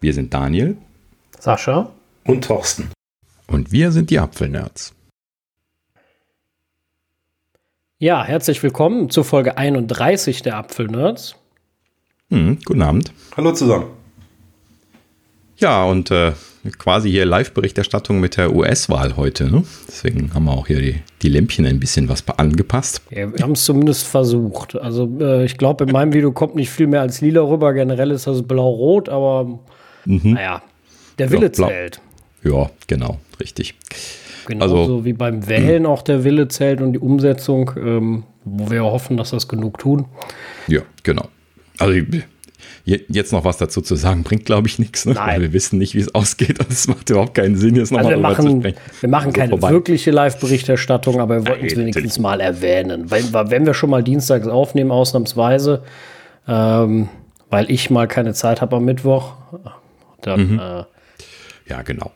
Wir sind Daniel, Sascha und Thorsten. Und wir sind die Apfelnerds. Ja, herzlich willkommen zur Folge 31 der Apfelnerds. Hm, guten Abend. Hallo zusammen. Ja, und äh, quasi hier Live-Berichterstattung mit der US-Wahl heute. Ne? Deswegen haben wir auch hier die, die Lämpchen ein bisschen was angepasst. Ja, wir haben es zumindest versucht. Also äh, ich glaube, in meinem Video kommt nicht viel mehr als lila rüber. Generell ist das blau-rot, aber mhm. naja, der Wille ja, zählt. Ja, genau, richtig. Genauso also, wie beim Wählen auch der Wille zählt und die Umsetzung, ähm, wo wir hoffen, dass das genug tun. Ja, genau. Also jetzt noch was dazu zu sagen, bringt, glaube ich, nichts. Ne? Weil wir wissen nicht, wie es ausgeht und es macht überhaupt keinen Sinn, jetzt nochmal also wir machen, zu sprechen. Wir machen also keine vorbei. wirkliche Live-Berichterstattung, aber wir wollten es wenigstens mal erwähnen. Weil, wenn wir schon mal dienstags aufnehmen, ausnahmsweise, ähm, weil ich mal keine Zeit habe am Mittwoch, dann. Mhm. Äh, ja, genau.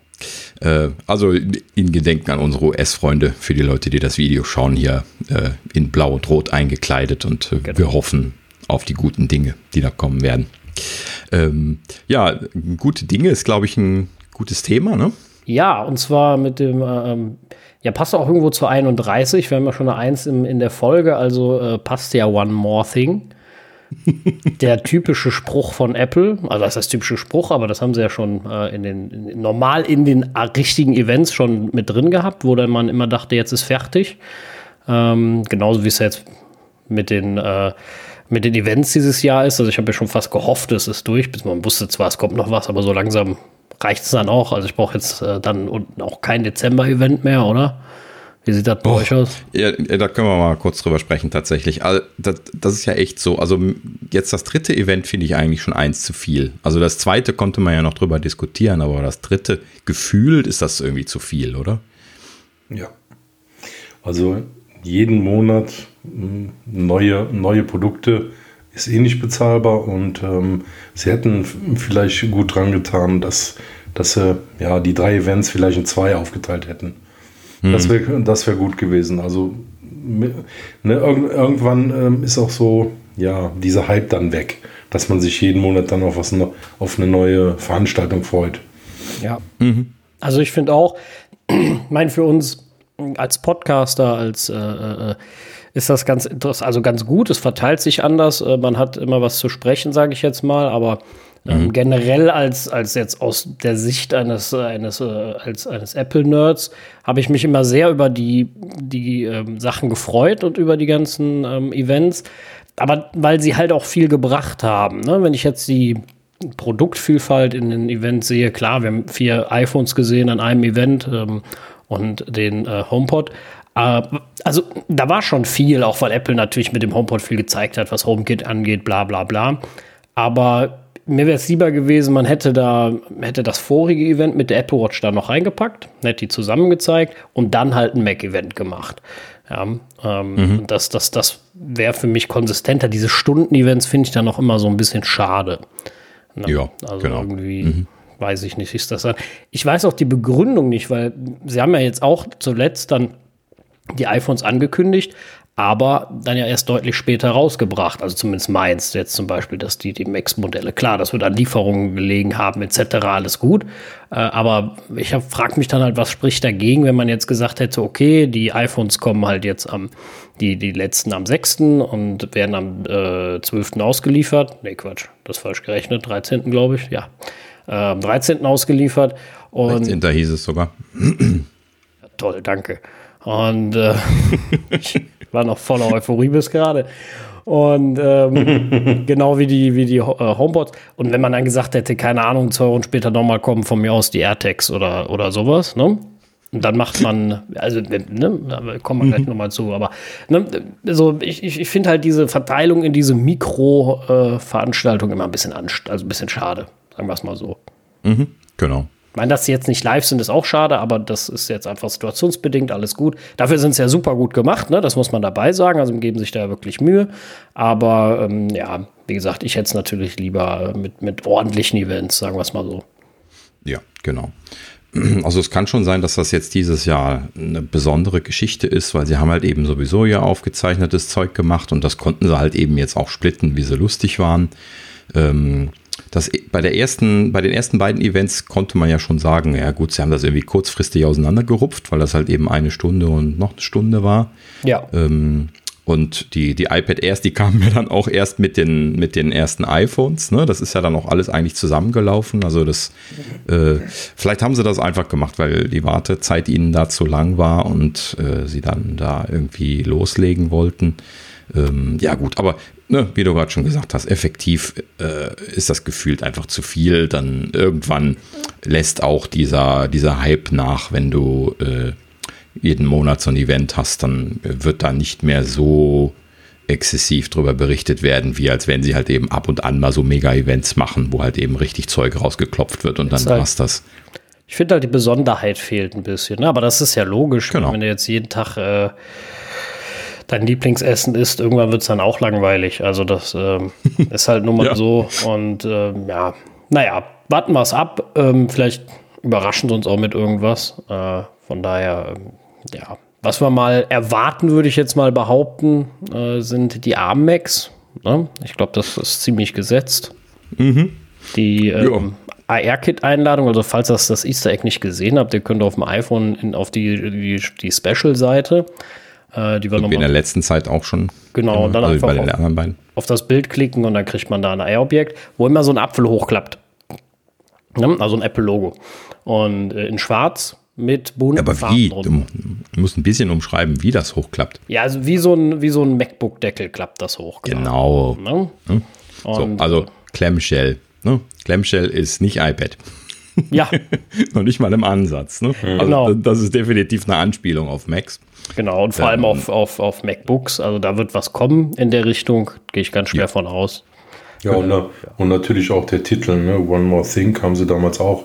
Äh, also in Gedenken an unsere US-Freunde, für die Leute, die das Video schauen, hier äh, in Blau und Rot eingekleidet und äh, genau. wir hoffen auf die guten Dinge, die da kommen werden. Ähm, ja, gute Dinge ist, glaube ich, ein gutes Thema, ne? Ja, und zwar mit dem, ähm, ja, passt auch irgendwo zu 31. Wir haben ja schon eine 1 in, in der Folge, also äh, passt ja One More Thing. Der typische Spruch von Apple, also das ist das typische Spruch, aber das haben sie ja schon äh, in den in, normal in den richtigen Events schon mit drin gehabt, wo dann man immer dachte, jetzt ist fertig. Ähm, genauso wie es jetzt mit den äh, mit den Events dieses Jahr ist. Also ich habe ja schon fast gehofft, es ist durch, bis man wusste zwar, es kommt noch was, aber so langsam reicht es dann auch. Also ich brauche jetzt äh, dann auch kein Dezember-Event mehr, oder? Wie sieht das bei oh, euch aus? Ja, da können wir mal kurz drüber sprechen, tatsächlich. Also, das, das, ist ja echt so. Also, jetzt das dritte Event finde ich eigentlich schon eins zu viel. Also, das zweite konnte man ja noch drüber diskutieren, aber das dritte, gefühlt ist das irgendwie zu viel, oder? Ja. Also, jeden Monat hm, neue, neue Produkte ist eh nicht bezahlbar und ähm, sie hätten vielleicht gut dran getan, dass, dass sie ja, die drei Events vielleicht in zwei aufgeteilt hätten. Hm. Das wäre das wär gut gewesen. Also ne, irgendwann ähm, ist auch so, ja, dieser Hype dann weg, dass man sich jeden Monat dann auf, was, auf eine neue Veranstaltung freut. Ja. Mhm. Also ich finde auch, mein für uns als Podcaster, als äh, äh, ist das ganz interessant, also ganz gut. Es verteilt sich anders. Äh, man hat immer was zu sprechen, sage ich jetzt mal, aber ähm, mhm. generell als, als jetzt aus der Sicht eines, eines, äh, als, eines Apple-Nerds habe ich mich immer sehr über die, die ähm, Sachen gefreut und über die ganzen ähm, Events. Aber weil sie halt auch viel gebracht haben. Ne? Wenn ich jetzt die Produktvielfalt in den Events sehe, klar, wir haben vier iPhones gesehen an einem Event ähm, und den äh, HomePod. Äh, also da war schon viel, auch weil Apple natürlich mit dem HomePod viel gezeigt hat, was HomeKit angeht, bla bla bla. Aber mir wäre es lieber gewesen, man hätte da, hätte das vorige Event mit der Apple Watch da noch reingepackt, hätte die zusammengezeigt und dann halt ein Mac-Event gemacht. Ja, ähm, mhm. das, das, das wäre für mich konsistenter. Diese Stunden-Events finde ich dann noch immer so ein bisschen schade. Ne? Ja, also genau. irgendwie. Mhm weiß ich nicht, ist das dann. Ich weiß auch die Begründung nicht, weil sie haben ja jetzt auch zuletzt dann die iPhones angekündigt, aber dann ja erst deutlich später rausgebracht. Also zumindest meins jetzt zum Beispiel, dass die, die Max-Modelle, klar, dass wir da Lieferungen gelegen haben, etc., alles gut. Äh, aber ich frage mich dann halt, was spricht dagegen, wenn man jetzt gesagt hätte, okay, die iPhones kommen halt jetzt am, die, die letzten am 6. und werden am äh, 12. ausgeliefert. Nee, Quatsch, das ist falsch gerechnet, 13. glaube ich, ja äh, am 13. ausgeliefert. Und 13. hieß es sogar. ja, toll, danke. Und äh, ich war noch voller Euphorie bis gerade. Und ähm, genau wie die, wie die äh, HomePods. Und wenn man dann gesagt hätte, keine Ahnung, zwei Wochen später nochmal kommen von mir aus die AirTags oder, oder sowas, ne? Und dann macht man, also, ne, da kommen wir gleich mhm. nochmal zu, aber ne, also ich, ich, ich finde halt diese Verteilung in diese Mikro-Veranstaltung äh, immer ein bisschen also ein bisschen schade. Sagen wir es mal so. Mhm, genau. Ich meine, dass sie jetzt nicht live sind, ist auch schade, aber das ist jetzt einfach situationsbedingt, alles gut. Dafür sind sie ja super gut gemacht, ne? das muss man dabei sagen. Also geben sich da wirklich Mühe. Aber ähm, ja, wie gesagt, ich hätte es natürlich lieber mit, mit ordentlichen Events, sagen wir es mal so. Ja, genau. Also es kann schon sein, dass das jetzt dieses Jahr eine besondere Geschichte ist, weil sie haben halt eben sowieso ja aufgezeichnetes Zeug gemacht und das konnten sie halt eben jetzt auch splitten, wie sie lustig waren. Ähm, das bei der ersten, bei den ersten beiden Events konnte man ja schon sagen, ja gut, sie haben das irgendwie kurzfristig auseinandergerupft, weil das halt eben eine Stunde und noch eine Stunde war. Ja. Ähm, und die, die iPad Airs, die kamen ja dann auch erst mit den, mit den ersten iPhones. Ne? Das ist ja dann auch alles eigentlich zusammengelaufen. Also das, äh, vielleicht haben sie das einfach gemacht, weil die Wartezeit ihnen da zu lang war und äh, sie dann da irgendwie loslegen wollten. Ähm, ja gut, aber ne, wie du gerade schon gesagt hast, effektiv äh, ist das gefühlt einfach zu viel. Dann irgendwann lässt auch dieser, dieser Hype nach, wenn du äh, jeden Monat so ein Event hast, dann wird da nicht mehr so exzessiv darüber berichtet werden, wie als wenn sie halt eben ab und an mal so Mega-Events machen, wo halt eben richtig Zeug rausgeklopft wird und dann halt, war's das. Ich finde halt, die Besonderheit fehlt ein bisschen, ne? aber das ist ja logisch, genau. wenn du jetzt jeden Tag äh, dein Lieblingsessen isst, irgendwann wird es dann auch langweilig. Also das ähm, ist halt nun mal ja. so und ähm, ja, naja, warten wir es ab. Ähm, vielleicht überraschen sie uns auch mit irgendwas. Äh, von daher, ähm, ja, was wir mal erwarten, würde ich jetzt mal behaupten, äh, sind die Armmacs. Ne? Ich glaube, das ist ziemlich gesetzt. Mhm. Die ähm, AR-Kit-Einladung, also falls ihr das Easter Egg nicht gesehen habt, ihr könnt auf dem iPhone in, auf die, die, die Special-Seite. Äh, die wir in der letzten Zeit auch schon. Genau, und dann also einfach auf, auf, das Bild klicken und dann kriegt man da ein AR-Objekt, wo immer so ein Apfel hochklappt. Ne? Also ein Apple-Logo. Und äh, in schwarz mit bunten Aber wie? Du musst ein bisschen umschreiben, wie das hochklappt. Ja, also wie so ein, wie so ein MacBook-Deckel klappt das hoch. Genau. genau. Ne? So, also Clamshell. Ne? Clamshell ist nicht iPad. Ja. Noch nicht mal im Ansatz. Ne? Also genau. das ist definitiv eine Anspielung auf Macs. Genau, und vor ähm, allem auf, auf, auf MacBooks. Also da wird was kommen in der Richtung, gehe ich ganz schwer ja. von aus. Ja, und, ja. und natürlich auch der Titel, ne? One More Thing, haben sie damals auch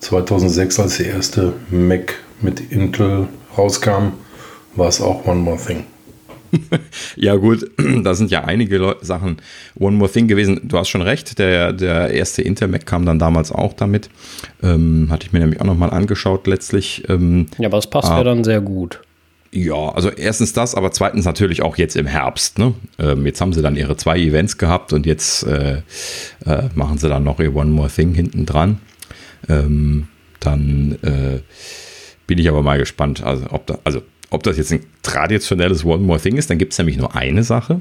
2006, als die erste Mac mit Intel rauskam, war es auch One More Thing. ja, gut, da sind ja einige Le Sachen One More Thing gewesen. Du hast schon recht, der, der erste Intel Mac kam dann damals auch damit. Ähm, hatte ich mir nämlich auch nochmal angeschaut letztlich. Ähm, ja, aber es passt ja dann sehr gut. Ja, also erstens das, aber zweitens natürlich auch jetzt im Herbst. Ne? Ähm, jetzt haben sie dann ihre zwei Events gehabt und jetzt äh, äh, machen sie dann noch ihr One More Thing hinten dran. Ähm, dann äh, bin ich aber mal gespannt, also ob, da, also ob das jetzt ein traditionelles One More Thing ist. Dann gibt es nämlich nur eine Sache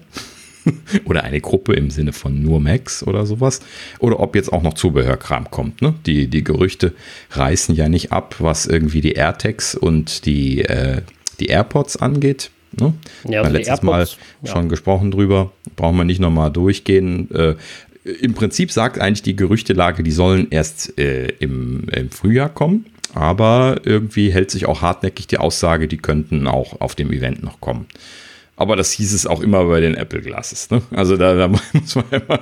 oder eine Gruppe im Sinne von nur Macs oder sowas. Oder ob jetzt auch noch Zubehörkram kommt. Ne? Die, die Gerüchte reißen ja nicht ab, was irgendwie die AirTags und die, äh, die AirPods angeht. Ne? Ja, also letztes AirPods, Mal schon ja. gesprochen drüber. Brauchen wir nicht nochmal durchgehen. Äh, im Prinzip sagt eigentlich die Gerüchtelage, die sollen erst äh, im, im Frühjahr kommen. Aber irgendwie hält sich auch hartnäckig die Aussage, die könnten auch auf dem Event noch kommen. Aber das hieß es auch immer bei den Apple Glasses. Ne? Also da, da, muss man immer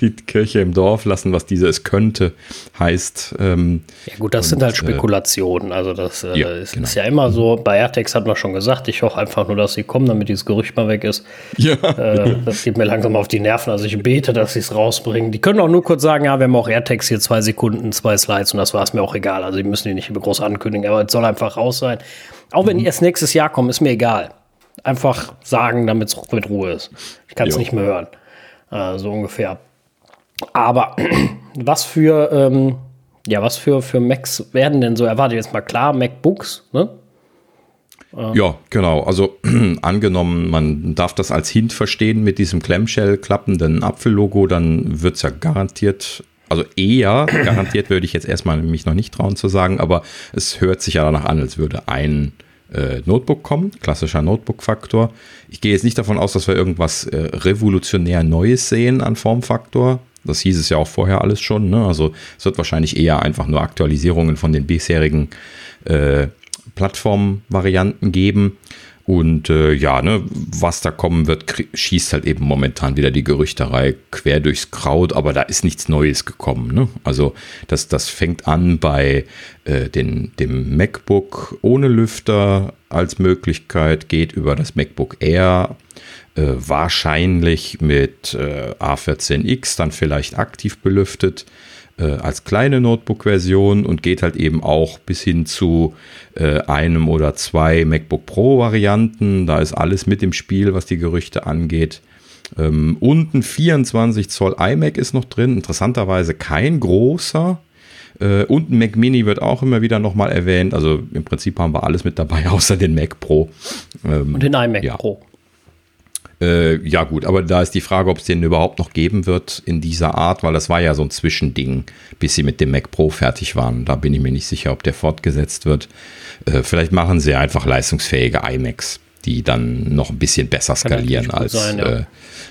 die Kirche im Dorf lassen, was dieses könnte, heißt. Ähm, ja gut, das und, sind halt äh, Spekulationen. Also das äh, ja, ist, genau. ist, ja immer so. Bei AirTags hat man schon gesagt, ich hoffe einfach nur, dass sie kommen, damit dieses Gerücht mal weg ist. Ja. Äh, das geht mir langsam auf die Nerven. Also ich bete, dass sie es rausbringen. Die können auch nur kurz sagen, ja, wir haben auch AirTags hier zwei Sekunden, zwei Slides und das war es mir auch egal. Also die müssen die nicht groß ankündigen, aber es soll einfach raus sein. Auch wenn die erst nächstes Jahr kommen, ist mir egal einfach sagen, damit es mit Ruhe ist. Ich kann es nicht mehr hören. Äh, so ungefähr. Aber was für, ähm, ja, was für, für Macs werden denn so erwartet? Jetzt mal klar, MacBooks, ne? Äh. Ja, genau. Also angenommen, man darf das als Hint verstehen mit diesem Clamshell klappenden Apfellogo, dann wird es ja garantiert, also eher, garantiert würde ich jetzt erstmal mich noch nicht trauen zu sagen, aber es hört sich ja danach an, als würde ein äh, Notebook kommen, klassischer Notebook-Faktor. Ich gehe jetzt nicht davon aus, dass wir irgendwas äh, revolutionär Neues sehen an Formfaktor. Das hieß es ja auch vorher alles schon. Ne? Also es wird wahrscheinlich eher einfach nur Aktualisierungen von den bisherigen äh, Plattformvarianten geben. Und äh, ja, ne, was da kommen wird, schießt halt eben momentan wieder die Gerüchterei quer durchs Kraut, aber da ist nichts Neues gekommen. Ne? Also das, das fängt an bei äh, den, dem MacBook ohne Lüfter als Möglichkeit, geht über das MacBook Air, äh, wahrscheinlich mit äh, A14X, dann vielleicht aktiv belüftet äh, als kleine Notebook-Version und geht halt eben auch bis hin zu äh, einem oder zwei MacBook Pro-Varianten. Da ist alles mit im Spiel, was die Gerüchte angeht. Ähm, und ein 24 Zoll iMac ist noch drin, interessanterweise kein großer. Äh, und ein Mac Mini wird auch immer wieder nochmal erwähnt. Also im Prinzip haben wir alles mit dabei, außer den Mac Pro. Ähm, und den iMac ja. Pro. Äh, ja gut, aber da ist die Frage, ob es den überhaupt noch geben wird in dieser Art, weil das war ja so ein Zwischending, bis sie mit dem Mac Pro fertig waren. Da bin ich mir nicht sicher, ob der fortgesetzt wird. Äh, vielleicht machen sie einfach leistungsfähige iMacs, die dann noch ein bisschen besser skalieren als, sein, ja. äh,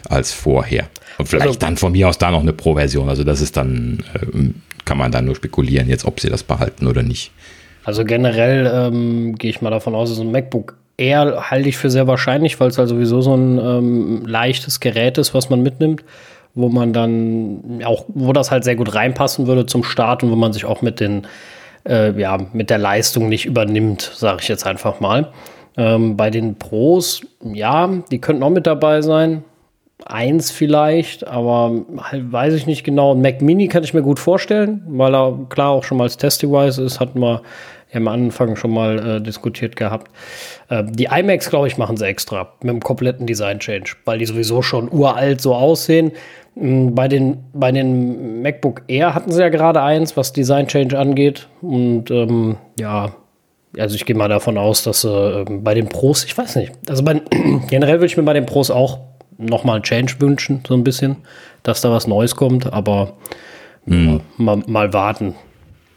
als vorher. Und vielleicht also, dann von mir aus da noch eine Pro-Version. Also das ist dann, äh, kann man dann nur spekulieren, jetzt ob sie das behalten oder nicht. Also generell ähm, gehe ich mal davon aus, dass ein MacBook Air halte ich für sehr wahrscheinlich, weil es halt sowieso so ein ähm, leichtes Gerät ist, was man mitnimmt, wo man dann auch, wo das halt sehr gut reinpassen würde zum Start und wo man sich auch mit den, äh, ja, mit der Leistung nicht übernimmt, sage ich jetzt einfach mal. Ähm, bei den Pros, ja, die könnten auch mit dabei sein. Eins vielleicht, aber halt weiß ich nicht genau. Mac Mini kann ich mir gut vorstellen, weil er klar auch schon mal als Test-Device ist, wir ja am Anfang schon mal äh, diskutiert gehabt. Äh, die iMacs, glaube ich, machen sie extra mit einem kompletten Design-Change, weil die sowieso schon uralt so aussehen. Mm, bei den, bei den MacBook Air hatten sie ja gerade eins, was Design-Change angeht. Und ähm, ja, also ich gehe mal davon aus, dass äh, bei den Pros, ich weiß nicht, also bei, generell würde ich mir bei den Pros auch nochmal einen Change wünschen, so ein bisschen, dass da was Neues kommt, aber mhm. mal, mal warten.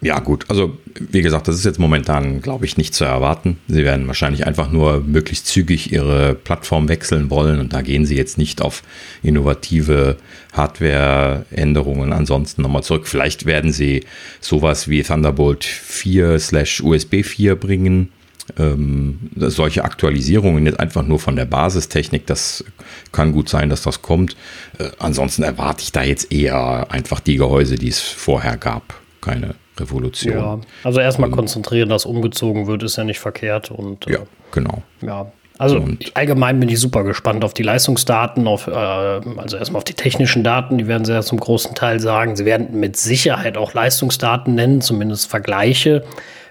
Ja, gut. Also, wie gesagt, das ist jetzt momentan, glaube ich, nicht zu erwarten. Sie werden wahrscheinlich einfach nur möglichst zügig ihre Plattform wechseln wollen und da gehen sie jetzt nicht auf innovative Hardware-Änderungen ansonsten nochmal zurück. Vielleicht werden sie sowas wie Thunderbolt 4 slash USB 4 bringen. Ähm, solche Aktualisierungen jetzt einfach nur von der Basistechnik, das kann gut sein, dass das kommt. Äh, ansonsten erwarte ich da jetzt eher einfach die Gehäuse, die es vorher gab. Keine Revolution. Ja, also erstmal konzentrieren, dass umgezogen wird, ist ja nicht verkehrt. Und, äh, ja, genau. Ja, also und allgemein bin ich super gespannt auf die Leistungsdaten, auf, äh, also erstmal auf die technischen Daten, die werden sie ja zum großen Teil sagen. Sie werden mit Sicherheit auch Leistungsdaten nennen, zumindest Vergleiche,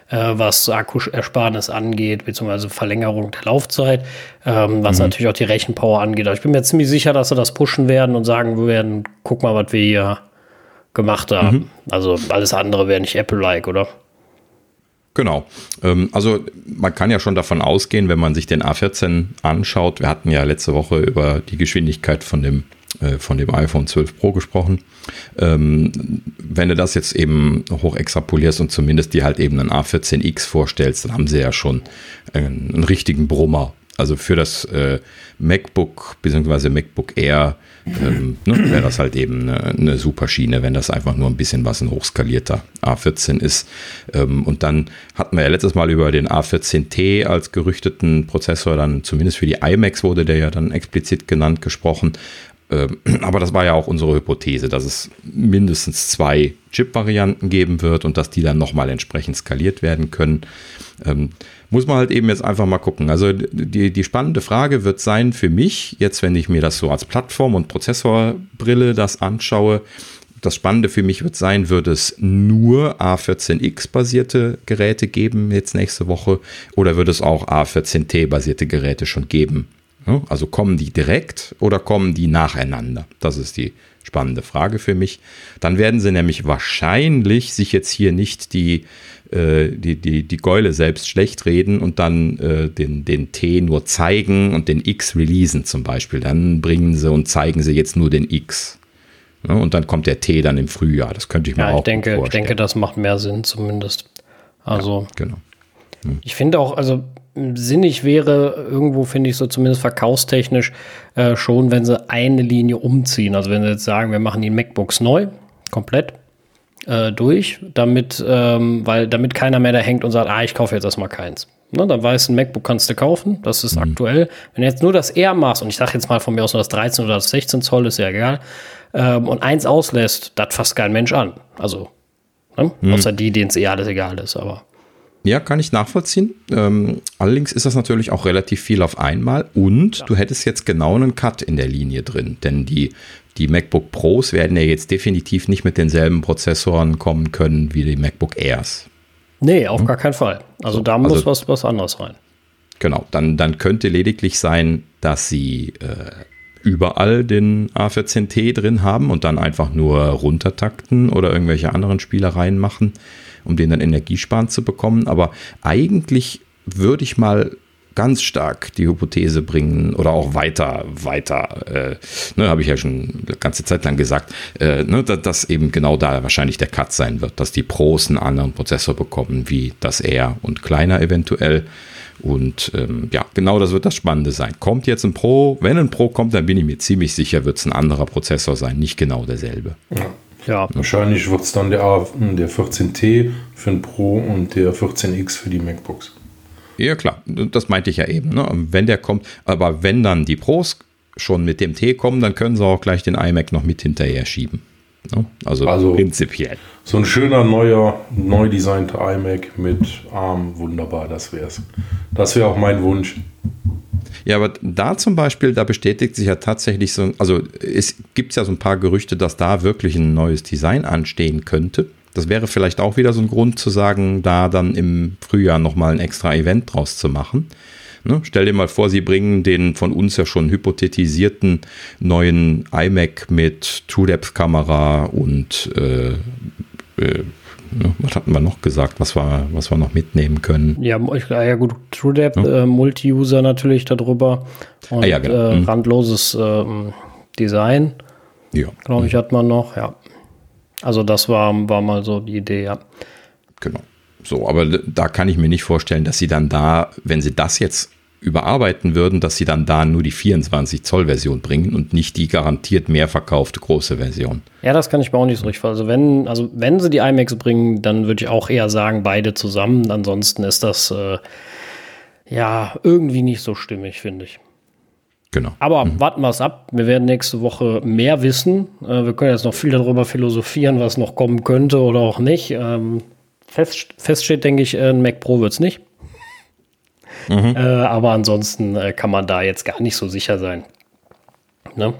äh, was Akkuersparnis angeht, beziehungsweise Verlängerung der Laufzeit, ähm, was mhm. natürlich auch die Rechenpower angeht. Aber ich bin mir ziemlich sicher, dass sie das pushen werden und sagen werden, guck mal, was wir hier gemacht haben. Mhm. Also alles andere wäre nicht Apple-like, oder? Genau. Ähm, also man kann ja schon davon ausgehen, wenn man sich den A14 anschaut, wir hatten ja letzte Woche über die Geschwindigkeit von dem, äh, von dem iPhone 12 Pro gesprochen. Ähm, wenn du das jetzt eben hoch extrapolierst und zumindest dir halt eben einen A14X vorstellst, dann haben sie ja schon einen, einen richtigen Brummer. Also für das äh, MacBook bzw. MacBook Air ähm, ne, wäre das halt eben eine, eine, super Schiene, wenn das einfach nur ein bisschen was ein hochskalierter A14 ist. Ähm, und dann hatten wir ja letztes Mal über den A14T als gerüchteten Prozessor, dann zumindest für die iMacs wurde der ja dann explizit genannt gesprochen. Ähm, aber das war ja auch unsere Hypothese, dass es mindestens zwei Chip-Varianten geben wird und dass die dann nochmal entsprechend skaliert werden können. Ähm, muss man halt eben jetzt einfach mal gucken. Also die, die spannende Frage wird sein für mich, jetzt wenn ich mir das so als Plattform- und Prozessorbrille das anschaue, das Spannende für mich wird sein, wird es nur A14X-basierte Geräte geben jetzt nächste Woche oder wird es auch A14T-basierte Geräte schon geben? Also kommen die direkt oder kommen die nacheinander? Das ist die spannende Frage für mich. Dann werden sie nämlich wahrscheinlich sich jetzt hier nicht die äh, die, die, die Gäule selbst schlecht reden und dann äh, den, den T nur zeigen und den X releasen zum Beispiel. Dann bringen sie und zeigen sie jetzt nur den X. Ja, und dann kommt der T dann im Frühjahr. Das könnte ich mir ja, auch ich denke, vorstellen. Ich denke, das macht mehr Sinn zumindest. Also, ja, genau. Hm. Ich finde auch, also sinnig wäre irgendwo, finde ich so zumindest verkaufstechnisch äh, schon, wenn sie eine Linie umziehen. Also wenn sie jetzt sagen, wir machen die MacBooks neu, komplett, äh, durch, damit, ähm, weil damit keiner mehr da hängt und sagt, ah, ich kaufe jetzt erstmal keins. Ne, dann weiß ein MacBook kannst du kaufen, das ist mhm. aktuell. Wenn du jetzt nur das R machst, und ich sage jetzt mal von mir aus nur das 13 oder das 16 Zoll, ist ja egal, ähm, und eins auslässt, das fasst kein Mensch an. Also, ne? mhm. außer die, denen es eh alles egal ist, aber. Ja, kann ich nachvollziehen. Ähm, allerdings ist das natürlich auch relativ viel auf einmal und ja. du hättest jetzt genau einen Cut in der Linie drin, denn die die MacBook Pros werden ja jetzt definitiv nicht mit denselben Prozessoren kommen können wie die MacBook Airs. Nee, auf hm? gar keinen Fall. Also so, da muss also, was, was anderes rein. Genau, dann, dann könnte lediglich sein, dass sie äh, überall den A14T drin haben und dann einfach nur runtertakten oder irgendwelche anderen Spielereien machen, um den dann energiesparend zu bekommen. Aber eigentlich würde ich mal ganz stark die Hypothese bringen oder auch weiter, weiter, äh, ne, habe ich ja schon eine ganze Zeit lang gesagt, äh, ne, dass, dass, eben genau da wahrscheinlich der Cut sein wird, dass die Pros einen anderen Prozessor bekommen, wie das R und kleiner eventuell. Und ähm, ja, genau das wird das Spannende sein. Kommt jetzt ein Pro, wenn ein Pro kommt, dann bin ich mir ziemlich sicher, wird es ein anderer Prozessor sein, nicht genau derselbe. Ja. Ja. Wahrscheinlich wird es dann der, der 14T für ein Pro und der 14X für die MacBooks. Ja, klar, das meinte ich ja eben. Ne? Wenn der kommt, aber wenn dann die Pros schon mit dem T kommen, dann können sie auch gleich den iMac noch mit hinterher schieben. Ne? Also, also, prinzipiell. So ein schöner, neuer, neu designter iMac mit ARM, wunderbar, das wäre es. Das wäre auch mein Wunsch. Ja, aber da zum Beispiel, da bestätigt sich ja tatsächlich so, also es gibt ja so ein paar Gerüchte, dass da wirklich ein neues Design anstehen könnte. Das wäre vielleicht auch wieder so ein Grund zu sagen, da dann im Frühjahr nochmal ein extra Event draus zu machen. Ne? Stell dir mal vor, sie bringen den von uns ja schon hypothetisierten neuen iMac mit TrueDepth-Kamera und äh, äh, ne? was hatten wir noch gesagt, was wir, was wir noch mitnehmen können? Ja, ja gut, TrueDepth, ja. äh, Multi-User natürlich darüber und ah, ja, genau. mhm. randloses ähm, Design. Ja. Glaube ich, hat man noch, ja. Also das war, war mal so die Idee, ja. Genau. So, aber da kann ich mir nicht vorstellen, dass sie dann da, wenn sie das jetzt überarbeiten würden, dass sie dann da nur die 24 Zoll Version bringen und nicht die garantiert mehr verkaufte große Version. Ja, das kann ich mir auch nicht so richtig Also wenn, also wenn sie die iMacs bringen, dann würde ich auch eher sagen, beide zusammen. Ansonsten ist das äh, ja irgendwie nicht so stimmig, finde ich. Genau. Aber mhm. warten wir es ab. Wir werden nächste Woche mehr wissen. Äh, wir können jetzt noch viel darüber philosophieren, was noch kommen könnte oder auch nicht. Ähm, fest, fest steht, denke ich, ein Mac Pro wird es nicht. Mhm. Äh, aber ansonsten äh, kann man da jetzt gar nicht so sicher sein. Ne?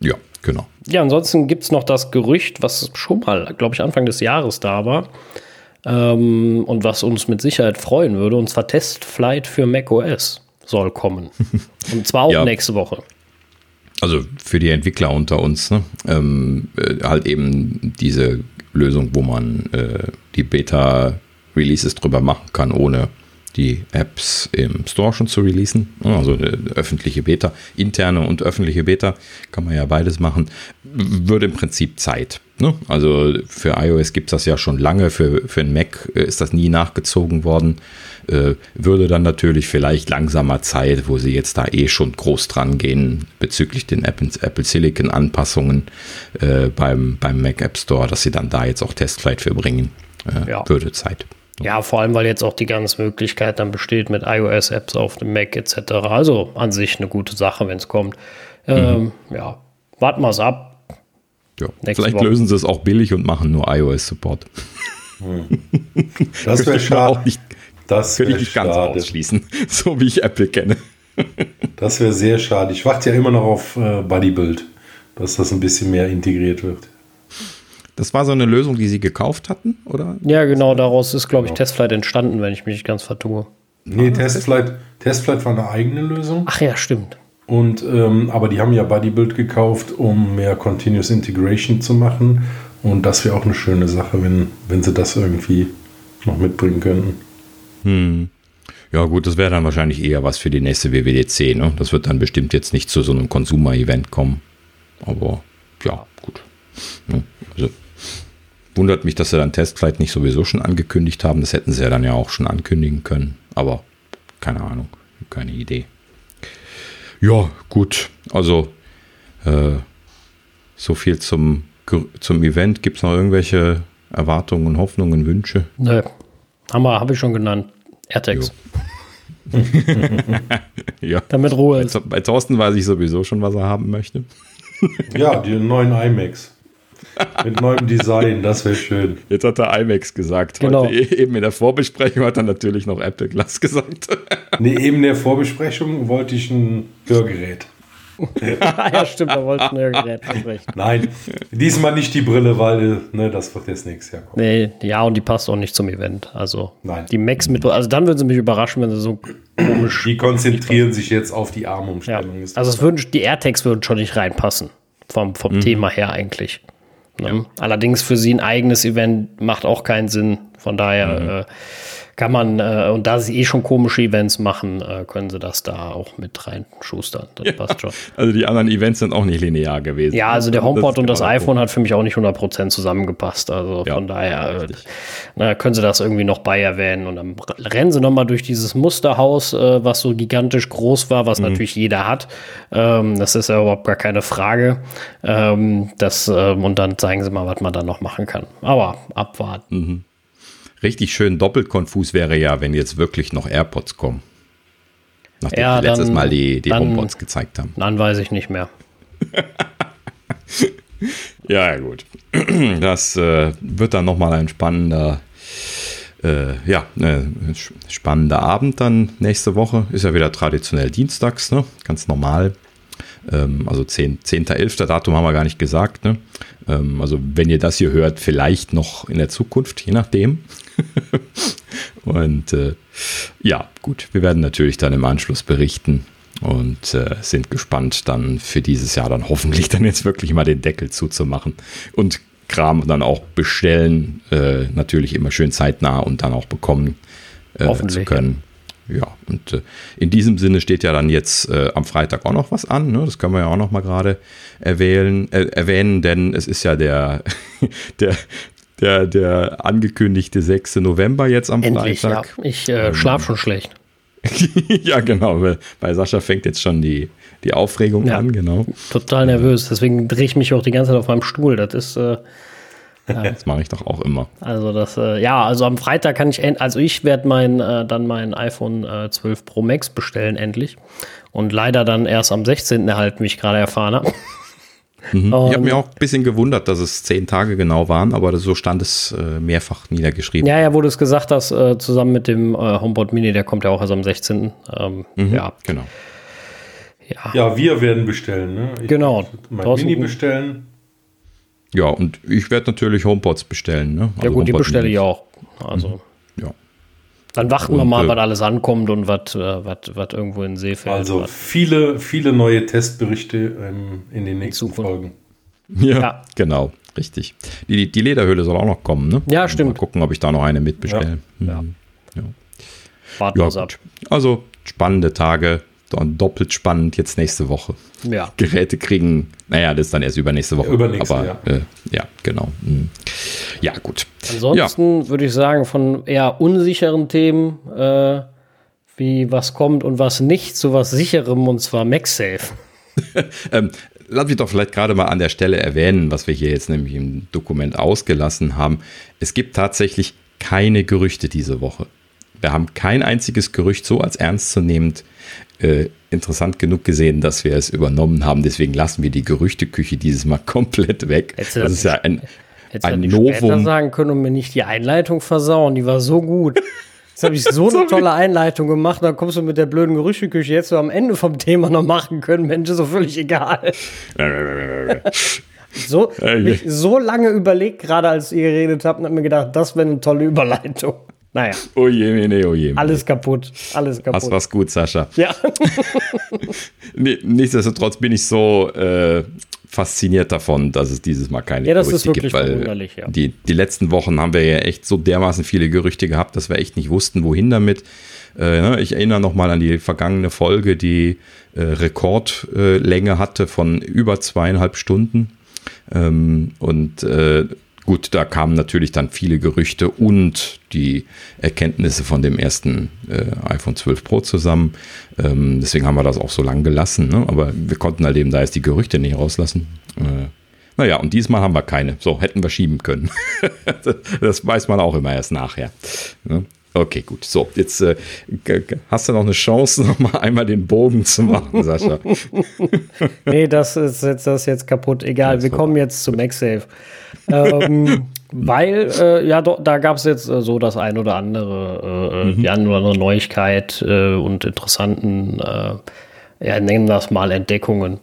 Ja, genau. Ja, ansonsten gibt es noch das Gerücht, was schon mal, glaube ich, Anfang des Jahres da war. Ähm, und was uns mit Sicherheit freuen würde, und zwar Testflight für macOS soll kommen. Und zwar auch ja. nächste Woche. Also für die Entwickler unter uns, ne? ähm, äh, halt eben diese Lösung, wo man äh, die Beta-Releases drüber machen kann, ohne die Apps im Store schon zu releasen. Also öffentliche Beta, interne und öffentliche Beta, kann man ja beides machen. Würde im Prinzip Zeit. Ne? Also für iOS gibt es das ja schon lange, für, für einen Mac äh, ist das nie nachgezogen worden. Äh, würde dann natürlich vielleicht langsamer Zeit, wo sie jetzt da eh schon groß dran gehen bezüglich den Apple, Apple Silicon Anpassungen äh, beim, beim Mac App Store, dass sie dann da jetzt auch Testflight für bringen. Äh, ja. Würde Zeit. Ja, vor allem, weil jetzt auch die ganze Möglichkeit dann besteht mit iOS-Apps auf dem Mac etc. Also an sich eine gute Sache, wenn es kommt. Ähm, mhm. Ja, warten wir es ab. Ja. Vielleicht Woche. lösen sie es auch billig und machen nur iOS-Support. Hm. Das wäre schade. Nicht, das würde ich nicht schade. ganz ausschließen, so wie ich Apple kenne. Das wäre sehr schade. Ich warte ja immer noch auf äh, Bodybuild, dass das ein bisschen mehr integriert wird. Das war so eine Lösung, die sie gekauft hatten, oder? Ja, genau, daraus ist, glaube ich, genau. Testflight entstanden, wenn ich mich nicht ganz vertue. Nee, ah, Testflight, Testflight war eine eigene Lösung. Ach ja, stimmt. Und, ähm, aber die haben ja Bodybuild gekauft, um mehr Continuous Integration zu machen. Und das wäre auch eine schöne Sache, wenn, wenn sie das irgendwie noch mitbringen könnten. Hm. Ja, gut, das wäre dann wahrscheinlich eher was für die nächste WWDC. Ne? Das wird dann bestimmt jetzt nicht zu so einem Consumer-Event kommen. Aber ja, gut. Also Wundert mich, dass sie dann Testflight nicht sowieso schon angekündigt haben. Das hätten sie ja dann ja auch schon ankündigen können. Aber keine Ahnung, keine Idee. Ja, gut. Also äh, so viel zum, zum Event. Gibt es noch irgendwelche Erwartungen, Hoffnungen, Wünsche? Nö. Hammer, habe ich schon genannt. AirTags. ja. Damit Ruhe ist. Bei, bei Thorsten weiß ich sowieso schon, was er haben möchte. ja, die neuen iMacs. Mit neuem Design, das wäre schön. Jetzt hat er IMAX gesagt. Genau. Heute eben in der Vorbesprechung hat er natürlich noch Apple Glass gesagt. nee, eben in der Vorbesprechung wollte ich ein Hörgerät. ja, stimmt, da wollte ich ein Hörgerät versprechen. Nein, diesmal nicht die Brille, weil ne, das wird jetzt nichts herkommen. Nee, ja, und die passt auch nicht zum Event. Also Nein. die Max mit, also dann würden sie mich überraschen, wenn sie so komisch. Die konzentrieren sich jetzt auf die Armumstellung. Ja. Also es würden, die AirTags würden schon nicht reinpassen. Vom, vom mhm. Thema her eigentlich. Ne? Ja. Allerdings für sie ein eigenes Event macht auch keinen Sinn. Von daher mhm. äh, kann man, äh, und da sie eh schon komische Events machen, äh, können sie das da auch mit reinschustern. Das ja, passt schon. Also die anderen Events sind auch nicht linear gewesen. Ja, also der HomePod das und das iPhone cool. hat für mich auch nicht 100% zusammengepasst. Also ja, von daher äh, na, können sie das irgendwie noch bei erwähnen. Und dann rennen sie nochmal durch dieses Musterhaus, äh, was so gigantisch groß war, was mhm. natürlich jeder hat. Ähm, das ist ja überhaupt gar keine Frage. Ähm, das, ähm, und dann zeigen sie mal, was man da noch machen kann. Aber abwarten. Mhm. Richtig schön doppelt konfus wäre ja, wenn jetzt wirklich noch AirPods kommen. Nachdem ja, wir letztes Mal die, die dann, HomePods gezeigt haben. Dann weiß ich nicht mehr. ja, gut. Das äh, wird dann nochmal ein spannender, äh, ja, äh, spannender Abend dann nächste Woche. Ist ja wieder traditionell dienstags, ne? Ganz normal. Ähm, also 10.11. 10. Datum haben wir gar nicht gesagt. Ne? Ähm, also wenn ihr das hier hört, vielleicht noch in der Zukunft, je nachdem. und äh, ja, gut, wir werden natürlich dann im Anschluss berichten und äh, sind gespannt, dann für dieses Jahr dann hoffentlich dann jetzt wirklich mal den Deckel zuzumachen und Kram dann auch bestellen, äh, natürlich immer schön zeitnah und dann auch bekommen äh, zu können. Ja, und äh, in diesem Sinne steht ja dann jetzt äh, am Freitag auch noch was an. Ne? Das können wir ja auch noch mal gerade erwähnen, äh, erwähnen, denn es ist ja der, der, der, der angekündigte 6. November jetzt am Endlich, Freitag. Ja. Ich äh, schlaf schon schlecht. ja, genau. Bei Sascha fängt jetzt schon die, die Aufregung ja, an, genau. Total nervös. Deswegen drehe ich mich auch die ganze Zeit auf meinem Stuhl. Das ist. Äh, ja. Das mache ich doch auch immer. Also das, äh, ja, also am Freitag kann ich, also ich werde mein, äh, dann mein iPhone äh, 12 Pro Max bestellen endlich. Und leider dann erst am 16. erhalten, wie ich gerade erfahren habe. Mhm. ich habe mir auch ein bisschen gewundert, dass es zehn Tage genau waren, aber so stand es äh, mehrfach niedergeschrieben. Ja, ja, wo du es gesagt hast, äh, zusammen mit dem äh, HomePod Mini, der kommt ja auch erst am 16. Ähm, mhm, ja, genau. Ja. ja, wir werden bestellen. Ne? Ich genau. Mein Mini bestellen. Ja, und ich werde natürlich HomePods bestellen. Ne? Also ja gut, die bestelle ich auch. Also. Mhm. Ja. Dann warten und, wir mal, äh, was alles ankommt und was, äh, was, was irgendwo in den See fällt. Also viele, viele neue Testberichte ähm, in den nächsten Folgen. Ja, ja, genau, richtig. Die, die Lederhöhle soll auch noch kommen, ne? Ja, stimmt. Mal gucken, ob ich da noch eine mitbestelle. Ja. Mhm. ja. Warten ja, ab. Also spannende Tage doppelt spannend jetzt nächste Woche. Ja. Geräte kriegen, naja, das ist dann erst übernächste Woche. Übernächste, aber ja, äh, ja genau. Hm. Ja, gut. Ansonsten ja. würde ich sagen, von eher unsicheren Themen, äh, wie was kommt und was nicht, zu was sicherem und zwar MagSafe. ähm, lass mich doch vielleicht gerade mal an der Stelle erwähnen, was wir hier jetzt nämlich im Dokument ausgelassen haben. Es gibt tatsächlich keine Gerüchte diese Woche. Wir haben kein einziges Gerücht so als ernstzunehmend äh, interessant genug gesehen, dass wir es übernommen haben. Deswegen lassen wir die Gerüchteküche dieses Mal komplett weg. Hättest das ist ja ein, ein Novum. Sagen können und mir nicht die Einleitung versauen. Die war so gut. Jetzt habe ich so eine tolle Einleitung gemacht, dann kommst du mit der blöden Gerüchteküche jetzt so am Ende vom Thema noch machen können. Mensch, ist so völlig egal. so, mich so lange überlegt, gerade als ihr geredet habt, und hab mir gedacht, das wäre eine tolle Überleitung. Naja. Oh je, nee, oh je. Alles kaputt. Alles kaputt. Das war's gut, Sascha. Ja. nee, nichtsdestotrotz bin ich so äh, fasziniert davon, dass es dieses Mal keine ja, das Gerüchte ist wirklich gibt, weil ja. die, die letzten Wochen haben wir ja echt so dermaßen viele Gerüchte gehabt, dass wir echt nicht wussten, wohin damit. Äh, ne, ich erinnere nochmal an die vergangene Folge, die äh, Rekordlänge hatte von über zweieinhalb Stunden. Ähm, und äh, Gut, da kamen natürlich dann viele Gerüchte und die Erkenntnisse von dem ersten äh, iPhone 12 Pro zusammen. Ähm, deswegen haben wir das auch so lang gelassen. Ne? Aber wir konnten halt eben da jetzt die Gerüchte nicht rauslassen. Äh, naja, und diesmal haben wir keine. So, hätten wir schieben können. das weiß man auch immer erst nachher. Ne? Okay, gut. So, jetzt äh, hast du noch eine Chance, noch mal einmal den Bogen zu machen, Sascha. nee, das ist jetzt, das ist jetzt kaputt. Egal, wir kommen jetzt zu MagSafe ähm, weil, äh, ja, do, da gab es jetzt äh, so das ein oder andere, äh, äh, mhm. die eine oder andere Neuigkeit äh, und interessanten ja, nennen das mal Entdeckungen.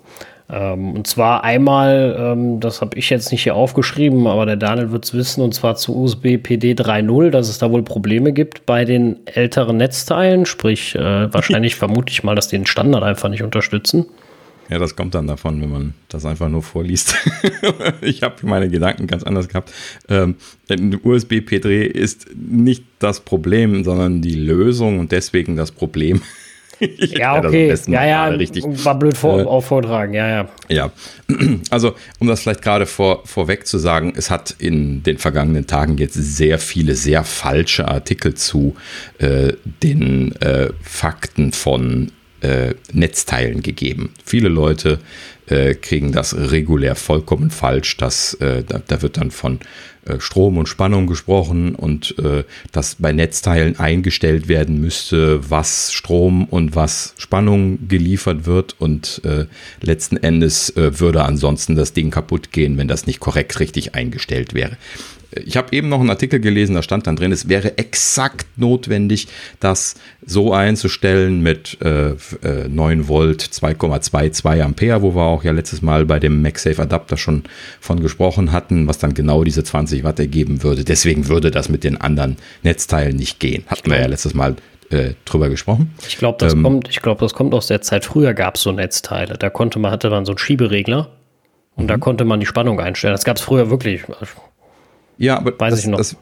Ähm, und zwar einmal, ähm, das habe ich jetzt nicht hier aufgeschrieben, aber der Daniel wird es wissen, und zwar zu USB PD 3.0, dass es da wohl Probleme gibt bei den älteren Netzteilen, sprich äh, wahrscheinlich vermute ich mal, dass die den Standard einfach nicht unterstützen. Ja, das kommt dann davon, wenn man das einfach nur vorliest. ich habe meine Gedanken ganz anders gehabt. Ähm, USB P3 ist nicht das Problem, sondern die Lösung und deswegen das Problem. ja, okay. Ja, ja, richtig. war blöd vor, äh, auch vortragen. Ja, ja. Ja, also um das vielleicht gerade vor, vorweg zu sagen, es hat in den vergangenen Tagen jetzt sehr viele sehr falsche Artikel zu äh, den äh, Fakten von äh, Netzteilen gegeben. Viele Leute äh, kriegen das regulär vollkommen falsch. Dass, äh, da, da, wird dann von Strom und Spannung gesprochen und äh, dass bei Netzteilen eingestellt werden müsste, was Strom und was Spannung geliefert wird und äh, letzten Endes würde ansonsten das Ding kaputt gehen, wenn das nicht korrekt richtig eingestellt wäre. Ich habe eben noch einen Artikel gelesen, da stand dann drin, es wäre exakt notwendig, das so einzustellen mit äh, 9 äh, Volt 2,22 Ampere, wo wir auch ja letztes Mal bei dem MagSafe Adapter schon von gesprochen hatten, was dann genau diese 20 Watt ergeben würde. Deswegen würde das mit den anderen Netzteilen nicht gehen. Hatten wir ja letztes Mal äh, drüber gesprochen. Ich glaube, das, ähm, kommt, glaub, das kommt aus der Zeit. Früher gab es so Netzteile. Da konnte man, hatte man so einen Schieberegler und da mhm. konnte man die Spannung einstellen. Das gab es früher wirklich. Ja, aber Weiß das, ich noch. Das,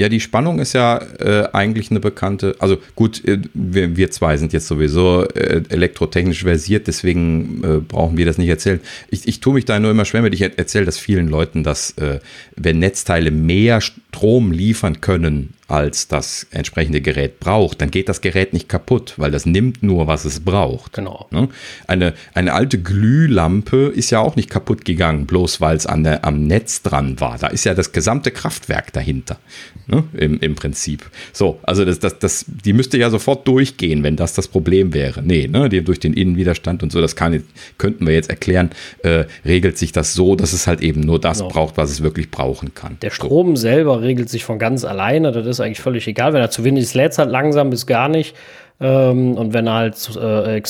ja, die Spannung ist ja äh, eigentlich eine bekannte. Also gut, äh, wir, wir, zwei sind jetzt sowieso äh, elektrotechnisch versiert, deswegen äh, brauchen wir das nicht erzählen. Ich, ich tue mich da nur immer schwer mit. Ich erzähle das vielen Leuten, dass äh, wenn Netzteile mehr Strom liefern können als das entsprechende Gerät braucht, dann geht das Gerät nicht kaputt, weil das nimmt nur, was es braucht. Genau. Ne? Eine, eine alte Glühlampe ist ja auch nicht kaputt gegangen, bloß weil es an der, am Netz dran war. Da ist ja das gesamte Kraftwerk dahinter. Ne? Im, Im Prinzip. So, also das, das, das, die müsste ja sofort durchgehen, wenn das das Problem wäre. Nee, ne? Die, durch den Innenwiderstand und so, das kann, könnten wir jetzt erklären, äh, regelt sich das so, dass es halt eben nur das genau. braucht, was es wirklich brauchen kann. Der Strom so. selber regelt sich von ganz alleine. Das ist eigentlich völlig egal. Wenn er zu wenig lädt, halt langsam bis gar nicht. Ähm, und wenn er halt äh,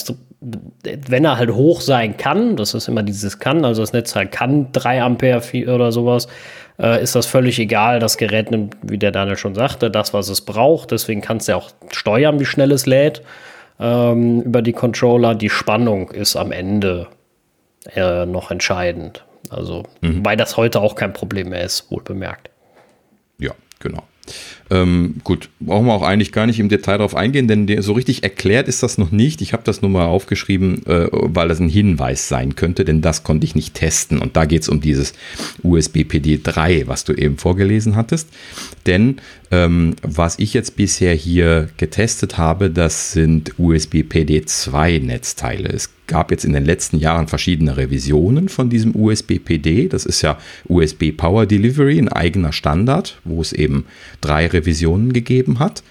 wenn er halt hoch sein kann, das ist immer dieses kann, also das Netz halt kann 3 Ampere oder sowas, äh, ist das völlig egal. Das Gerät nimmt, wie der Daniel schon sagte, das, was es braucht. Deswegen kannst du ja auch steuern, wie schnell es lädt ähm, über die Controller. Die Spannung ist am Ende äh, noch entscheidend. Also, mhm. weil das heute auch kein Problem mehr ist, wohl bemerkt. Ja, genau. Ähm, gut, brauchen wir auch eigentlich gar nicht im Detail darauf eingehen, denn so richtig erklärt ist das noch nicht. Ich habe das nur mal aufgeschrieben, äh, weil das ein Hinweis sein könnte, denn das konnte ich nicht testen. Und da geht es um dieses USB PD 3, was du eben vorgelesen hattest. Denn ähm, was ich jetzt bisher hier getestet habe, das sind USB PD 2 Netzteile. Es gab jetzt in den letzten Jahren verschiedene Revisionen von diesem USB-PD. Das ist ja USB Power Delivery, ein eigener Standard, wo es eben drei Revisionen gegeben hat.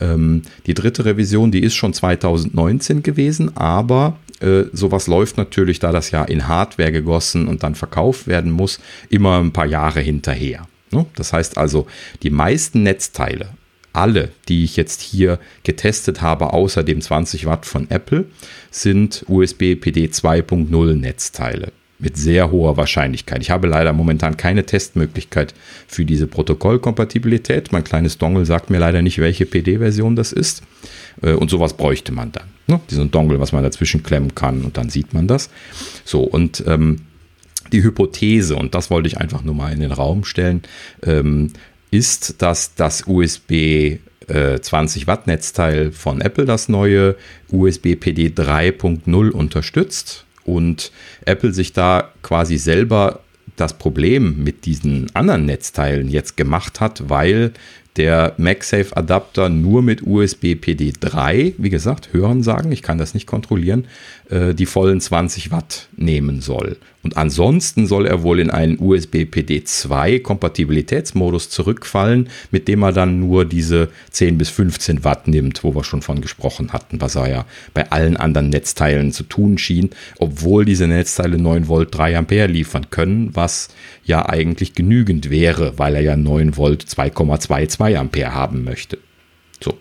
Ähm, die dritte Revision, die ist schon 2019 gewesen, aber äh, sowas läuft natürlich, da das ja in Hardware gegossen und dann verkauft werden muss, immer ein paar Jahre hinterher. Ne? Das heißt also, die meisten Netzteile alle, die ich jetzt hier getestet habe, außer dem 20 Watt von Apple, sind USB PD 2.0 Netzteile mit sehr hoher Wahrscheinlichkeit. Ich habe leider momentan keine Testmöglichkeit für diese Protokollkompatibilität. Mein kleines Dongle sagt mir leider nicht, welche PD-Version das ist. Äh, und sowas bräuchte man dann. Ne? Diesen Dongle, was man dazwischen klemmen kann und dann sieht man das. So, und ähm, die Hypothese, und das wollte ich einfach nur mal in den Raum stellen, ähm, ist, dass das USB 20 äh, Watt Netzteil von Apple das neue USB PD 3.0 unterstützt und Apple sich da quasi selber das Problem mit diesen anderen Netzteilen jetzt gemacht hat, weil der MagSafe Adapter nur mit USB PD 3, wie gesagt, hören sagen, ich kann das nicht kontrollieren, äh, die vollen 20 Watt nehmen soll. Und ansonsten soll er wohl in einen USB PD2 Kompatibilitätsmodus zurückfallen, mit dem er dann nur diese 10 bis 15 Watt nimmt, wo wir schon von gesprochen hatten, was er ja bei allen anderen Netzteilen zu tun schien, obwohl diese Netzteile 9 Volt 3 Ampere liefern können, was ja eigentlich genügend wäre, weil er ja 9 Volt 2,22 Ampere haben möchte. So.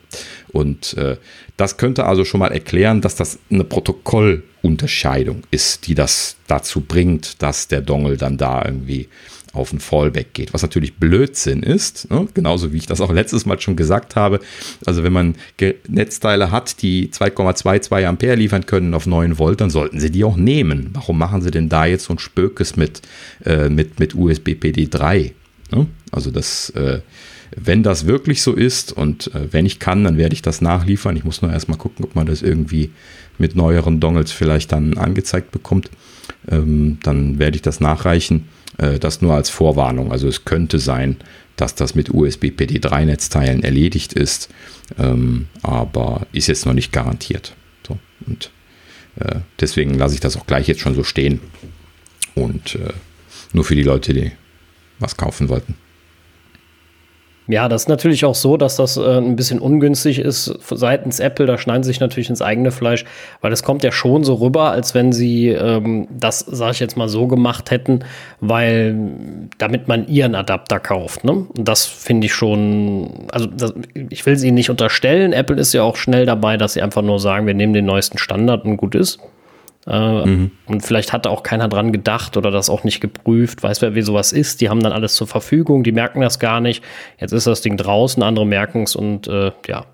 Und äh, das könnte also schon mal erklären, dass das eine Protokoll Unterscheidung ist, die das dazu bringt, dass der Dongle dann da irgendwie auf ein Fallback geht, was natürlich Blödsinn ist, ne? genauso wie ich das auch letztes Mal schon gesagt habe. Also wenn man Netzteile hat, die 2,22 Ampere liefern können auf 9 Volt, dann sollten sie die auch nehmen. Warum machen sie denn da jetzt so ein Spökes mit, äh, mit, mit USB PD 3? Ne? Also das, äh, wenn das wirklich so ist und äh, wenn ich kann, dann werde ich das nachliefern. Ich muss nur erstmal gucken, ob man das irgendwie mit neueren Dongles vielleicht dann angezeigt bekommt. Ähm, dann werde ich das nachreichen. Äh, das nur als Vorwarnung. Also es könnte sein, dass das mit USB PD3-Netzteilen erledigt ist, ähm, aber ist jetzt noch nicht garantiert. So, und äh, deswegen lasse ich das auch gleich jetzt schon so stehen. Und äh, nur für die Leute, die was kaufen wollten. Ja, das ist natürlich auch so, dass das äh, ein bisschen ungünstig ist seitens Apple. Da schneiden sie sich natürlich ins eigene Fleisch, weil es kommt ja schon so rüber, als wenn sie ähm, das, sage ich jetzt mal, so gemacht hätten, weil damit man ihren Adapter kauft. Ne? Und das finde ich schon, also das, ich will sie nicht unterstellen. Apple ist ja auch schnell dabei, dass sie einfach nur sagen, wir nehmen den neuesten Standard und gut ist. Äh, mhm. Und vielleicht hat auch keiner dran gedacht oder das auch nicht geprüft. Weiß wer, wie sowas ist. Die haben dann alles zur Verfügung, die merken das gar nicht. Jetzt ist das Ding draußen, andere merken es und äh, ja.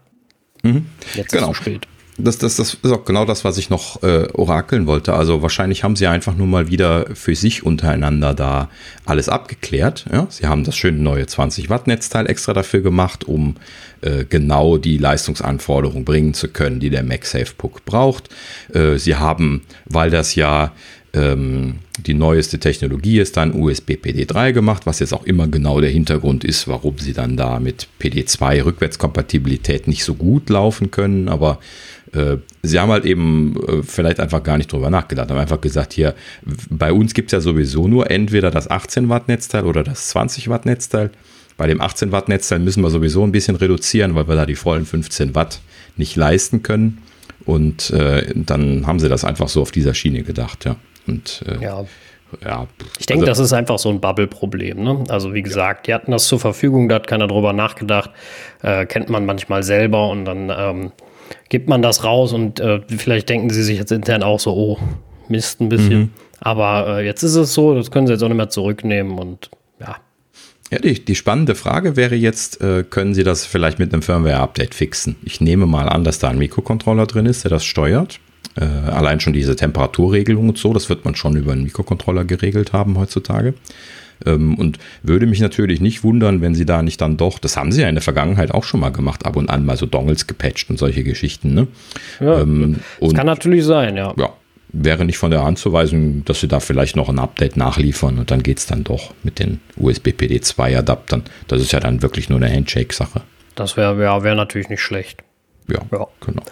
Mhm. Jetzt genau. ist es zu spät das, das, das ist auch genau das, was ich noch äh, orakeln wollte. Also wahrscheinlich haben sie einfach nur mal wieder für sich untereinander da alles abgeklärt. Ja? Sie haben das schöne neue 20 Watt Netzteil extra dafür gemacht, um äh, genau die Leistungsanforderungen bringen zu können, die der MagSafe Puck braucht. Äh, sie haben, weil das ja ähm, die neueste Technologie ist dann USB PD3 gemacht, was jetzt auch immer genau der Hintergrund ist, warum sie dann da mit PD2 Rückwärtskompatibilität nicht so gut laufen können. Aber sie haben halt eben äh, vielleicht einfach gar nicht drüber nachgedacht, haben einfach gesagt, hier, bei uns gibt es ja sowieso nur entweder das 18 Watt Netzteil oder das 20 Watt Netzteil. Bei dem 18 Watt Netzteil müssen wir sowieso ein bisschen reduzieren, weil wir da die vollen 15 Watt nicht leisten können. Und äh, dann haben sie das einfach so auf dieser Schiene gedacht, ja. Und äh, ja. Ja, ich denke, also, das ist einfach so ein Bubble-Problem. Ne? Also wie gesagt, die hatten das zur Verfügung, da hat keiner drüber nachgedacht. Äh, kennt man manchmal selber und dann ähm, gibt man das raus und äh, vielleicht denken sie sich jetzt intern auch so, oh, Mist ein bisschen. Mhm. Aber äh, jetzt ist es so, das können sie jetzt auch nicht mehr zurücknehmen und ja. Ja, die, die spannende Frage wäre jetzt, äh, können Sie das vielleicht mit einem Firmware-Update fixen? Ich nehme mal an, dass da ein Mikrocontroller drin ist, der das steuert. Äh, allein schon diese Temperaturregelung und so, das wird man schon über einen Mikrocontroller geregelt haben heutzutage. Ähm, und würde mich natürlich nicht wundern, wenn sie da nicht dann doch, das haben sie ja in der Vergangenheit auch schon mal gemacht, ab und an mal so Dongles gepatcht und solche Geschichten. Ne? Ja, ähm, das kann natürlich sein, ja. Ja, wäre nicht von der Hand zu weisen, dass sie da vielleicht noch ein Update nachliefern und dann geht es dann doch mit den USB-PD2-Adaptern. Das ist ja dann wirklich nur eine Handshake-Sache. Das wäre wär, wär natürlich nicht schlecht. Ja, ja. genau.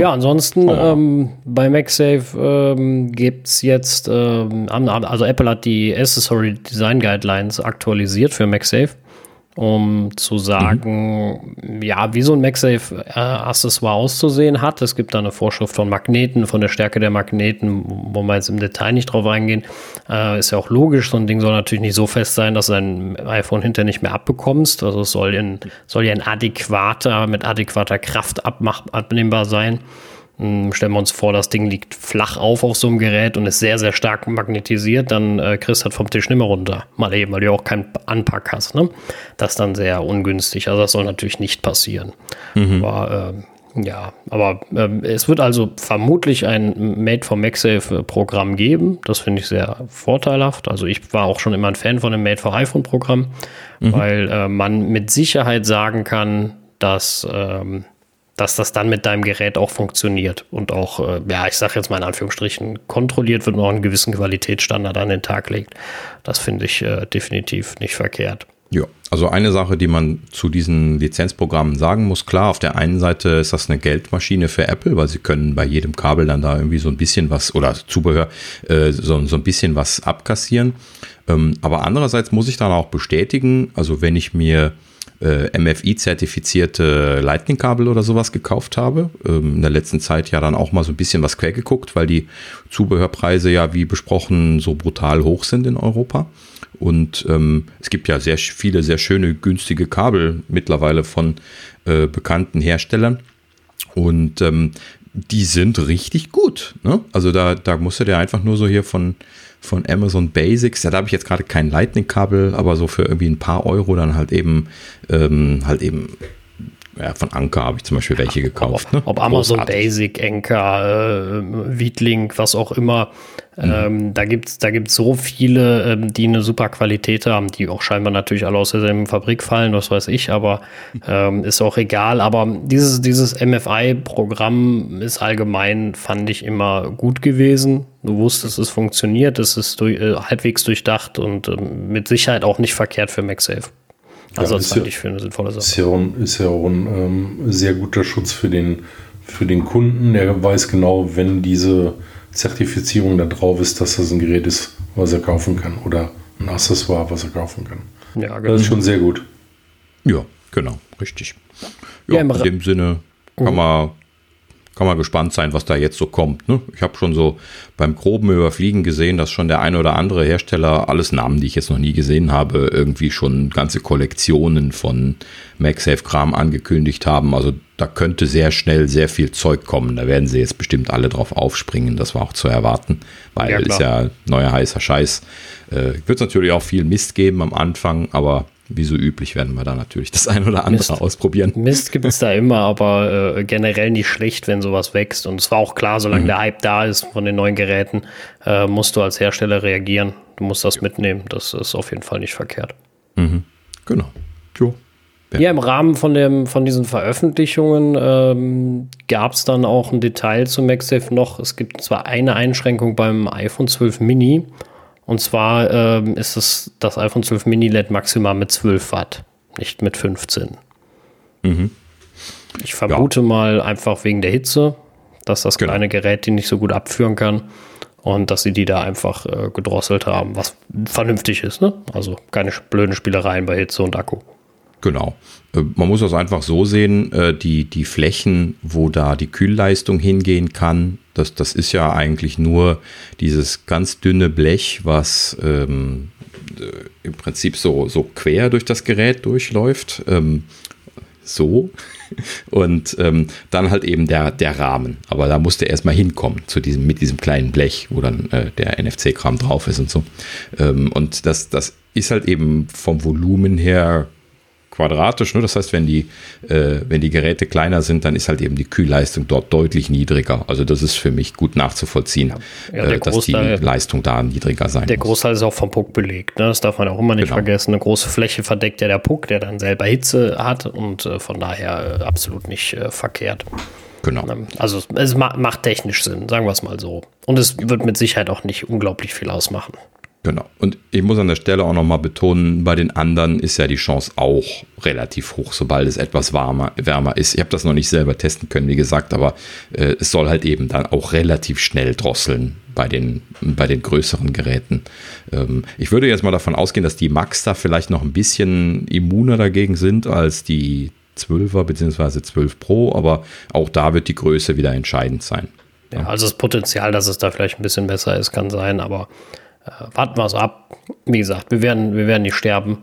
Ja, ansonsten oh. ähm, bei MagSafe ähm, gibt es jetzt, ähm, also Apple hat die Accessory Design Guidelines aktualisiert für MagSafe um zu sagen, mhm. ja, wie so ein MagSafe-Accessoire äh, auszusehen hat. Es gibt da eine Vorschrift von Magneten, von der Stärke der Magneten, wo wir jetzt im Detail nicht drauf eingehen. Äh, ist ja auch logisch, so ein Ding soll natürlich nicht so fest sein, dass du dein iPhone hinterher nicht mehr abbekommst. Also es soll, in, soll ja in adäquater, mit adäquater Kraft abmach, abnehmbar sein. Hm, stellen wir uns vor, das Ding liegt flach auf auf so einem Gerät und ist sehr, sehr stark magnetisiert, dann äh, kriegst du halt vom Tisch nicht mehr runter. Mal eben, weil du auch keinen Anpack hast. Ne? Das ist dann sehr ungünstig. Also das soll natürlich nicht passieren. Mhm. Aber äh, ja, aber äh, es wird also vermutlich ein Made for MagSafe Programm geben. Das finde ich sehr vorteilhaft. Also ich war auch schon immer ein Fan von dem Made for iPhone Programm, mhm. weil äh, man mit Sicherheit sagen kann, dass ähm, dass das dann mit deinem Gerät auch funktioniert und auch, äh, ja, ich sage jetzt mal in Anführungsstrichen, kontrolliert wird und auch einen gewissen Qualitätsstandard an den Tag legt. Das finde ich äh, definitiv nicht verkehrt. Ja, also eine Sache, die man zu diesen Lizenzprogrammen sagen muss, klar, auf der einen Seite ist das eine Geldmaschine für Apple, weil sie können bei jedem Kabel dann da irgendwie so ein bisschen was oder Zubehör äh, so, so ein bisschen was abkassieren. Ähm, aber andererseits muss ich dann auch bestätigen, also wenn ich mir äh, MFI-zertifizierte Lightning-Kabel oder sowas gekauft habe. Ähm, in der letzten Zeit ja dann auch mal so ein bisschen was quer geguckt, weil die Zubehörpreise ja wie besprochen so brutal hoch sind in Europa. Und ähm, es gibt ja sehr viele, sehr schöne, günstige Kabel mittlerweile von äh, bekannten Herstellern. Und ähm, die sind richtig gut. Ne? Also da, da musst du dir einfach nur so hier von, von Amazon Basics, ja, da habe ich jetzt gerade kein Lightning-Kabel, aber so für irgendwie ein paar Euro dann halt eben, ähm, halt eben ja, von Anker habe ich zum Beispiel welche gekauft. Ob, ne? ob Amazon Großartig. Basic, Anker, äh, Wiedlink, was auch immer. Mhm. Ähm, da gibt es da gibt's so viele, ähm, die eine super Qualität haben, die auch scheinbar natürlich alle aus derselben Fabrik fallen, was weiß ich, aber ähm, ist auch egal. Aber dieses, dieses MFI-Programm ist allgemein, fand ich immer gut gewesen. Du wusstest, es funktioniert, es ist durch, äh, halbwegs durchdacht und äh, mit Sicherheit auch nicht verkehrt für MagSafe. Also ja, das fand ja, ich für eine sinnvolle Sache. Ist ja auch, ein, ist ja auch ein ähm, sehr guter Schutz für den, für den Kunden. Der weiß genau, wenn diese Zertifizierung da drauf ist, dass das ein Gerät ist, was er kaufen kann oder ein Accessoire, was er kaufen kann. Ja, genau. Das ist schon sehr gut. Ja, genau, richtig. Ja, ja in dem Sinne kann mhm. man kann man gespannt sein, was da jetzt so kommt. Ne? Ich habe schon so beim groben Überfliegen gesehen, dass schon der eine oder andere Hersteller, alles Namen, die ich jetzt noch nie gesehen habe, irgendwie schon ganze Kollektionen von MagSafe-Kram angekündigt haben. Also da könnte sehr schnell sehr viel Zeug kommen. Da werden sie jetzt bestimmt alle drauf aufspringen. Das war auch zu erwarten, weil ja, ist ja neuer heißer Scheiß. Äh, Wird es natürlich auch viel Mist geben am Anfang, aber wie so üblich werden wir da natürlich das ein oder andere Mist. ausprobieren. Mist gibt es da immer, aber äh, generell nicht schlecht, wenn sowas wächst. Und es war auch klar, solange mhm. der Hype da ist von den neuen Geräten, äh, musst du als Hersteller reagieren. Du musst das mitnehmen. Das ist auf jeden Fall nicht verkehrt. Mhm. Genau. Jo. Ja. ja, im Rahmen von, dem, von diesen Veröffentlichungen ähm, gab es dann auch ein Detail zu MagSafe noch. Es gibt zwar eine Einschränkung beim iPhone 12 Mini. Und zwar ähm, ist es das iPhone 12 Mini LED maximal mit 12 Watt, nicht mit 15. Mhm. Ich vermute ja. mal einfach wegen der Hitze, dass das genau. kleine Gerät die nicht so gut abführen kann und dass sie die da einfach äh, gedrosselt haben, was vernünftig ist. Ne? Also keine blöden Spielereien bei Hitze und Akku. Genau. Äh, man muss das einfach so sehen, äh, die, die Flächen, wo da die Kühlleistung hingehen kann, das, das ist ja eigentlich nur dieses ganz dünne Blech, was ähm, äh, im Prinzip so, so quer durch das Gerät durchläuft. Ähm, so. Und ähm, dann halt eben der, der Rahmen. Aber da musste erstmal hinkommen zu diesem, mit diesem kleinen Blech, wo dann äh, der NFC-Kram drauf ist und so. Ähm, und das, das ist halt eben vom Volumen her quadratisch. Ne? Das heißt, wenn die, äh, wenn die Geräte kleiner sind, dann ist halt eben die Kühlleistung dort deutlich niedriger. Also das ist für mich gut nachzuvollziehen, ja. Äh, dass die Leistung da niedriger sein Der muss. Großteil ist auch vom Puck belegt. Ne? Das darf man auch immer nicht genau. vergessen. Eine große Fläche verdeckt ja der Puck, der dann selber Hitze hat und äh, von daher äh, absolut nicht äh, verkehrt. Genau. Ähm, also es macht technisch Sinn, sagen wir es mal so. Und es wird mit Sicherheit auch nicht unglaublich viel ausmachen. Genau. Und ich muss an der Stelle auch nochmal betonen, bei den anderen ist ja die Chance auch relativ hoch, sobald es etwas warmer, wärmer ist. Ich habe das noch nicht selber testen können, wie gesagt, aber äh, es soll halt eben dann auch relativ schnell drosseln bei den, bei den größeren Geräten. Ähm, ich würde jetzt mal davon ausgehen, dass die Max da vielleicht noch ein bisschen immuner dagegen sind als die 12er bzw. 12 Pro, aber auch da wird die Größe wieder entscheidend sein. Ja, also das Potenzial, dass es da vielleicht ein bisschen besser ist, kann sein, aber äh, warten wir es ab. Wie gesagt, wir werden, wir werden nicht sterben.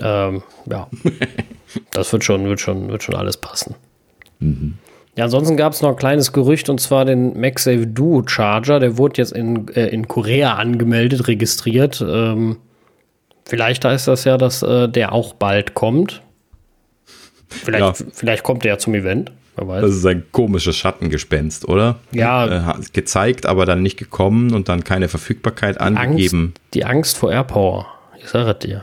Ähm, ja, das wird schon, wird, schon, wird schon alles passen. Mhm. Ja, ansonsten gab es noch ein kleines Gerücht und zwar den MagSafe Duo Charger. Der wurde jetzt in, äh, in Korea angemeldet, registriert. Ähm, vielleicht heißt das ja, dass äh, der auch bald kommt. Vielleicht, ja. vielleicht kommt der ja zum Event. Das ist ein komisches Schattengespenst, oder? Ja. Äh, gezeigt, aber dann nicht gekommen und dann keine Verfügbarkeit die angegeben. Angst, die Angst vor AirPower. Ich sage es dir.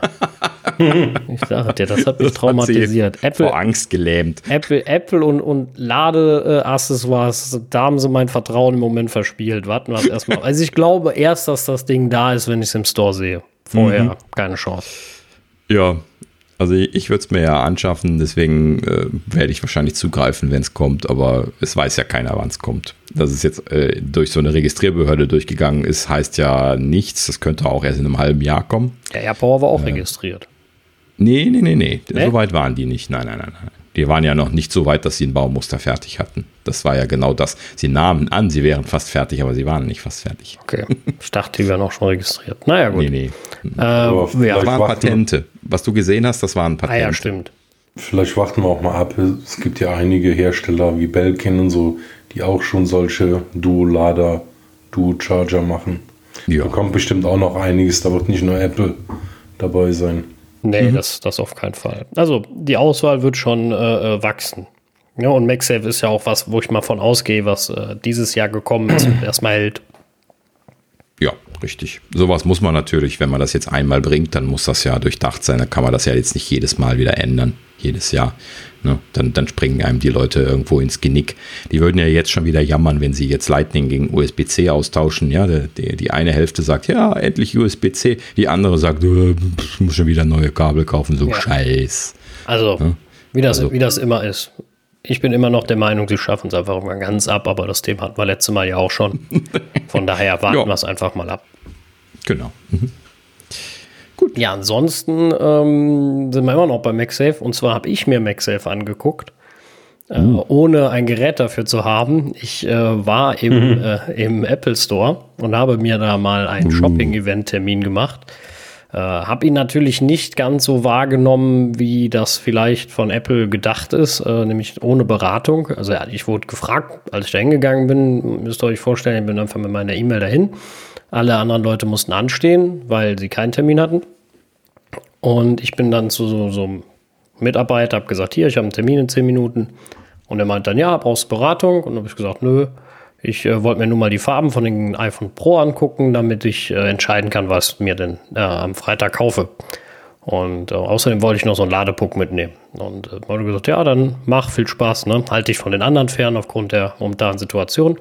ich sage dir, das hat mich das traumatisiert. Hat Apple, vor Angst gelähmt. Apple, Apple und, und Ladeaccessoires, da haben sie mein Vertrauen im Moment verspielt. Warten wir erstmal. Also ich glaube erst, dass das Ding da ist, wenn ich es im Store sehe. Vorher mhm. keine Chance. Ja, also ich würde es mir ja anschaffen, deswegen äh, werde ich wahrscheinlich zugreifen, wenn es kommt, aber es weiß ja keiner, wann es kommt. Dass es jetzt äh, durch so eine Registrierbehörde durchgegangen ist, heißt ja nichts. Das könnte auch erst in einem halben Jahr kommen. Der AirPower war auch äh, registriert. Nee, nee, nee, nee. nee? So weit waren die nicht. Nein, nein, nein, nein. Die waren ja noch nicht so weit, dass sie ein Baumuster fertig hatten. Das war ja genau das. Sie nahmen an, sie wären fast fertig, aber sie waren nicht fast fertig. Okay. Ich dachte, die wären auch schon registriert. Naja, gut. Nee, nee. Äh, ja. Waren Patente. Was du gesehen hast, das waren Patente. Ah ja, stimmt. Vielleicht warten wir auch mal ab. Es gibt ja einige Hersteller wie Belkin und so, die auch schon solche Duo-Lader, Duo-Charger machen. Ja. Da kommt bestimmt auch noch einiges. Da wird nicht nur Apple dabei sein. Nee, mhm. das, das auf keinen Fall. Also die Auswahl wird schon äh, äh wachsen. Ja, und MagSafe ist ja auch was, wo ich mal von ausgehe, was äh, dieses Jahr gekommen ist und erstmal hält. Richtig. Sowas muss man natürlich, wenn man das jetzt einmal bringt, dann muss das ja durchdacht sein. Dann kann man das ja jetzt nicht jedes Mal wieder ändern, jedes Jahr. Ne? Dann, dann springen einem die Leute irgendwo ins Genick. Die würden ja jetzt schon wieder jammern, wenn sie jetzt Lightning gegen USB-C austauschen. Ja, die, die eine Hälfte sagt, ja, endlich USB-C. Die andere sagt, äh, ich muss schon wieder neue Kabel kaufen, so ja. Scheiß. Also, ja? wie, das, also, wie das immer ist. Ich bin immer noch der Meinung, sie schaffen es einfach mal ganz ab, aber das Thema hatten wir letztes Mal ja auch schon. Von daher warten ja. wir es einfach mal ab. Genau. Mhm. Gut. Ja, ansonsten ähm, sind wir immer noch bei MagSafe. Und zwar habe ich mir MagSafe angeguckt, äh, mhm. ohne ein Gerät dafür zu haben. Ich äh, war im, mhm. äh, im Apple Store und habe mir da mal einen mhm. Shopping-Event-Termin gemacht. Äh, habe ihn natürlich nicht ganz so wahrgenommen, wie das vielleicht von Apple gedacht ist, äh, nämlich ohne Beratung. Also ja, ich wurde gefragt, als ich da hingegangen bin, müsst ihr euch vorstellen, ich bin einfach mit meiner E-Mail dahin. Alle anderen Leute mussten anstehen, weil sie keinen Termin hatten. Und ich bin dann zu so, so einem Mitarbeiter, habe gesagt, hier, ich habe einen Termin in 10 Minuten. Und er meint dann, ja, brauchst du Beratung? Und dann habe ich gesagt, nö, ich äh, wollte mir nur mal die Farben von den iPhone Pro angucken, damit ich äh, entscheiden kann, was mir denn äh, am Freitag kaufe. Und äh, außerdem wollte ich noch so einen Ladepuck mitnehmen. Und äh, wurde gesagt, ja, dann mach viel Spaß, ne? Halte dich von den anderen fern aufgrund der momentanen Situation.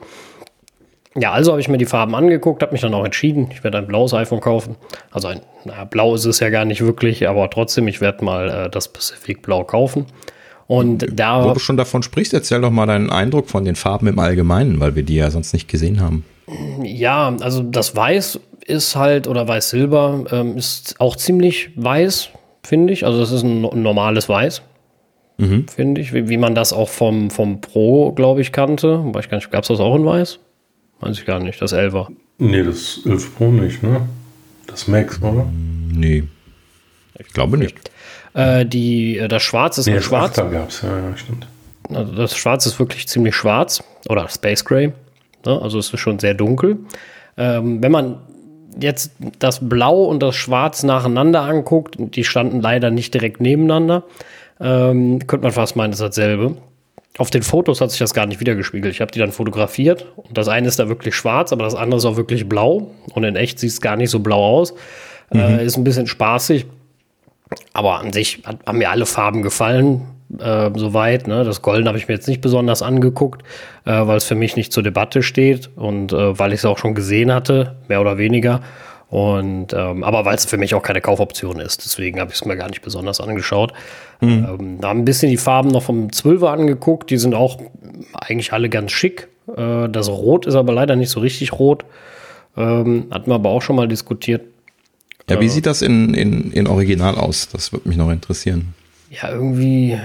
Ja, also habe ich mir die Farben angeguckt, habe mich dann auch entschieden, ich werde ein blaues iPhone kaufen. Also ein, naja, blau ist es ja gar nicht wirklich, aber trotzdem, ich werde mal äh, das Pacific Blau kaufen. Und da. Wo du schon davon sprichst, erzähl doch mal deinen Eindruck von den Farben im Allgemeinen, weil wir die ja sonst nicht gesehen haben. Ja, also das Weiß ist halt, oder Weiß-Silber, ähm, ist auch ziemlich weiß, finde ich. Also das ist ein, ein normales Weiß. Mhm. Finde ich, wie, wie, man das auch vom, vom Pro, glaube ich, kannte. Weiß ich gar nicht, gab es das auch in Weiß? Weiß ich gar nicht, das 11er. Nee, das 11 Pro nicht, ne? Das Max, oder? Nee. Ich glaube nicht. Äh, die, äh, das Schwarz ist nee, das schwarz. gab's, ja, ja, stimmt. Also das Schwarz ist wirklich ziemlich schwarz oder Space Gray. Ne? Also es ist schon sehr dunkel. Ähm, wenn man jetzt das Blau und das Schwarz nacheinander anguckt, die standen leider nicht direkt nebeneinander, ähm, könnte man fast meinen, das ist dasselbe. Auf den Fotos hat sich das gar nicht wiedergespiegelt. Ich habe die dann fotografiert und das eine ist da wirklich schwarz, aber das andere ist auch wirklich blau und in echt sieht es gar nicht so blau aus. Mhm. Äh, ist ein bisschen spaßig. Aber an sich hat, haben mir alle Farben gefallen, äh, soweit. Ne? Das Golden habe ich mir jetzt nicht besonders angeguckt, äh, weil es für mich nicht zur Debatte steht und äh, weil ich es auch schon gesehen hatte, mehr oder weniger. Und ähm, aber weil es für mich auch keine Kaufoption ist, deswegen habe ich es mir gar nicht besonders angeschaut. Mhm. Ähm, da haben ein bisschen die Farben noch vom 12er angeguckt, die sind auch eigentlich alle ganz schick. Äh, das Rot ist aber leider nicht so richtig rot. Ähm, hatten wir aber auch schon mal diskutiert. Ja, wie sieht das in, in, in Original aus? Das würde mich noch interessieren. Ja, irgendwie.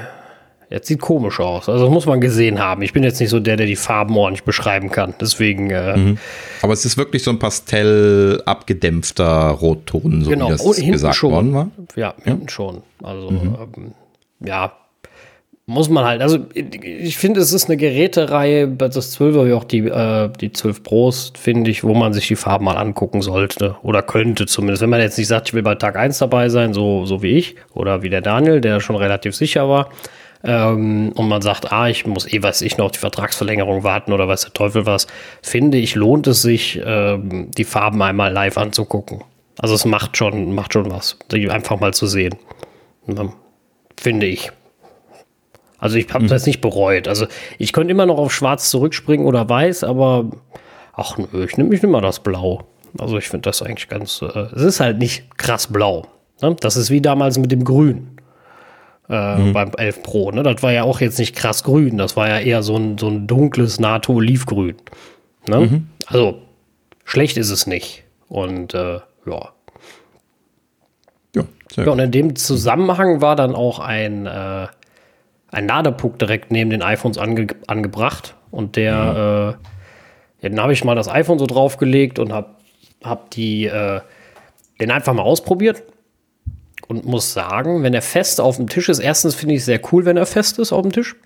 Jetzt sieht komisch aus. Also das muss man gesehen haben. Ich bin jetzt nicht so der, der die Farben ordentlich beschreiben kann. Deswegen. Äh, mhm. Aber es ist wirklich so ein Pastell abgedämpfter Rotton, so genau. wie das gesagt schon. worden war. Ja, hinten ja? schon. Also mhm. ähm, ja, muss man halt, also ich finde, es ist eine Gerätereihe, das 12er wie auch die, äh, die 12 Pros, finde ich, wo man sich die Farben mal angucken sollte oder könnte zumindest. Wenn man jetzt nicht sagt, ich will bei Tag 1 dabei sein, so, so wie ich oder wie der Daniel, der schon relativ sicher war, ähm, und man sagt, ah, ich muss eh, weiß ich noch, die Vertragsverlängerung warten oder weiß der Teufel was, finde ich, lohnt es sich, ähm, die Farben einmal live anzugucken. Also es macht schon, macht schon was, die einfach mal zu sehen. Finde ich. Also ich habe mhm. das nicht bereut. Also ich könnte immer noch auf Schwarz zurückspringen oder Weiß, aber ach nö, ich nehme ich nehm mal das Blau. Also ich finde das eigentlich ganz. Äh, es ist halt nicht krass blau. Ne? Das ist wie damals mit dem Grün äh, mhm. beim 11 Pro. Ne? Das war ja auch jetzt nicht krass grün. Das war ja eher so ein, so ein dunkles NATO-Olivgrün. Ne? Mhm. Also schlecht ist es nicht. Und äh, ja. Ja, ja, und in dem Zusammenhang war dann auch ein äh, ein Ladepuck direkt neben den iPhones ange angebracht. Und der, mhm. äh, ja, dann habe ich mal das iPhone so draufgelegt und habe hab die, äh, den einfach mal ausprobiert. und muss sagen, wenn er fest auf dem Tisch ist, erstens finde ich es sehr cool, wenn er fest ist auf dem Tisch.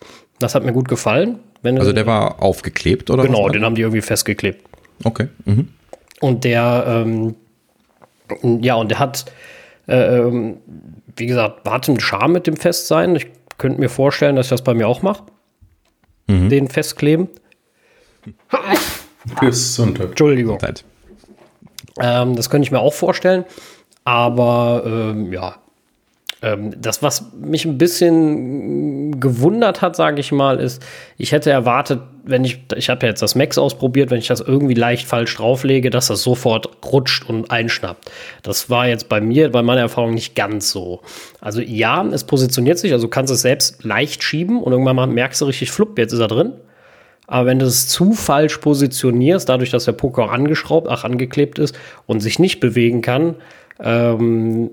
Das hat mir gut gefallen. Wenn also der war aufgeklebt, oder? Genau, den haben die irgendwie festgeklebt. Okay. Mhm. Und der, ähm, ja, und der hat, äh, ähm, wie gesagt, hat einen Charme mit dem Festsein. Ich könnte mir vorstellen, dass ich das bei mir auch mache. Mhm. Den festkleben. Gesundheit. Entschuldigung. Ähm, das könnte ich mir auch vorstellen. Aber ähm, ja, das, was mich ein bisschen gewundert hat, sage ich mal, ist, ich hätte erwartet, wenn ich, ich habe ja jetzt das Max ausprobiert, wenn ich das irgendwie leicht falsch drauflege, dass das sofort rutscht und einschnappt. Das war jetzt bei mir, bei meiner Erfahrung nicht ganz so. Also ja, es positioniert sich, also kannst es selbst leicht schieben und irgendwann mal merkst du richtig, flupp, jetzt ist er drin. Aber wenn du es zu falsch positionierst, dadurch, dass der Poker angeschraubt, ach, angeklebt ist und sich nicht bewegen kann, ähm,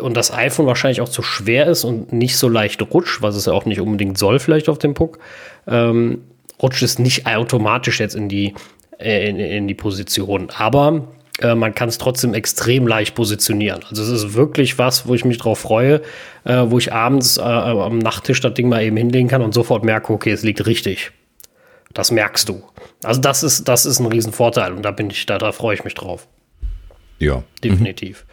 und das iPhone wahrscheinlich auch zu schwer ist und nicht so leicht rutscht, was es ja auch nicht unbedingt soll, vielleicht auf dem Puck, ähm, rutscht es nicht automatisch jetzt in die, äh, in, in, die Position. Aber äh, man kann es trotzdem extrem leicht positionieren. Also es ist wirklich was, wo ich mich drauf freue, äh, wo ich abends äh, am Nachttisch das Ding mal eben hinlegen kann und sofort merke, okay, es liegt richtig. Das merkst du. Also das ist, das ist ein Riesenvorteil und da bin ich, da, da freue ich mich drauf. Ja. Definitiv.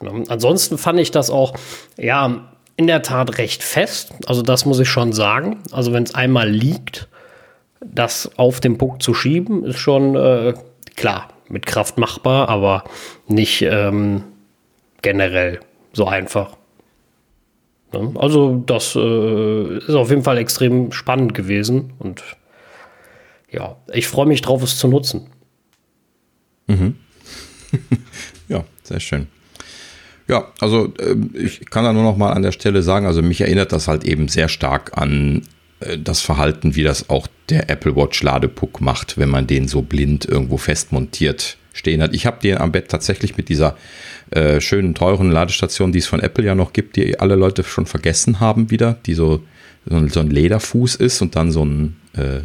Ne? Ansonsten fand ich das auch, ja, in der Tat recht fest. Also das muss ich schon sagen. Also wenn es einmal liegt, das auf den Punkt zu schieben, ist schon äh, klar mit Kraft machbar, aber nicht ähm, generell so einfach. Ne? Also das äh, ist auf jeden Fall extrem spannend gewesen und ja, ich freue mich drauf, es zu nutzen. Mhm. ja, sehr schön. Ja, also äh, ich kann da nur noch mal an der Stelle sagen, also mich erinnert das halt eben sehr stark an äh, das Verhalten, wie das auch der Apple Watch Ladepuck macht, wenn man den so blind irgendwo fest montiert stehen hat. Ich habe den am Bett tatsächlich mit dieser äh, schönen, teuren Ladestation, die es von Apple ja noch gibt, die alle Leute schon vergessen haben wieder, die so, so, ein Lederfuß ist und dann so ein, äh,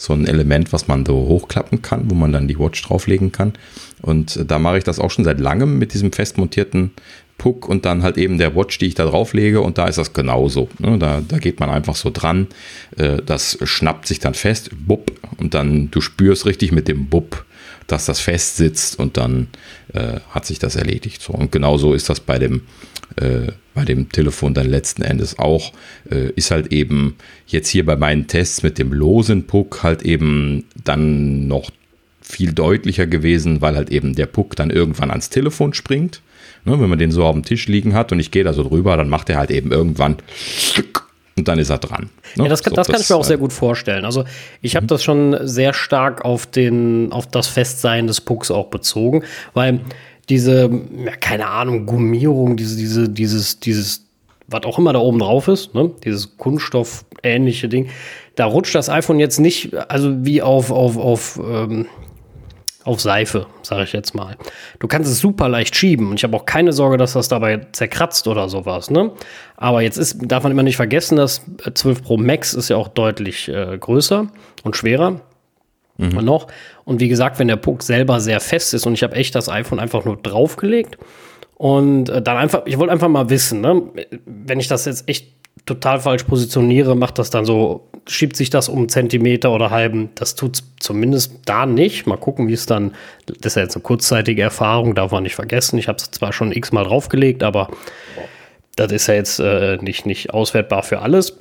so ein Element, was man so hochklappen kann, wo man dann die Watch drauflegen kann. Und da mache ich das auch schon seit langem mit diesem fest montierten Puck und dann halt eben der Watch, die ich da drauflege und da ist das genauso. Ne? Da, da geht man einfach so dran, äh, das schnappt sich dann fest, bupp, und dann du spürst richtig mit dem Bupp, dass das fest sitzt und dann äh, hat sich das erledigt. So. Und genauso ist das bei dem, äh, bei dem Telefon dann letzten Endes auch. Äh, ist halt eben jetzt hier bei meinen Tests mit dem losen Puck halt eben dann noch viel deutlicher gewesen, weil halt eben der Puck dann irgendwann ans Telefon springt. Ne, wenn man den so auf dem Tisch liegen hat und ich gehe da so drüber, dann macht er halt eben irgendwann und dann ist er dran. Ne? Ja, das, kann, so, das kann ich mir auch sehr gut vorstellen. Also ich habe mhm. das schon sehr stark auf, den, auf das Festsein des Pucks auch bezogen, weil diese, ja, keine Ahnung, Gummierung, diese, diese, dieses, dieses, was auch immer da oben drauf ist, ne? dieses Kunststoff-ähnliche Ding, da rutscht das iPhone jetzt nicht, also wie auf, auf, auf ähm, auf Seife, sage ich jetzt mal. Du kannst es super leicht schieben und ich habe auch keine Sorge, dass das dabei zerkratzt oder sowas. Ne? Aber jetzt ist, darf man immer nicht vergessen, dass 12 Pro Max ist ja auch deutlich äh, größer und schwerer. Mhm. Noch. Und wie gesagt, wenn der Puck selber sehr fest ist und ich habe echt das iPhone einfach nur draufgelegt und äh, dann einfach, ich wollte einfach mal wissen, ne? wenn ich das jetzt echt total falsch positioniere, macht das dann so, schiebt sich das um einen Zentimeter oder halben. Das tut es zumindest da nicht. Mal gucken, wie es dann, das ist ja jetzt eine kurzzeitige Erfahrung, darf man nicht vergessen. Ich habe es zwar schon x-mal draufgelegt, aber das ist ja jetzt äh, nicht, nicht auswertbar für alles.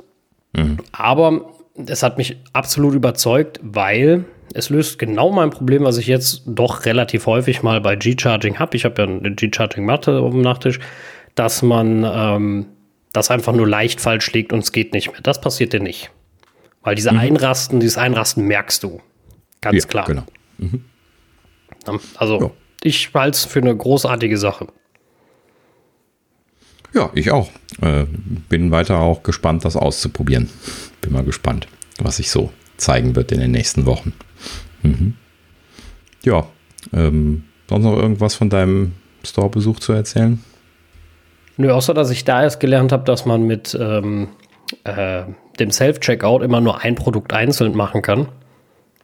Mhm. Aber es hat mich absolut überzeugt, weil es löst genau mein Problem, was ich jetzt doch relativ häufig mal bei G-Charging habe. Ich habe ja eine G-Charging-Matte auf dem Nachttisch, dass man ähm, das einfach nur leicht falsch liegt und es geht nicht mehr. Das passiert dir nicht. Weil diese mhm. Einrasten, dieses Einrasten merkst du. Ganz ja, klar. Genau. Mhm. Also, ja. ich halte es für eine großartige Sache. Ja, ich auch. Äh, bin weiter auch gespannt, das auszuprobieren. Bin mal gespannt, was sich so zeigen wird in den nächsten Wochen. Mhm. Ja, ähm, sonst noch irgendwas von deinem Store-Besuch zu erzählen? Nö, außer dass ich da erst gelernt habe, dass man mit ähm, äh, dem Self-Checkout immer nur ein Produkt einzeln machen kann.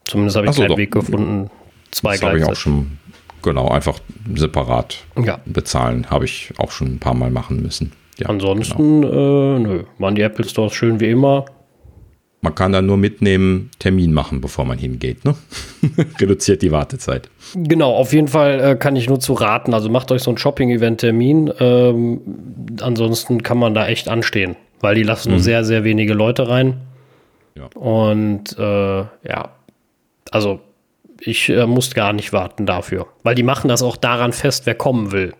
Zumindest habe ich so, keinen doch. Weg gefunden, zwei das habe ich auch schon genau, einfach separat Ja. bezahlen. Habe ich auch schon ein paar Mal machen müssen. Ja, genau. Ansonsten, äh, nö, waren die Apple Stores schön wie immer. Man kann dann nur mitnehmen, Termin machen, bevor man hingeht. Ne? Reduziert die Wartezeit. Genau, auf jeden Fall äh, kann ich nur zu raten. Also macht euch so einen Shopping-Event-Termin. Ähm, ansonsten kann man da echt anstehen, weil die lassen nur sehr, sehr wenige Leute rein. Ja. Und äh, ja, also ich äh, muss gar nicht warten dafür, weil die machen das auch daran fest, wer kommen will.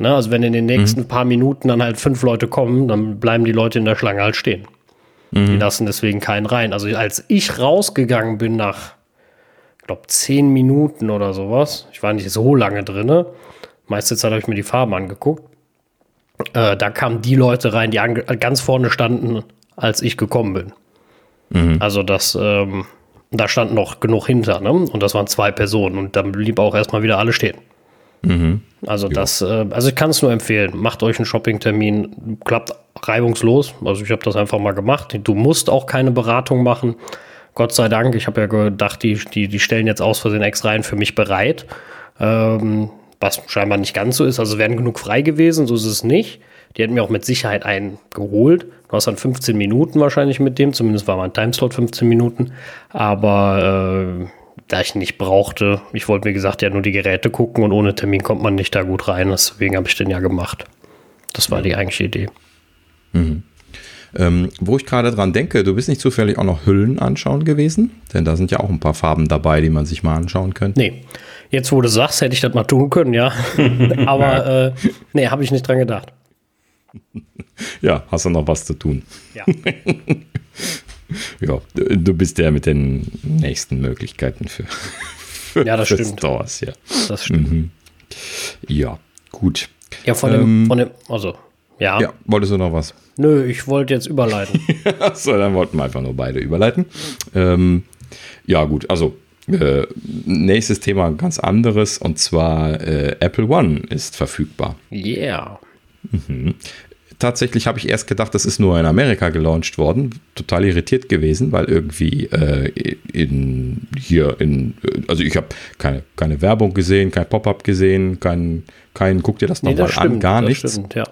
Ne? Also wenn in den nächsten paar Minuten dann halt fünf Leute kommen, dann bleiben die Leute in der Schlange halt stehen. Die lassen deswegen keinen rein. Also als ich rausgegangen bin nach, ich glaube, zehn Minuten oder sowas, ich war nicht so lange drinne, meiste Zeit habe ich mir die Farben angeguckt, äh, da kamen die Leute rein, die ganz vorne standen, als ich gekommen bin. Also das, ähm, da stand noch genug hinter, ne? Und das waren zwei Personen und dann blieb auch erstmal wieder alle stehen. Also das, äh, also ich kann es nur empfehlen. Macht euch einen Shopping-Termin, klappt reibungslos. Also ich habe das einfach mal gemacht. Du musst auch keine Beratung machen. Gott sei Dank. Ich habe ja gedacht, die, die, die stellen jetzt aus Versehen extra einen für mich bereit. Ähm, was scheinbar nicht ganz so ist. Also wären genug frei gewesen, so ist es nicht. Die hätten mir auch mit Sicherheit einen geholt. Du hast dann 15 Minuten wahrscheinlich mit dem, zumindest war mein Timeslot 15 Minuten. Aber äh, da ich nicht brauchte, ich wollte, wie gesagt, ja nur die Geräte gucken und ohne Termin kommt man nicht da gut rein. Deswegen habe ich den ja gemacht. Das war die eigentliche Idee. Ähm, wo ich gerade dran denke, du bist nicht zufällig auch noch Hüllen anschauen gewesen? Denn da sind ja auch ein paar Farben dabei, die man sich mal anschauen könnte. Nee, jetzt wo du sagst, hätte ich das mal tun können, ja. Aber äh, nee, habe ich nicht dran gedacht. Ja, hast du noch was zu tun. Ja. Ja, du bist der mit den nächsten Möglichkeiten für, für Ja, das für stimmt. Stores, ja. Das stimmt. Ja, gut. Ja, von dem, von dem, also, ja. Ja, wolltest du noch was? Nö, ich wollte jetzt überleiten. Achso, dann wollten wir einfach nur beide überleiten. Ähm, ja, gut, also äh, nächstes Thema ganz anderes und zwar äh, Apple One ist verfügbar. Yeah. Tatsächlich habe ich erst gedacht, das ist nur in Amerika gelauncht worden. Total irritiert gewesen, weil irgendwie äh, in hier in, äh, also ich habe keine, keine Werbung gesehen, kein Pop-up gesehen, kein, kein, guck dir das Nee, nochmal das an, gar nichts. Stimmt, ja.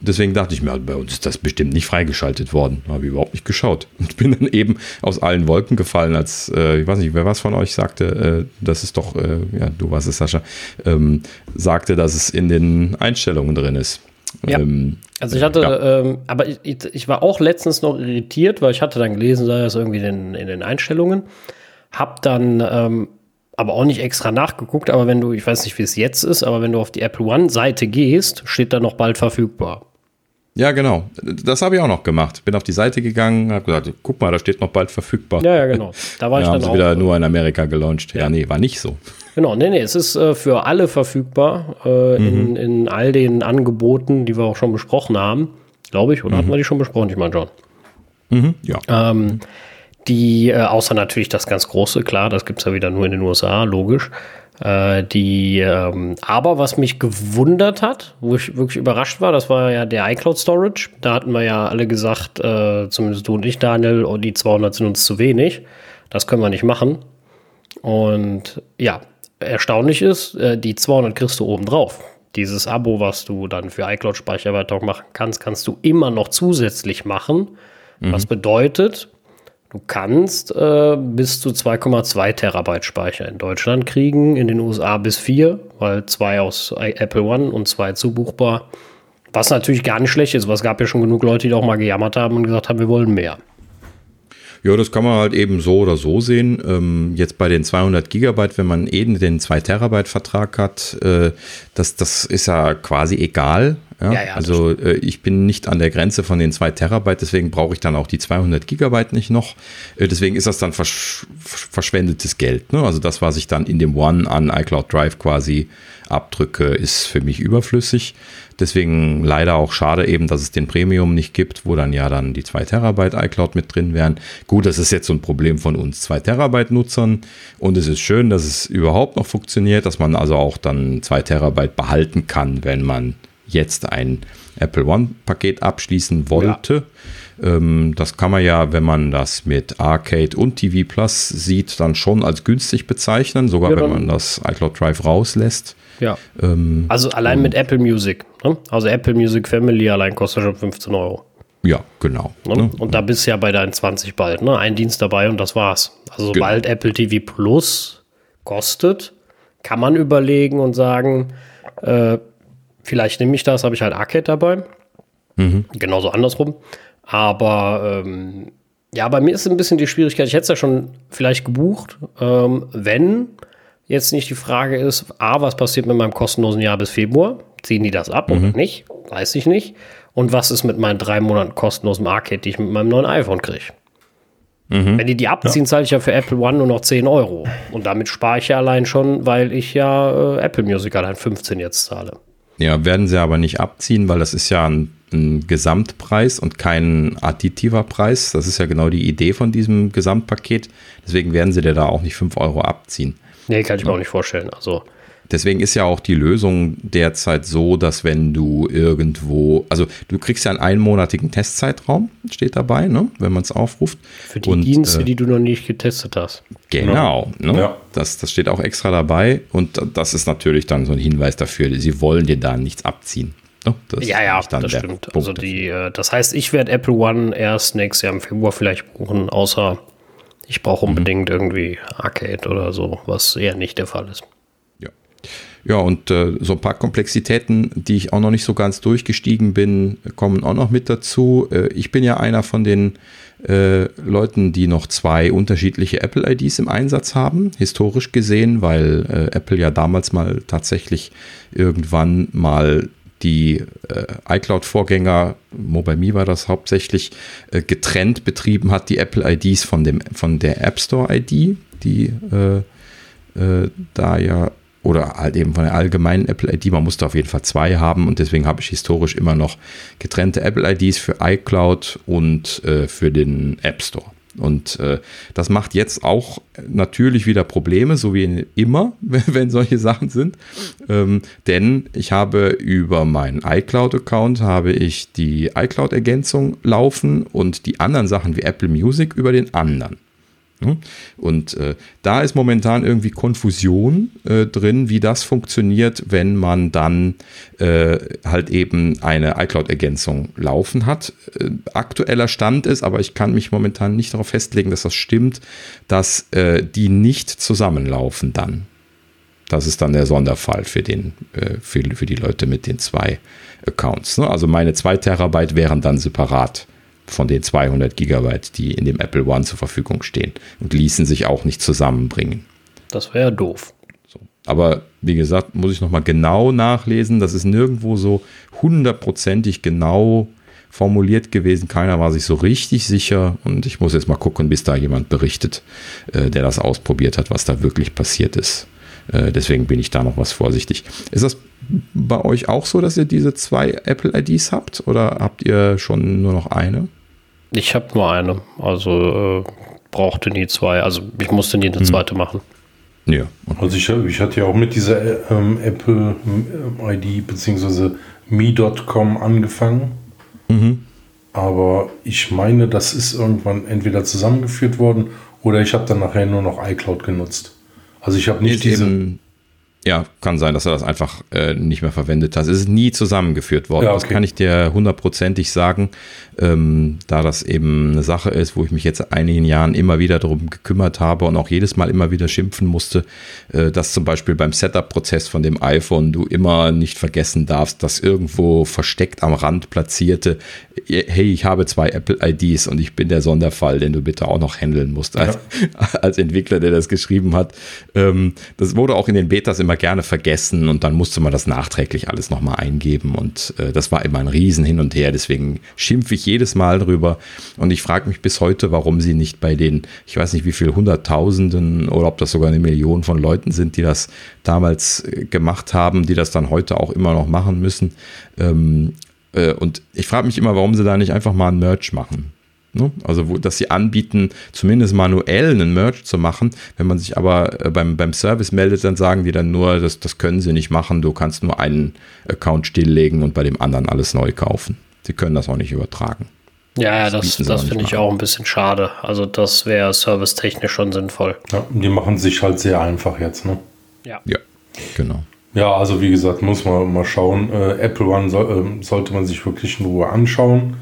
Deswegen dachte ich mir, bei uns ist das bestimmt nicht freigeschaltet worden. Habe ich überhaupt nicht geschaut. Und bin dann eben aus allen Wolken gefallen, als, äh, ich weiß nicht, wer was von euch sagte, äh, das ist doch, äh, ja, du warst es, Sascha, ähm, sagte, dass es in den Einstellungen drin ist. Ja. Ähm, Also ich hatte, Ja. ähm, aber ich, ich- war auch letztens noch irritiert, weil ich hatte dann gelesen, sei das irgendwie in, in den Einstellungen. Hab dann ähm, aber auch nicht extra nachgeguckt, aber wenn du, ich weiß nicht, wie es jetzt ist, aber wenn du auf die Apple One-Seite gehst, steht da noch bald verfügbar. Ja, genau. Das habe ich auch noch gemacht. Bin auf die Seite gegangen, habe gesagt, guck mal, da steht noch bald verfügbar. Ja, ja, genau. Da war Ja, ich haben dann sie auch. wieder nur in Amerika gelauncht. Ja, nee, war nicht so. Genau, nee, nee, es ist äh, für alle verfügbar äh, in, in all den Angeboten, die wir auch schon besprochen haben, glaube ich. Oder hatten wir die schon besprochen? Ich meine schon. Ja. Ähm, die, äh, außer natürlich das ganz große, klar, das gibt's ja wieder nur in den USA, logisch. Äh, die, ähm, aber was mich gewundert hat, wo ich wirklich überrascht war, das war ja der iCloud Storage. Da hatten wir ja alle gesagt, äh, zumindest du und ich, Daniel, oh, die 200 sind uns zu wenig. Das können wir nicht machen. Und ja, erstaunlich ist, äh, die 200 kriegst du oben drauf. Dieses Abo, was du dann für iCloud-Speichererweiterung machen kannst, kannst du immer noch zusätzlich machen. Was bedeutet, du kannst äh, bis zu 2,2 Terabyte Speicher in Deutschland kriegen, in den USA bis 4, weil zwei aus Apple One und zwei zubuchbar. Was natürlich gar nicht schlecht ist, aber es gab ja schon genug Leute, die auch mal gejammert haben und gesagt haben, wir wollen mehr. Ja, das kann man halt eben so oder so sehen. Ähm, jetzt bei den 200 Gigabyte, wenn man eben den 2 Terabyte Vertrag hat, äh, das, das ist ja quasi egal. Ja? Ja, ja, also äh, ich bin nicht an der Grenze von den 2 Terabyte, deswegen brauche ich dann auch die 200 Gigabyte nicht noch. Äh, deswegen ist das dann versch verschwendetes Geld. Ne? Also das, was ich dann in dem One an iCloud Drive quasi abdrücke, ist für mich überflüssig. Deswegen leider auch schade eben, dass es den Premium nicht gibt, wo dann ja dann die 2 Terabyte iCloud mit drin wären. Gut, das ist jetzt so ein Problem von uns 2 Terabyte Nutzern und es ist schön, dass es überhaupt noch funktioniert, dass man also auch dann 2 Terabyte behalten kann, wenn man jetzt ein Apple One-Paket abschließen wollte. Ja. Ähm, das kann man ja, wenn man das mit Arcade und TV Plus sieht, dann schon als günstig bezeichnen, sogar ja, wenn man das iCloud Drive rauslässt. Ja. Ähm, also allein mit Apple Music. Ne? Also Apple Music Family allein kostet schon 15 Euro. Ja, genau. Ne? Ne? Und da bist du ja bei deinen 20 bald. Ne? Ein Dienst dabei und das war's. Also genau. sobald Apple TV Plus kostet, kann man überlegen und sagen, äh, vielleicht nehme ich das, habe ich halt Arcade dabei. Mhm. Genauso andersrum. Aber ähm, ja, bei mir ist ein bisschen die Schwierigkeit, ich hätte es ja schon vielleicht gebucht, ähm, wenn jetzt nicht die Frage ist, A, was passiert mit meinem kostenlosen Jahr bis Februar? Ziehen die das ab mhm. oder nicht? Weiß ich nicht. Und was ist mit meinen drei Monaten kostenlosen Arcade, die ich mit meinem neuen iPhone kriege? Mhm. Wenn die die abziehen, ja. zahle ich ja für Apple One nur noch 10 Euro. Und damit spare ich ja allein schon, weil ich ja äh, Apple Music allein 15 jetzt zahle. Ja, werden sie aber nicht abziehen, weil das ist ja ein, ein, Gesamtpreis und kein additiver Preis. Das ist ja genau die Idee von diesem Gesamtpaket. Deswegen werden sie dir da auch nicht 5 Euro abziehen. Nee, kann ich mir auch nicht vorstellen. Also. Deswegen ist ja auch die Lösung derzeit so, dass wenn du irgendwo, also du kriegst ja einen einmonatigen Testzeitraum, steht dabei, ne, wenn man es aufruft. Für die und, Dienste, äh, die du noch nicht getestet hast. Genau, ne? ja. das, das steht auch extra dabei und das ist natürlich dann so ein Hinweis dafür, sie wollen dir da nichts abziehen. Ne? Das ja, ja, das stimmt. Punkt also die, äh, das heißt, ich werde Apple One erst nächstes Jahr im Februar vielleicht buchen, außer ich brauche mhm. unbedingt mhm. irgendwie Arcade oder so, was eher nicht der Fall ist. Ja. Ja, und äh, so ein paar Komplexitäten, die ich auch noch nicht so ganz durchgestiegen bin, kommen auch noch mit dazu. Äh, ich bin ja einer von den äh, Leuten, die noch zwei unterschiedliche Apple-IDs im Einsatz haben, historisch gesehen, weil äh, Apple ja damals mal tatsächlich irgendwann mal die äh, iCloud-Vorgänger, MobileMe war das hauptsächlich, äh, getrennt betrieben hat, die Apple-IDs von, von der App Store-ID, die äh, äh, da ja, oder halt eben von der allgemeinen Apple-ID, man musste auf jeden Fall zwei haben und deswegen habe ich historisch immer noch getrennte Apple-IDs für iCloud und äh, für den App Store. Und äh, das macht jetzt auch natürlich wieder Probleme, so wie immer, wenn solche Sachen sind. Ähm, denn ich habe über meinen iCloud-Account habe ich die iCloud-Ergänzung laufen und die anderen Sachen wie Apple Music über den anderen. Ne? Und äh, da ist momentan irgendwie Konfusion äh, drin, wie das funktioniert, wenn man dann äh, halt eben eine iCloud-Ergänzung laufen hat. Äh, aktueller Stand ist, aber ich kann mich momentan nicht darauf festlegen, dass das stimmt, dass äh, die nicht zusammenlaufen dann. Das ist dann der Sonderfall für, den, äh, für, für die Leute mit den zwei Accounts. Ne? Also meine zwei Terabyte wären dann separat von den 200 Gigabyte, die in dem Apple One zur Verfügung stehen und ließen sich auch nicht zusammenbringen. Das wäre ja doof. So. Aber wie gesagt, muss ich nochmal genau nachlesen. Das ist nirgendwo so hundertprozentig genau formuliert gewesen. Keiner war sich so richtig sicher und ich muss jetzt mal gucken, bis da jemand berichtet, äh, der das ausprobiert hat, was da wirklich passiert ist. Äh, deswegen bin ich da noch was vorsichtig. Ist das bei euch auch so, dass ihr diese zwei Apple IDs habt oder habt ihr schon nur noch eine? Ich habe nur eine, also äh, brauchte nie zwei. Also ich musste nie eine hm. zweite machen. Ja. Okay. Also ich, ich hatte ja auch mit dieser ähm, Apple ID bzw. me.com angefangen. Mhm. Aber ich meine, das ist irgendwann entweder zusammengeführt worden oder ich habe dann nachher nur noch iCloud genutzt. Also ich habe nicht diese. Ja, kann sein, dass er das einfach äh, nicht mehr verwendet hat. Es ist nie zusammengeführt worden. Ja, okay. Das kann ich dir hundertprozentig sagen, ähm, da das eben eine Sache ist, wo ich mich jetzt einigen Jahren immer wieder darum gekümmert habe und auch jedes Mal immer wieder schimpfen musste, äh, dass zum Beispiel beim Setup-Prozess von dem iPhone du immer nicht vergessen darfst, dass irgendwo versteckt am Rand platzierte, hey, ich habe zwei Apple IDs und ich bin der Sonderfall, den du bitte auch noch handeln musst als, ja. als Entwickler, der das geschrieben hat. Ähm, das wurde auch in den Betas immer immer gerne vergessen und dann musste man das nachträglich alles nochmal eingeben und äh, das war immer ein Riesen hin und her, deswegen schimpfe ich jedes Mal drüber und ich frage mich bis heute, warum sie nicht bei den, ich weiß nicht wie viel Hunderttausenden oder ob das sogar eine Million von Leuten sind, die das damals äh, gemacht haben, die das dann heute auch immer noch machen müssen. Ähm, äh, und ich frage mich immer, warum sie da nicht einfach mal ein Merch machen. Ne? Also, wo, dass sie anbieten, zumindest manuell einen Merch zu machen. Wenn man sich aber äh, beim, beim Service meldet, dann sagen die dann nur, das, das können sie nicht machen. Du kannst nur einen Account stilllegen und bei dem anderen alles neu kaufen. Sie können das auch nicht übertragen. Ja, das, das, das finde ich auch ein bisschen schade. Also, das wäre servicetechnisch schon sinnvoll. Ja, die machen sich halt sehr einfach jetzt, ne? Ja. Ja, genau. Ja, also wie gesagt, muss man mal schauen. Äh, Apple One so, äh, sollte man sich wirklich in Ruhe anschauen.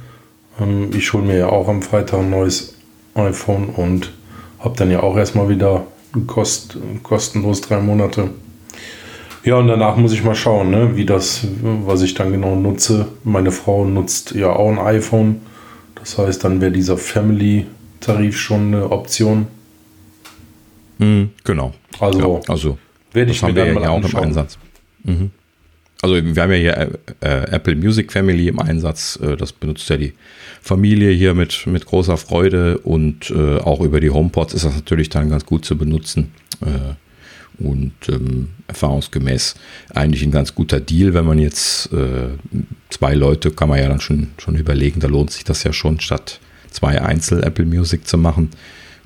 Ähm, ich hole mir ja auch am Freitag ein neues iPhone und habe dann ja auch erstmal wieder kost, kostenlos drei Monate. Ja, und danach muss ich mal schauen, ne, wie das, was ich dann genau nutze. Meine Frau nutzt ja auch ein iPhone. Das heißt, dann wäre dieser Family-Tarif schon eine Option. Mhm, genau. Also, ja, also werde ich mir dann mal ja auch im Einsatz. Mhm. Also wir haben ja hier äh, äh, Apple Music Family im Einsatz. Äh, das benutzt ja die Familie hier mit, mit großer Freude und äh, auch über die HomePods ist das natürlich dann ganz gut zu benutzen. Äh, und ähm, erfahrungsgemäß eigentlich ein ganz guter Deal, wenn man jetzt äh, zwei Leute, kann man ja dann schon, schon überlegen, da lohnt sich das ja schon, statt zwei Einzel Apple Music zu machen.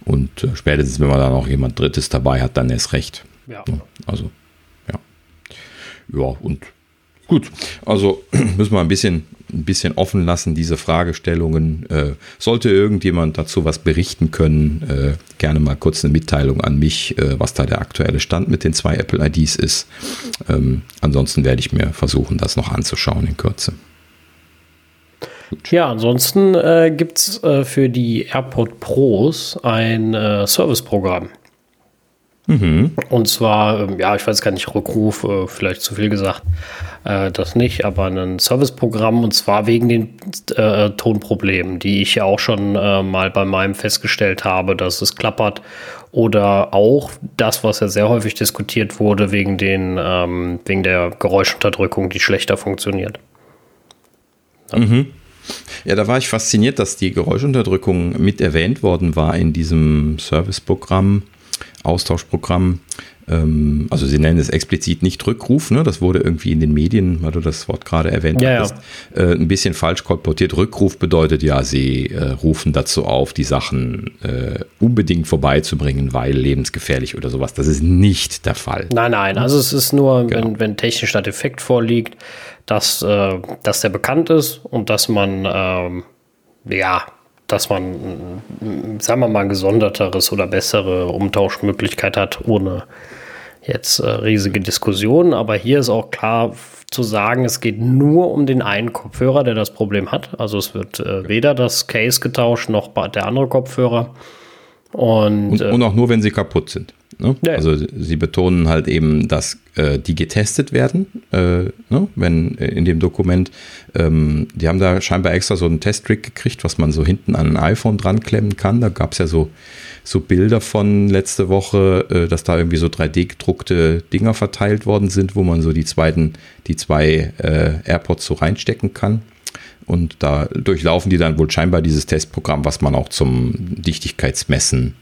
Und spätestens, wenn man dann auch jemand Drittes dabei hat, dann erst recht. Ja. Also, ja. Ja, und Gut, also müssen wir ein bisschen, ein bisschen offen lassen, diese Fragestellungen. Äh, sollte irgendjemand dazu was berichten können, äh, gerne mal kurz eine Mitteilung an mich, äh, was da der aktuelle Stand mit den zwei Apple IDs ist. Ähm, ansonsten werde ich mir versuchen, das noch anzuschauen in Kürze. Gut. Ja, ansonsten äh, gibt es äh, für die AirPod Pros ein äh, Serviceprogramm. Mhm. Und zwar, ähm, ja, ich weiß gar nicht, Rückruf, äh, vielleicht zu viel gesagt, äh, das nicht, aber ein Serviceprogramm und zwar wegen den äh, Tonproblemen, die ich ja auch schon äh, mal bei meinem festgestellt habe, dass es klappert. Oder auch das, was ja sehr häufig diskutiert wurde, wegen, den, ähm, wegen der Geräuschunterdrückung, die schlechter funktioniert. Ja. Mhm. Ja, da war ich fasziniert, dass die Geräuschunterdrückung mit erwähnt worden war in diesem Serviceprogramm. Austauschprogramm. Ähm, also sie nennen es explizit nicht Rückruf, ne? das wurde irgendwie in den Medien, weil du das Wort gerade erwähnt ja, hast, ja. Äh, ein bisschen falsch kolportiert. Rückruf bedeutet ja, sie äh, rufen dazu auf, die Sachen äh, unbedingt vorbeizubringen, weil lebensgefährlich oder sowas. Das ist nicht der Fall. Nein, nein, also es ist nur, genau. wenn, wenn technisch der Defekt vorliegt, dass, äh, dass der bekannt ist und dass man ähm, ja dass man, sagen wir mal, gesonderteres oder bessere Umtauschmöglichkeit hat, ohne jetzt äh, riesige Diskussionen. Aber hier ist auch klar zu sagen, es geht nur um den einen Kopfhörer, der das Problem hat. Also es wird äh, weder das Case getauscht noch der andere Kopfhörer. Und, und, äh, und auch nur, wenn sie kaputt sind. Ne? Ja. Also sie betonen halt eben, dass äh, die getestet werden, äh, ne? wenn äh, in dem Dokument, ähm, die haben da scheinbar extra so einen Testtrick gekriegt, was man so hinten an ein iPhone dran klemmen kann. Da gab es ja so, so Bilder von letzte Woche, äh, dass da irgendwie so 3D gedruckte Dinger verteilt worden sind, wo man so die zweiten, die zwei äh, AirPods so reinstecken kann. Und da durchlaufen die dann wohl scheinbar dieses Testprogramm, was man auch zum Dichtigkeitsmessen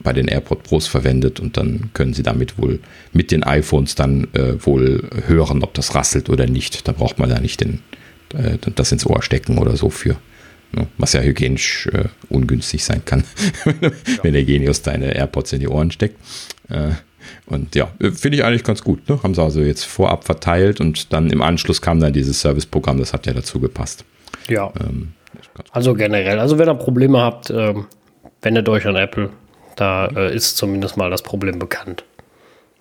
bei den AirPod Pros verwendet und dann können Sie damit wohl mit den iPhones dann äh, wohl hören, ob das rasselt oder nicht. Da braucht man da nicht den, äh, das ins Ohr stecken oder so für. Ne? Was ja hygienisch äh, ungünstig sein kann, wenn der Genius deine AirPods in die Ohren steckt. Äh, und ja, finde ich eigentlich ganz gut. Ne? Haben sie also jetzt vorab verteilt und dann im Anschluss kam dann dieses Serviceprogramm, das hat ja dazu gepasst. Ja. Ähm, also generell, also wenn ihr Probleme habt, ähm, wendet euch an Apple. Da äh, ist zumindest mal das Problem bekannt.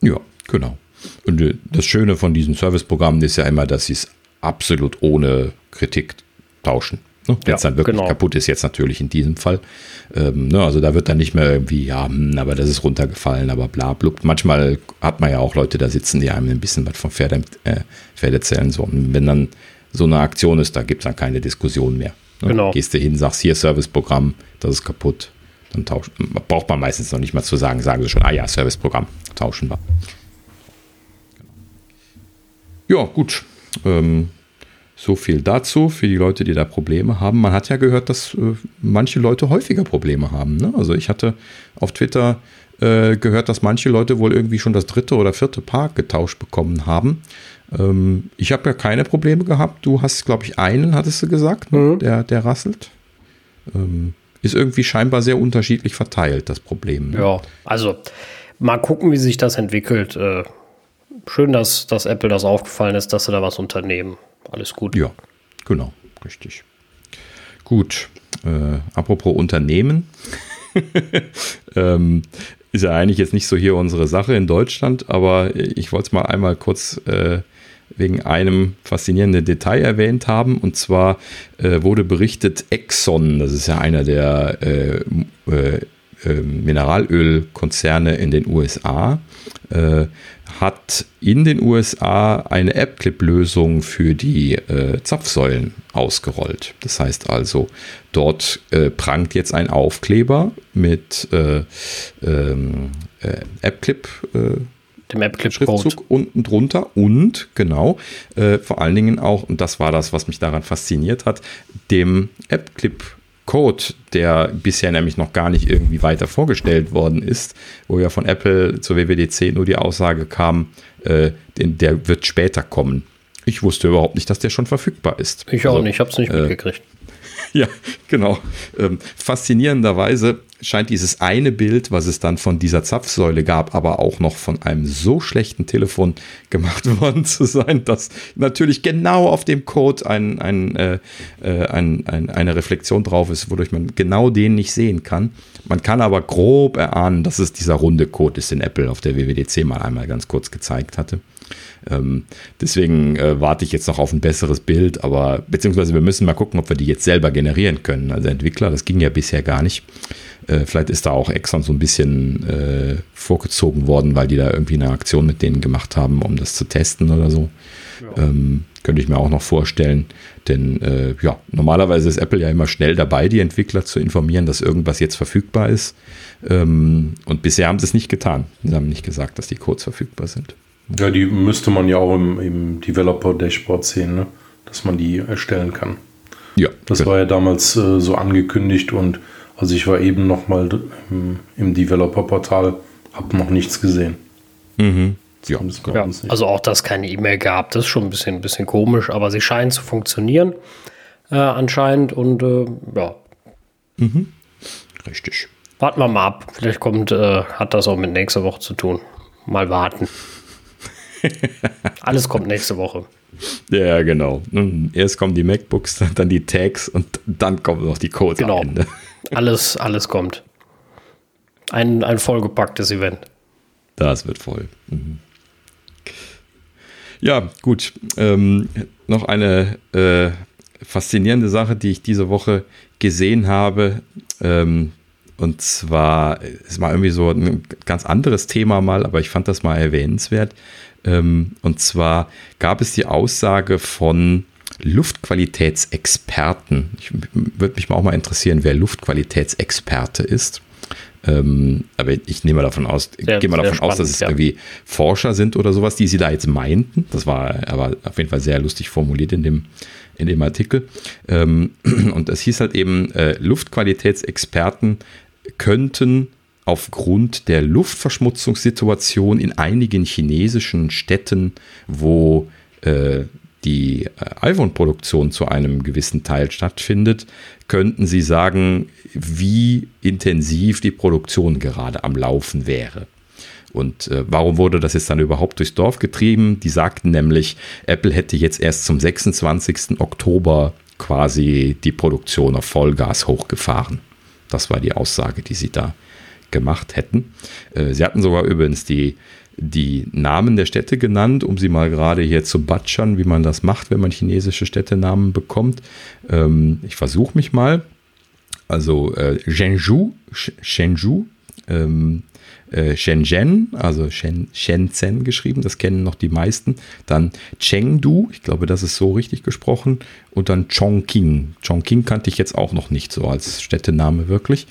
Ja, genau. Und äh, das Schöne von diesen Serviceprogrammen ist ja immer, dass sie es absolut ohne Kritik tauschen. Ne? Wenn es ja, dann wirklich genau. kaputt ist, jetzt natürlich in diesem Fall. Ähm, ne? Also da wird dann nicht mehr irgendwie, ja, hm, aber das ist runtergefallen, aber bla, blub. Manchmal hat man ja auch Leute da sitzen, die einem ein bisschen was vom Pferd, äh, Pferd erzählen. So. Und wenn dann so eine Aktion ist, da gibt es dann keine Diskussion mehr. Ne? Genau. Gehst du hin, sagst hier Serviceprogramm, das ist kaputt, dann tauscht, braucht man meistens noch nicht mal zu sagen, sagen sie schon, ah ja, Serviceprogramm, tauschen wir. Ja, gut. Ähm, so viel dazu für die Leute, die da Probleme haben. Man hat ja gehört, dass äh, manche Leute häufiger Probleme haben. Ne? Also ich hatte auf Twitter äh, gehört, dass manche Leute wohl irgendwie schon das dritte oder vierte Paar getauscht bekommen haben. Ähm, ich habe ja keine Probleme gehabt. Du hast, glaube ich, einen, hattest du gesagt, ne? mhm. der, der rasselt. Ähm, ist irgendwie scheinbar sehr unterschiedlich verteilt, das Problem. Ne? Ja, also mal gucken, wie sich das entwickelt. Äh, schön, dass, dass Apple das aufgefallen ist, dass sie da was unternehmen. Alles gut. Ja, genau, richtig. Gut, äh, apropos Unternehmen. ähm, ist ja eigentlich jetzt nicht so hier unsere Sache in Deutschland, aber ich wollte es mal einmal kurz äh, wegen einem faszinierenden Detail erwähnt haben. Und zwar äh, wurde berichtet, Exxon, das ist ja einer der äh, äh, äh Mineralölkonzerne in den USA, äh, hat in den USA eine AppClip-Lösung für die äh, Zapfsäulen ausgerollt. Das heißt also, dort prangt jetzt ein Aufkleber mit äh, äh, AppClip. Dem App-Clip-Schriftzug unten drunter und genau, äh, vor allen Dingen auch, und das war das, was mich daran fasziniert hat, dem App-Clip Code, der bisher nämlich noch gar nicht irgendwie weiter vorgestellt worden ist, wo ja von Apple zur WWDC nur die Aussage kam, äh, der wird später kommen. Ich wusste überhaupt nicht, dass der schon verfügbar ist. Ich auch also, nicht, ich habe es nicht äh, mitgekriegt. Ja, genau. Ähm, faszinierenderweise scheint dieses eine Bild, was es dann von dieser Zapfsäule gab, aber auch noch von einem so schlechten Telefon gemacht worden zu sein, dass natürlich genau auf dem Code ein, ein, äh, äh, ein, ein, eine Reflexion drauf ist, wodurch man genau den nicht sehen kann. Man kann aber grob erahnen, dass es dieser runde Code ist, den Apple auf der WWDC mal einmal ganz kurz gezeigt hatte. Ähm, deswegen äh, warte ich jetzt noch auf ein besseres Bild, aber beziehungsweise wir müssen mal gucken, ob wir die jetzt selber generieren können. Also Entwickler, das ging ja bisher gar nicht. Äh, vielleicht ist da auch Exxon so ein bisschen äh, vorgezogen worden, weil die da irgendwie eine Aktion mit denen gemacht haben, um das zu testen oder so. Ja. Ähm, könnte ich mir auch noch vorstellen. Denn äh, ja, normalerweise ist Apple ja immer schnell dabei, die Entwickler zu informieren, dass irgendwas jetzt verfügbar ist. Ähm, und bisher haben sie es nicht getan. Sie haben nicht gesagt, dass die Codes verfügbar sind. Ja, die müsste man ja auch im, im Developer-Dashboard sehen, ne? dass man die erstellen kann. Ja. Das genau. war ja damals äh, so angekündigt und also ich war eben noch mal im, im Developer-Portal, habe noch nichts gesehen. Mhm. Ja, ja. Also auch, dass es keine E-Mail gab, das ist schon ein bisschen, ein bisschen komisch, aber sie scheinen zu funktionieren äh, anscheinend und äh, ja. Mhm. Richtig. Warten wir mal ab. Vielleicht kommt, äh, hat das auch mit nächster Woche zu tun. Mal warten. Alles kommt nächste Woche. Ja, genau. Erst kommen die MacBooks, dann die Tags und dann kommen noch die Codes genau. am Ende. Alles, alles kommt. Ein, ein vollgepacktes Event. Das wird voll. Mhm. Ja, gut. Ähm, noch eine äh, faszinierende Sache, die ich diese Woche gesehen habe. Ähm, und zwar, es war irgendwie so ein ganz anderes Thema mal, aber ich fand das mal erwähnenswert. Ähm, und zwar gab es die Aussage von Luftqualitätsexperten. Ich würde mich mal auch mal interessieren, wer Luftqualitätsexperte ist. Ähm, aber ich nehme mal davon aus, sehr, gehe mal davon spannend, aus, dass es ja. irgendwie Forscher sind oder sowas, die sie da jetzt meinten. Das war aber auf jeden Fall sehr lustig formuliert in dem, in dem Artikel. Ähm, und das hieß halt eben, äh, Luftqualitätsexperten könnten aufgrund der Luftverschmutzungssituation in einigen chinesischen Städten, wo äh, die äh, iPhone-Produktion zu einem gewissen Teil stattfindet, könnten Sie sagen, wie intensiv die Produktion gerade am Laufen wäre. Und äh, warum wurde das jetzt dann überhaupt durchs Dorf getrieben? Die sagten nämlich, Apple hätte jetzt erst zum 26. Oktober quasi die Produktion auf Vollgas hochgefahren. Das war die Aussage, die sie da gemacht hätten. Äh, sie hatten sogar übrigens die, die Namen der Städte genannt, um sie mal gerade hier zu batschern, wie man das macht, wenn man chinesische Städtenamen bekommt. Ähm, ich versuche mich mal. Also äh, Zhengzhou, Shenzhou, ähm, äh, Shenzhen, also Shen, Shenzhen geschrieben, das kennen noch die meisten. Dann Chengdu, ich glaube, das ist so richtig gesprochen. Und dann Chongqing. Chongqing kannte ich jetzt auch noch nicht so als Städtename wirklich.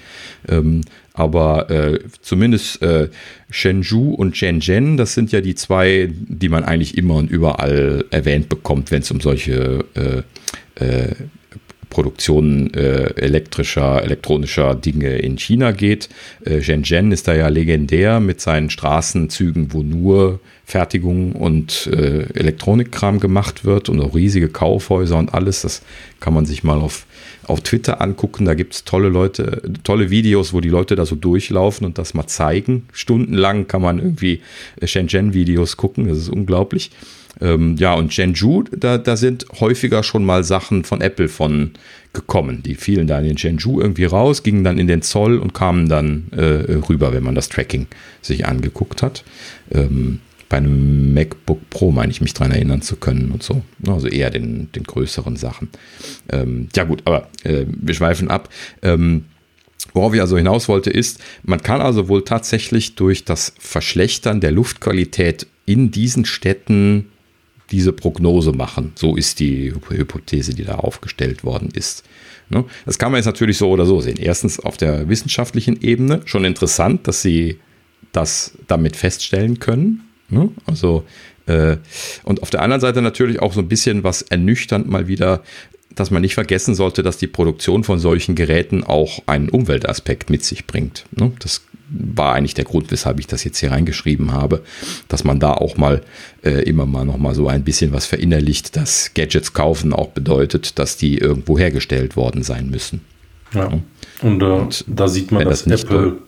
Ähm, aber äh, zumindest äh, Shenzhou und Shenzhen, das sind ja die zwei, die man eigentlich immer und überall erwähnt bekommt, wenn es um solche äh, äh Produktion äh, elektrischer, elektronischer Dinge in China geht. Äh, Shenzhen ist da ja legendär mit seinen Straßenzügen, wo nur Fertigung und äh, Elektronikkram gemacht wird und auch riesige Kaufhäuser und alles. Das kann man sich mal auf, auf Twitter angucken. Da gibt es tolle Leute, tolle Videos, wo die Leute da so durchlaufen und das mal zeigen. Stundenlang kann man irgendwie äh, Shenzhen-Videos gucken. Das ist unglaublich. Ähm, ja, und Shenzhou, da, da sind häufiger schon mal Sachen von Apple von gekommen. Die fielen da in den Shenzhou irgendwie raus, gingen dann in den Zoll und kamen dann äh, rüber, wenn man das Tracking sich angeguckt hat. Ähm, bei einem MacBook Pro meine ich mich daran erinnern zu können und so. Also eher den, den größeren Sachen. Ähm, ja gut, aber äh, wir schweifen ab. Ähm, Worauf ich also hinaus wollte, ist, man kann also wohl tatsächlich durch das Verschlechtern der Luftqualität in diesen Städten diese Prognose machen. So ist die Hypothese, die da aufgestellt worden ist. Ne? Das kann man jetzt natürlich so oder so sehen. Erstens auf der wissenschaftlichen Ebene schon interessant, dass sie das damit feststellen können. Ne? Also äh, und auf der anderen Seite natürlich auch so ein bisschen was ernüchternd mal wieder, dass man nicht vergessen sollte, dass die Produktion von solchen Geräten auch einen Umweltaspekt mit sich bringt. Ne? Das war eigentlich der Grund, weshalb ich das jetzt hier reingeschrieben habe, dass man da auch mal äh, immer mal noch mal so ein bisschen was verinnerlicht, dass Gadgets kaufen auch bedeutet, dass die irgendwo hergestellt worden sein müssen. Ja. Und, äh, Und da sieht man, dass das Apple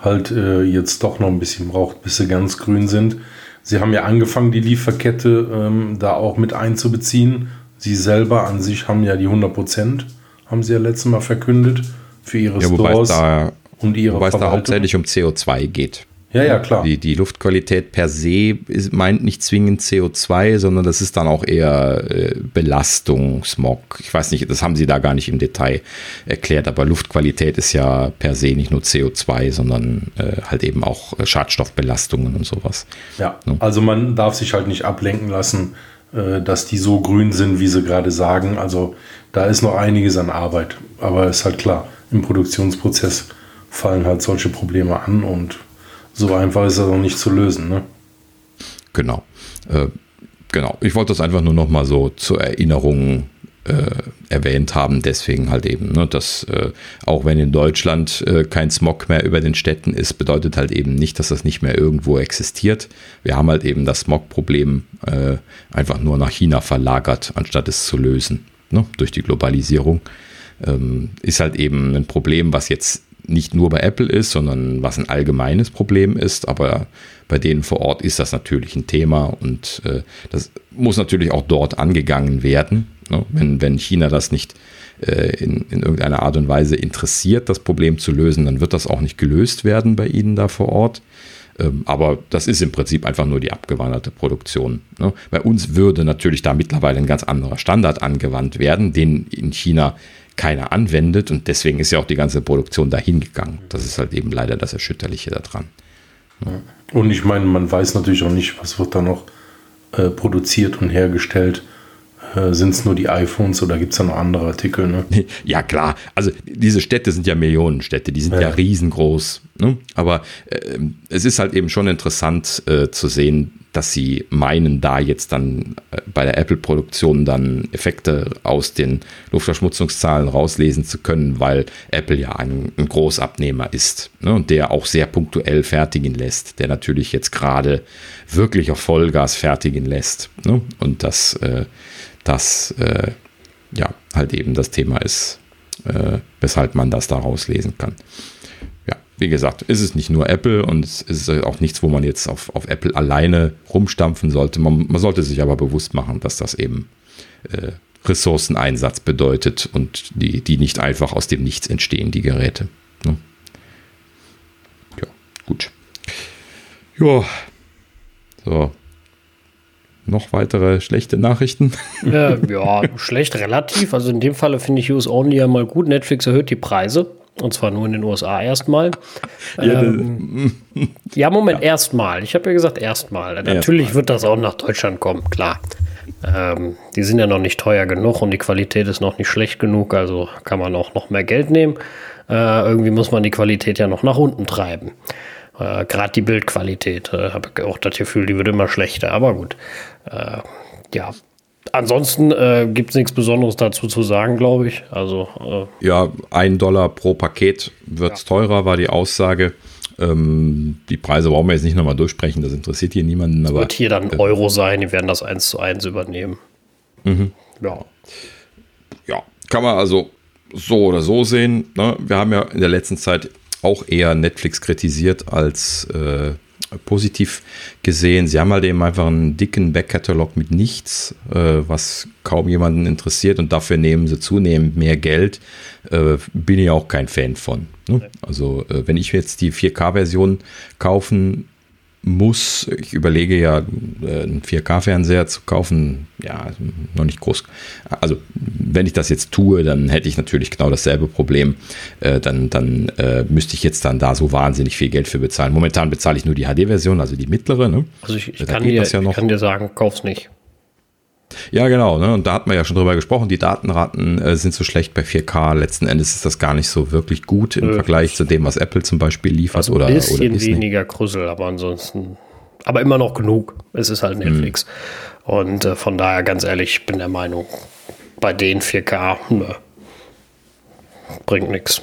halt äh, jetzt doch noch ein bisschen braucht, bis sie ganz grün sind. Sie haben ja angefangen, die Lieferkette ähm, da auch mit einzubeziehen. Sie selber an sich haben ja die 100 Prozent, haben sie ja letztes Mal verkündet, für ihre ja, Stores. Da und ihre Wobei es da hauptsächlich um CO2 geht. Ja, ja, klar. Die, die Luftqualität per se ist, meint nicht zwingend CO2, sondern das ist dann auch eher äh, Belastung, Smog. Ich weiß nicht, das haben sie da gar nicht im Detail erklärt, aber Luftqualität ist ja per se nicht nur CO2, sondern äh, halt eben auch Schadstoffbelastungen und sowas. Ja, ne? also man darf sich halt nicht ablenken lassen, äh, dass die so grün sind, wie sie gerade sagen. Also da ist noch einiges an Arbeit, aber ist halt klar, im Produktionsprozess fallen halt solche Probleme an und so einfach ist das auch nicht zu lösen. Ne? Genau. Äh, genau. Ich wollte das einfach nur noch mal so zur Erinnerung äh, erwähnt haben. Deswegen halt eben, ne, dass äh, auch wenn in Deutschland äh, kein Smog mehr über den Städten ist, bedeutet halt eben nicht, dass das nicht mehr irgendwo existiert. Wir haben halt eben das Smog-Problem äh, einfach nur nach China verlagert, anstatt es zu lösen. Ne, durch die Globalisierung. Ähm, ist halt eben ein Problem, was jetzt nicht nur bei Apple ist, sondern was ein allgemeines Problem ist. Aber bei denen vor Ort ist das natürlich ein Thema und äh, das muss natürlich auch dort angegangen werden. Ne? Wenn, wenn China das nicht äh, in, in irgendeiner Art und Weise interessiert, das Problem zu lösen, dann wird das auch nicht gelöst werden bei ihnen da vor Ort. Ähm, aber das ist im Prinzip einfach nur die abgewanderte Produktion. Ne? Bei uns würde natürlich da mittlerweile ein ganz anderer Standard angewandt werden, den in China keiner anwendet und deswegen ist ja auch die ganze Produktion dahin gegangen. Das ist halt eben leider das Erschütterliche daran. Und ich meine, man weiß natürlich auch nicht, was wird da noch äh, produziert und hergestellt. Äh, sind es nur die iPhones oder gibt es da noch andere Artikel? Ne? Ja, klar. Also diese Städte sind ja Millionenstädte, die sind ja, ja riesengroß. Ne? Aber äh, es ist halt eben schon interessant äh, zu sehen, dass sie meinen, da jetzt dann äh, bei der Apple-Produktion dann Effekte aus den Luftverschmutzungszahlen rauslesen zu können, weil Apple ja ein, ein Großabnehmer ist ne, und der auch sehr punktuell fertigen lässt, der natürlich jetzt gerade wirklich auf Vollgas fertigen lässt. Ne, und dass äh, das äh, ja halt eben das Thema ist, äh, weshalb man das da rauslesen kann wie gesagt, ist es nicht nur Apple und es ist auch nichts, wo man jetzt auf, auf Apple alleine rumstampfen sollte. Man, man sollte sich aber bewusst machen, dass das eben äh, Ressourceneinsatz bedeutet und die, die nicht einfach aus dem Nichts entstehen, die Geräte. Ne? Ja, gut. Ja, so. Noch weitere schlechte Nachrichten? Äh, ja, schlecht relativ. Also in dem Falle finde ich Use Only ja mal gut. Netflix erhöht die Preise. Und zwar nur in den USA erstmal. Ja, ähm, ja Moment, ja. erstmal. Ich habe ja gesagt erstmal. Natürlich erstmal. wird das auch nach Deutschland kommen, klar. Ähm, die sind ja noch nicht teuer genug und die Qualität ist noch nicht schlecht genug, also kann man auch noch mehr Geld nehmen. Äh, irgendwie muss man die Qualität ja noch nach unten treiben. Äh, Gerade die Bildqualität, äh, habe ich auch das Gefühl, die wird immer schlechter, aber gut. Äh, ja, ansonsten äh, gibt es nichts Besonderes dazu zu sagen, glaube ich. Also äh, ja, ein Dollar pro Paket wird ja. teurer, war die Aussage. Ähm, die Preise brauchen wir jetzt nicht nochmal durchsprechen, das interessiert hier niemanden. Das wird hier dann äh, Euro sein, die werden das eins zu eins übernehmen. Mhm. Ja. Ja, kann man also so oder so sehen. Ne? Wir haben ja in der letzten Zeit auch eher Netflix kritisiert als äh, positiv gesehen. Sie haben halt eben einfach einen dicken Backkatalog mit nichts, äh, was kaum jemanden interessiert und dafür nehmen sie zunehmend mehr Geld. Äh, bin ich auch kein Fan von. Ne? Also äh, wenn ich jetzt die 4K-Version kaufen muss. Ich überlege ja, äh, einen 4K-Fernseher zu kaufen. Ja, noch nicht groß. Also, wenn ich das jetzt tue, dann hätte ich natürlich genau dasselbe Problem. Äh, dann dann äh, müsste ich jetzt dann da so wahnsinnig viel Geld für bezahlen. Momentan bezahle ich nur die HD-Version, also die mittlere. Ne? Also, ich, ich kann, dir, ja ich kann dir sagen, kauf's nicht. Ja, genau. Ne? Und da hat man ja schon drüber gesprochen. Die Datenraten äh, sind so schlecht bei 4K. Letzten Endes ist das gar nicht so wirklich gut im äh, Vergleich zu dem, was Apple zum Beispiel liefert. Also oder, ein bisschen oder weniger Krüssel, aber ansonsten. Aber immer noch genug. Es ist halt Netflix. Mhm. Und äh, von daher, ganz ehrlich, ich bin der Meinung, bei den 4K ne, bringt nichts.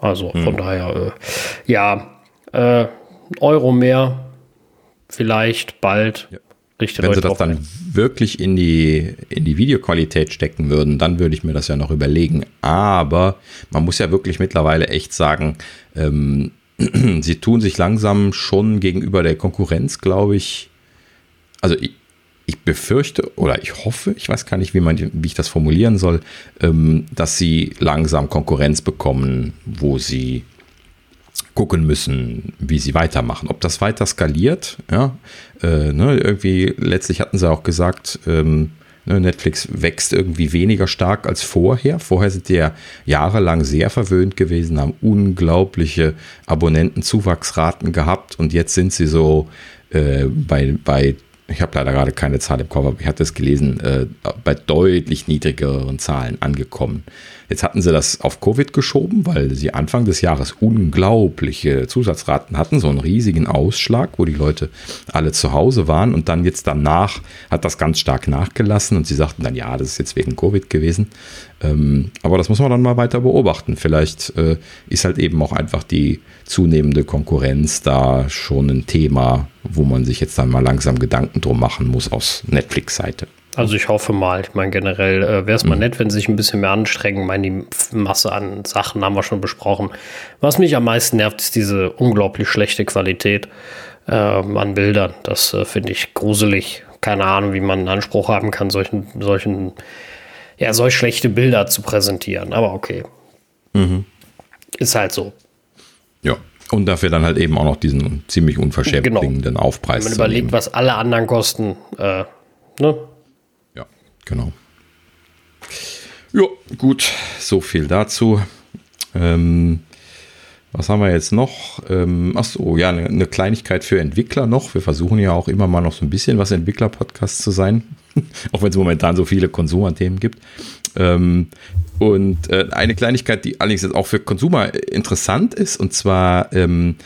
Also mhm. von daher, äh, ja, äh, Euro mehr, vielleicht bald. Ja. Richtet Wenn sie das dann wirklich in die, in die Videoqualität stecken würden, dann würde ich mir das ja noch überlegen. Aber man muss ja wirklich mittlerweile echt sagen, ähm, sie tun sich langsam schon gegenüber der Konkurrenz, glaube ich. Also ich, ich befürchte oder ich hoffe, ich weiß gar nicht, wie, man, wie ich das formulieren soll, ähm, dass sie langsam Konkurrenz bekommen, wo sie gucken müssen, wie sie weitermachen. Ob das weiter skaliert, ja, äh, ne, irgendwie letztlich hatten sie auch gesagt, ähm, ne, Netflix wächst irgendwie weniger stark als vorher. Vorher sind die ja jahrelang sehr verwöhnt gewesen, haben unglaubliche Abonnentenzuwachsraten gehabt und jetzt sind sie so äh, bei, bei ich habe leider gerade keine Zahl im Kopf, aber ich hatte es gelesen, äh, bei deutlich niedrigeren Zahlen angekommen. Jetzt hatten sie das auf Covid geschoben, weil sie Anfang des Jahres unglaubliche Zusatzraten hatten, so einen riesigen Ausschlag, wo die Leute alle zu Hause waren und dann jetzt danach hat das ganz stark nachgelassen und sie sagten dann, ja, das ist jetzt wegen Covid gewesen. Ähm, aber das muss man dann mal weiter beobachten. Vielleicht äh, ist halt eben auch einfach die zunehmende Konkurrenz da schon ein Thema, wo man sich jetzt dann mal langsam Gedanken drum machen muss aus Netflix-Seite. Also ich hoffe mal, ich meine generell äh, wäre es mal mhm. nett, wenn sie sich ein bisschen mehr anstrengen. Ich meine, die Masse an Sachen haben wir schon besprochen. Was mich am meisten nervt, ist diese unglaublich schlechte Qualität äh, an Bildern. Das äh, finde ich gruselig. Keine Ahnung, wie man einen Anspruch haben kann, solchen, solchen, ja, solch schlechte Bilder zu präsentieren. Aber okay. Mhm. Ist halt so. Ja. Und dafür dann halt eben auch noch diesen ziemlich unverschämt genau. klingenden Aufpreis. Wenn man überlegt, was alle anderen kosten, äh, ne? Genau. Ja, gut, so viel dazu. Ähm, was haben wir jetzt noch? Ähm, ach so, ja, eine, eine, Kleinigkeit für Entwickler noch. Wir versuchen ja auch immer mal noch so ein bisschen was Entwickler-Podcast zu sein, auch wenn es momentan so viele Konsumerthemen gibt. Ähm, und äh, eine Kleinigkeit, die allerdings jetzt auch für Konsumer interessant ist, und zwar ähm,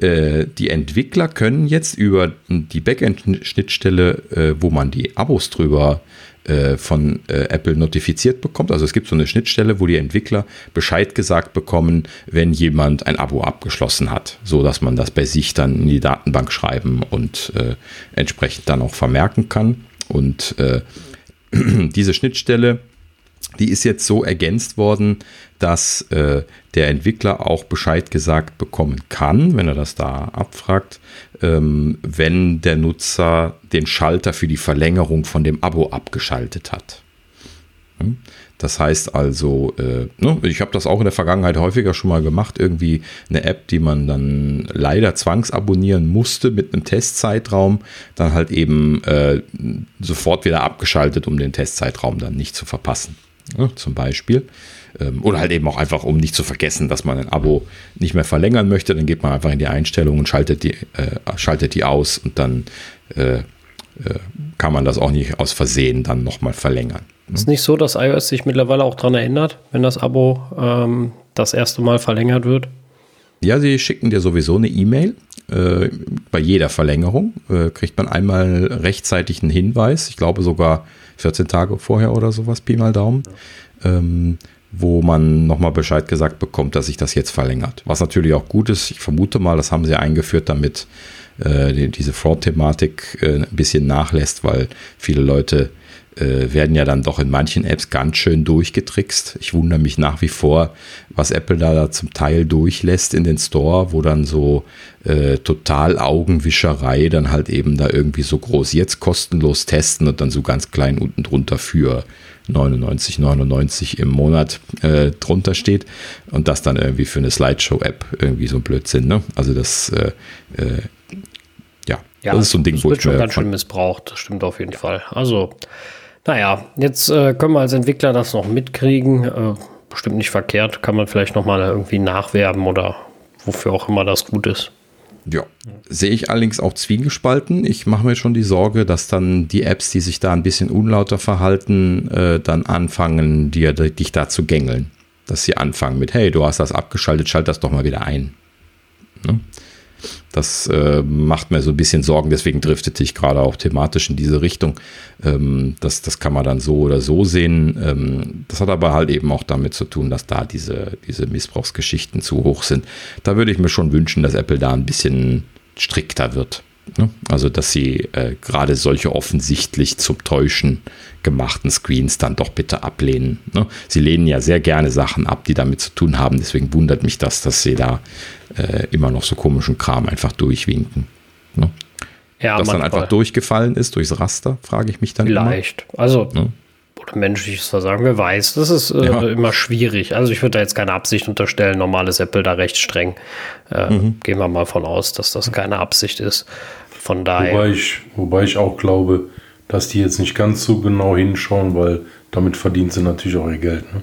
äh, die Entwickler können jetzt über die Backend-Schnittstelle, äh, wo man die Abos drüber äh, von äh, Apple notifiziert bekommt. Also es gibt so eine Schnittstelle, wo die Entwickler Bescheid gesagt bekommen, wenn jemand ein Abo abgeschlossen hat, so dass man das bei sich dann in die Datenbank schreiben und äh, entsprechend dann auch vermerken kann. Und äh, diese Schnittstelle die ist jetzt so ergänzt worden, dass äh, der Entwickler auch Bescheid gesagt bekommen kann, wenn er das da abfragt, ähm, wenn der Nutzer den Schalter für die Verlängerung von dem Abo abgeschaltet hat. Hm? Das heißt also, äh, ne, ich habe das auch in der Vergangenheit häufiger schon mal gemacht, irgendwie eine App, die man dann leider zwangsabonnieren musste mit einem Testzeitraum, dann halt eben äh, sofort wieder abgeschaltet, um den Testzeitraum dann nicht zu verpassen ne, zum Beispiel. Ähm, oder halt eben auch einfach, um nicht zu vergessen, dass man ein Abo nicht mehr verlängern möchte. Dann geht man einfach in die Einstellungen und schaltet die, äh, schaltet die aus und dann äh, äh, kann man das auch nicht aus Versehen dann nochmal verlängern. Ist nicht so, dass iOS sich mittlerweile auch daran erinnert, wenn das Abo ähm, das erste Mal verlängert wird? Ja, sie schicken dir sowieso eine E-Mail äh, bei jeder Verlängerung äh, kriegt man einmal rechtzeitig einen Hinweis, ich glaube sogar 14 Tage vorher oder sowas, Pi mal Daumen, ähm, wo man nochmal Bescheid gesagt bekommt, dass sich das jetzt verlängert. Was natürlich auch gut ist, ich vermute mal, das haben sie eingeführt, damit äh, die, diese Fraud-Thematik äh, ein bisschen nachlässt, weil viele Leute äh, werden ja dann doch in manchen Apps ganz schön durchgetrickst. Ich wundere mich nach wie vor, was Apple da, da zum Teil durchlässt in den Store, wo dann so äh, total Augenwischerei dann halt eben da irgendwie so groß jetzt kostenlos testen und dann so ganz klein unten drunter für 99, 99 im Monat äh, drunter steht und das dann irgendwie für eine Slideshow-App irgendwie so ein Blödsinn. Ne? Also das, äh, äh, ja, ja, das ist so ein Ding, das wo wird ich schon ganz schön missbraucht. Das stimmt auf jeden Fall. Also naja, jetzt äh, können wir als Entwickler das noch mitkriegen. Äh, bestimmt nicht verkehrt. Kann man vielleicht nochmal irgendwie nachwerben oder wofür auch immer das gut ist. Ja, sehe ich allerdings auch zwiegespalten. Ich mache mir schon die Sorge, dass dann die Apps, die sich da ein bisschen unlauter verhalten, äh, dann anfangen, dir, dich da zu gängeln. Dass sie anfangen mit, hey, du hast das abgeschaltet, schalt das doch mal wieder ein. Ne? Das äh, macht mir so ein bisschen Sorgen, deswegen driftete ich gerade auch thematisch in diese Richtung. Ähm, das, das kann man dann so oder so sehen. Ähm, das hat aber halt eben auch damit zu tun, dass da diese, diese Missbrauchsgeschichten zu hoch sind. Da würde ich mir schon wünschen, dass Apple da ein bisschen strikter wird. Ne? Also, dass sie äh, gerade solche offensichtlich zum Täuschen gemachten Screens dann doch bitte ablehnen. Ne? Sie lehnen ja sehr gerne Sachen ab, die damit zu tun haben. Deswegen wundert mich das, dass sie da äh, immer noch so komischen Kram einfach durchwinken. Ne? Ja, Dass dann einfach durchgefallen ist durchs Raster, frage ich mich dann Vielleicht. Immer. Also, ne? Oder menschliches Versagen, wer weiß. Das ist äh, ja. immer schwierig. Also ich würde da jetzt keine Absicht unterstellen. Normales Apple da recht streng. Äh, mhm. Gehen wir mal von aus, dass das keine Absicht ist. Von daher. Wobei ich, wobei ich auch glaube, dass die jetzt nicht ganz so genau hinschauen, weil damit verdient sie natürlich auch ihr Geld. Ne?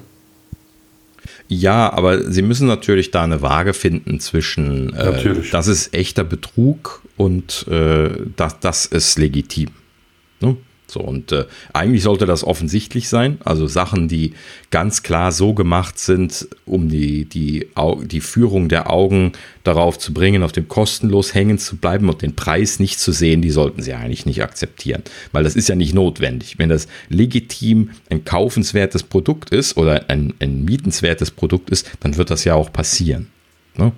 Ja, aber sie müssen natürlich da eine Waage finden zwischen, äh, das ist echter Betrug und äh, das, das ist legitim. Ne? So, und äh, eigentlich sollte das offensichtlich sein. Also Sachen, die ganz klar so gemacht sind, um die, die, die Führung der Augen darauf zu bringen, auf dem kostenlos hängen zu bleiben und den Preis nicht zu sehen, die sollten sie eigentlich nicht akzeptieren. Weil das ist ja nicht notwendig. Wenn das legitim ein kaufenswertes Produkt ist oder ein, ein mietenswertes Produkt ist, dann wird das ja auch passieren. Ne?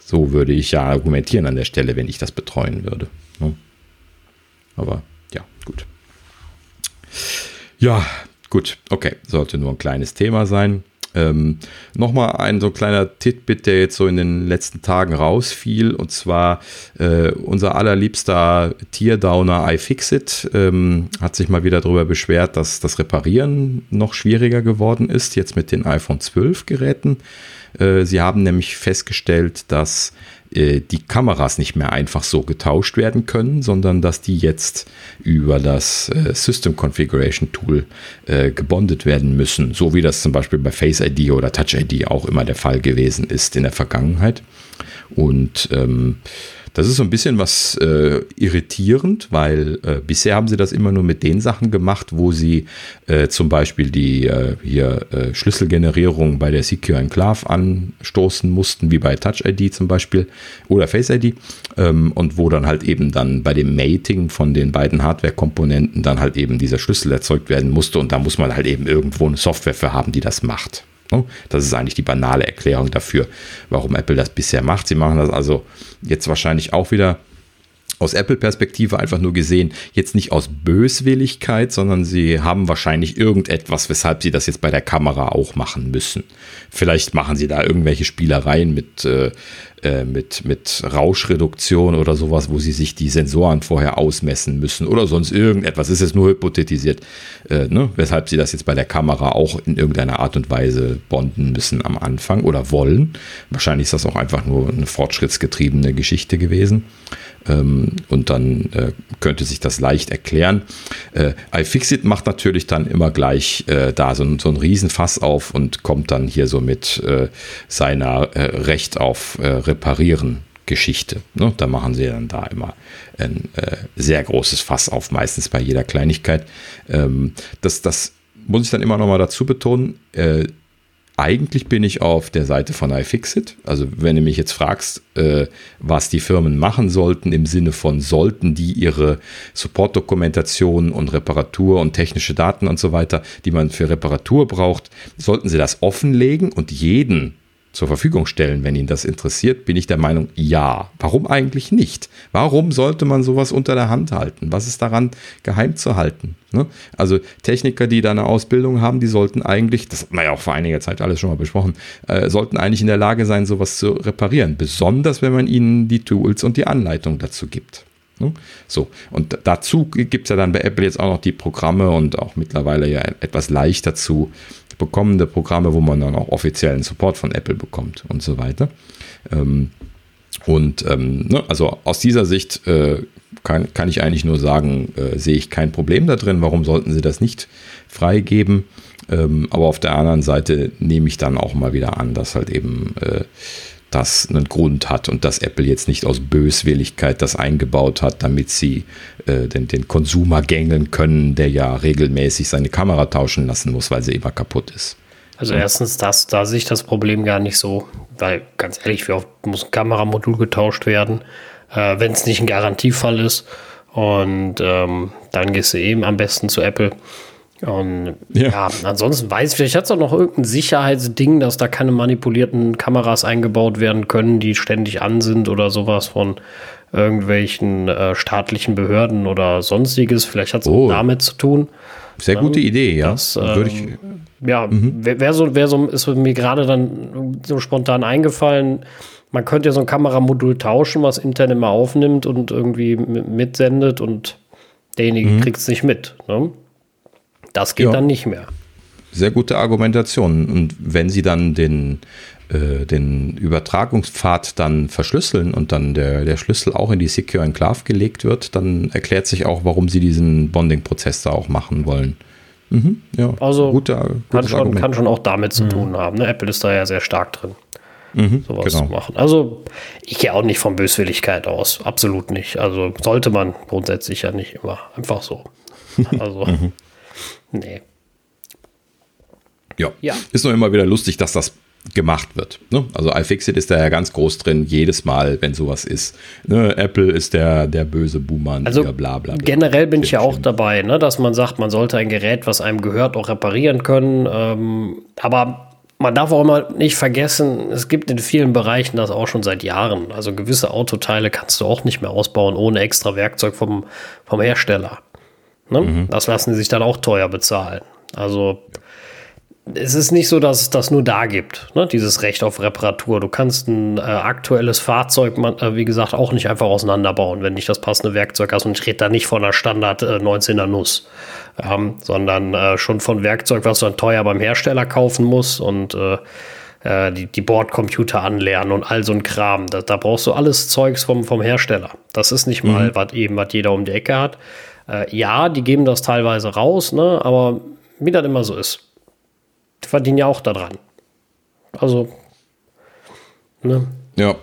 So würde ich ja argumentieren an der Stelle, wenn ich das betreuen würde. Ne? Aber ja, gut. Ja, gut, okay, sollte nur ein kleines Thema sein. Ähm, Nochmal ein so kleiner Titbit, der jetzt so in den letzten Tagen rausfiel, und zwar äh, unser allerliebster Tierdowner iFixit ähm, hat sich mal wieder darüber beschwert, dass das Reparieren noch schwieriger geworden ist, jetzt mit den iPhone 12 Geräten. Äh, sie haben nämlich festgestellt, dass die Kameras nicht mehr einfach so getauscht werden können, sondern dass die jetzt über das äh, System Configuration Tool äh, gebondet werden müssen, so wie das zum Beispiel bei Face ID oder Touch ID auch immer der Fall gewesen ist in der Vergangenheit. Und ähm, das ist so ein bisschen was äh, irritierend, weil äh, bisher haben sie das immer nur mit den Sachen gemacht, wo sie äh, zum Beispiel die äh, hier äh, Schlüsselgenerierung bei der Secure Enclave anstoßen mussten, wie bei Touch ID zum Beispiel oder Face ID ähm, und wo dann halt eben dann bei dem Mating von den beiden Hardware-Komponenten dann halt eben dieser Schlüssel erzeugt werden musste und da muss man halt eben irgendwo eine Software für haben, die das macht. Das ist eigentlich die banale Erklärung dafür, warum Apple das bisher macht. Sie machen das also jetzt wahrscheinlich auch wieder aus Apple-Perspektive einfach nur gesehen, jetzt nicht aus Böswilligkeit, sondern sie haben wahrscheinlich irgendetwas, weshalb sie das jetzt bei der Kamera auch machen müssen. Vielleicht machen sie da irgendwelche Spielereien mit, äh, äh, mit, mit Rauschreduktion oder sowas, wo sie sich die Sensoren vorher ausmessen müssen oder sonst irgendetwas. Ist jetzt nur hypothetisiert, äh, ne? weshalb sie das jetzt bei der Kamera auch in irgendeiner Art und Weise bonden müssen am Anfang oder wollen. Wahrscheinlich ist das auch einfach nur eine fortschrittsgetriebene Geschichte gewesen. Ähm, und dann äh, könnte sich das leicht erklären. Äh, iFixit macht natürlich dann immer gleich äh, da so, so ein Riesenfass auf und kommt dann hier so mit äh, seiner äh, Recht auf äh, Reparieren Geschichte. Ne? Da machen sie dann da immer ein äh, sehr großes Fass auf, meistens bei jeder Kleinigkeit. Ähm, das, das muss ich dann immer noch mal dazu betonen. Äh, eigentlich bin ich auf der Seite von iFixit. Also wenn du mich jetzt fragst, äh, was die Firmen machen sollten, im Sinne von sollten die ihre Support-Dokumentation und Reparatur und technische Daten und so weiter, die man für Reparatur braucht, sollten sie das offenlegen und jeden zur Verfügung stellen, wenn ihn das interessiert, bin ich der Meinung, ja. Warum eigentlich nicht? Warum sollte man sowas unter der Hand halten? Was ist daran geheim zu halten? Ne? Also Techniker, die da eine Ausbildung haben, die sollten eigentlich, das hat man ja auch vor einiger Zeit alles schon mal besprochen, äh, sollten eigentlich in der Lage sein, sowas zu reparieren. Besonders, wenn man ihnen die Tools und die Anleitung dazu gibt. Ne? So, und dazu gibt es ja dann bei Apple jetzt auch noch die Programme und auch mittlerweile ja etwas leichter zu bekommende Programme, wo man dann auch offiziellen Support von Apple bekommt und so weiter. Ähm, und ähm, ne, also aus dieser Sicht äh, kann, kann ich eigentlich nur sagen, äh, sehe ich kein Problem da drin. Warum sollten sie das nicht freigeben? Ähm, aber auf der anderen Seite nehme ich dann auch mal wieder an, dass halt eben äh, das einen Grund hat und dass Apple jetzt nicht aus Böswilligkeit das eingebaut hat, damit sie äh, den, den Konsumer gängeln können, der ja regelmäßig seine Kamera tauschen lassen muss, weil sie immer kaputt ist. Also erstens, das, da sehe ich das Problem gar nicht so, weil ganz ehrlich, wie oft muss ein Kameramodul getauscht werden, äh, wenn es nicht ein Garantiefall ist. Und ähm, dann gehst du eben am besten zu Apple und ja. ja, ansonsten weiß ich, vielleicht hat es auch noch irgendein Sicherheitsding, dass da keine manipulierten Kameras eingebaut werden können, die ständig an sind oder sowas von irgendwelchen äh, staatlichen Behörden oder sonstiges. Vielleicht hat es oh. damit zu tun. Sehr gute ähm, Idee, ja. Das, ähm, ich, ja, mhm. wer, wer, so, wer so ist mir gerade dann so spontan eingefallen, man könnte ja so ein Kameramodul tauschen, was intern immer aufnimmt und irgendwie mitsendet und derjenige mhm. kriegt es nicht mit. Ne? Das geht ja. dann nicht mehr. Sehr gute Argumentation. Und wenn Sie dann den, äh, den Übertragungspfad dann verschlüsseln und dann der, der Schlüssel auch in die Secure Enclave gelegt wird, dann erklärt sich auch, warum Sie diesen Bonding-Prozess da auch machen wollen. Mhm, ja, also gute, kann, schon, kann schon auch damit zu mhm. tun haben. Ne? Apple ist da ja sehr stark drin. Mhm, sowas genau. zu machen. Also ich gehe auch nicht von Böswilligkeit aus. Absolut nicht. Also sollte man grundsätzlich ja nicht immer. Einfach so. Also. Nee. Ja. ja. Ist nur immer wieder lustig, dass das gemacht wird. Ne? Also iFixit ist da ja ganz groß drin, jedes Mal, wenn sowas ist. Ne? Apple ist der, der böse Boomer. Also bla, bla, bla. generell bin ich ja auch dabei, ne? dass man sagt, man sollte ein Gerät, was einem gehört, auch reparieren können. Ähm, aber man darf auch immer nicht vergessen, es gibt in vielen Bereichen das auch schon seit Jahren. Also gewisse Autoteile kannst du auch nicht mehr ausbauen ohne extra Werkzeug vom, vom Hersteller. Ne? Mhm. Das lassen sie sich dann auch teuer bezahlen. Also es ist nicht so, dass es das nur da gibt, ne? dieses Recht auf Reparatur. Du kannst ein äh, aktuelles Fahrzeug, man, äh, wie gesagt, auch nicht einfach auseinanderbauen, wenn nicht das passende Werkzeug hast. Und ich rede da nicht von einer Standard äh, 19er Nuss, ähm, sondern äh, schon von Werkzeug, was du dann teuer beim Hersteller kaufen musst und äh, äh, die, die Bordcomputer anlernen und all so ein Kram. Da, da brauchst du alles Zeugs vom, vom Hersteller. Das ist nicht mal mhm. was eben, was jeder um die Ecke hat. Äh, ja, die geben das teilweise raus, ne? aber wie das immer so ist, die verdienen ja auch daran. Also, ne? Ja,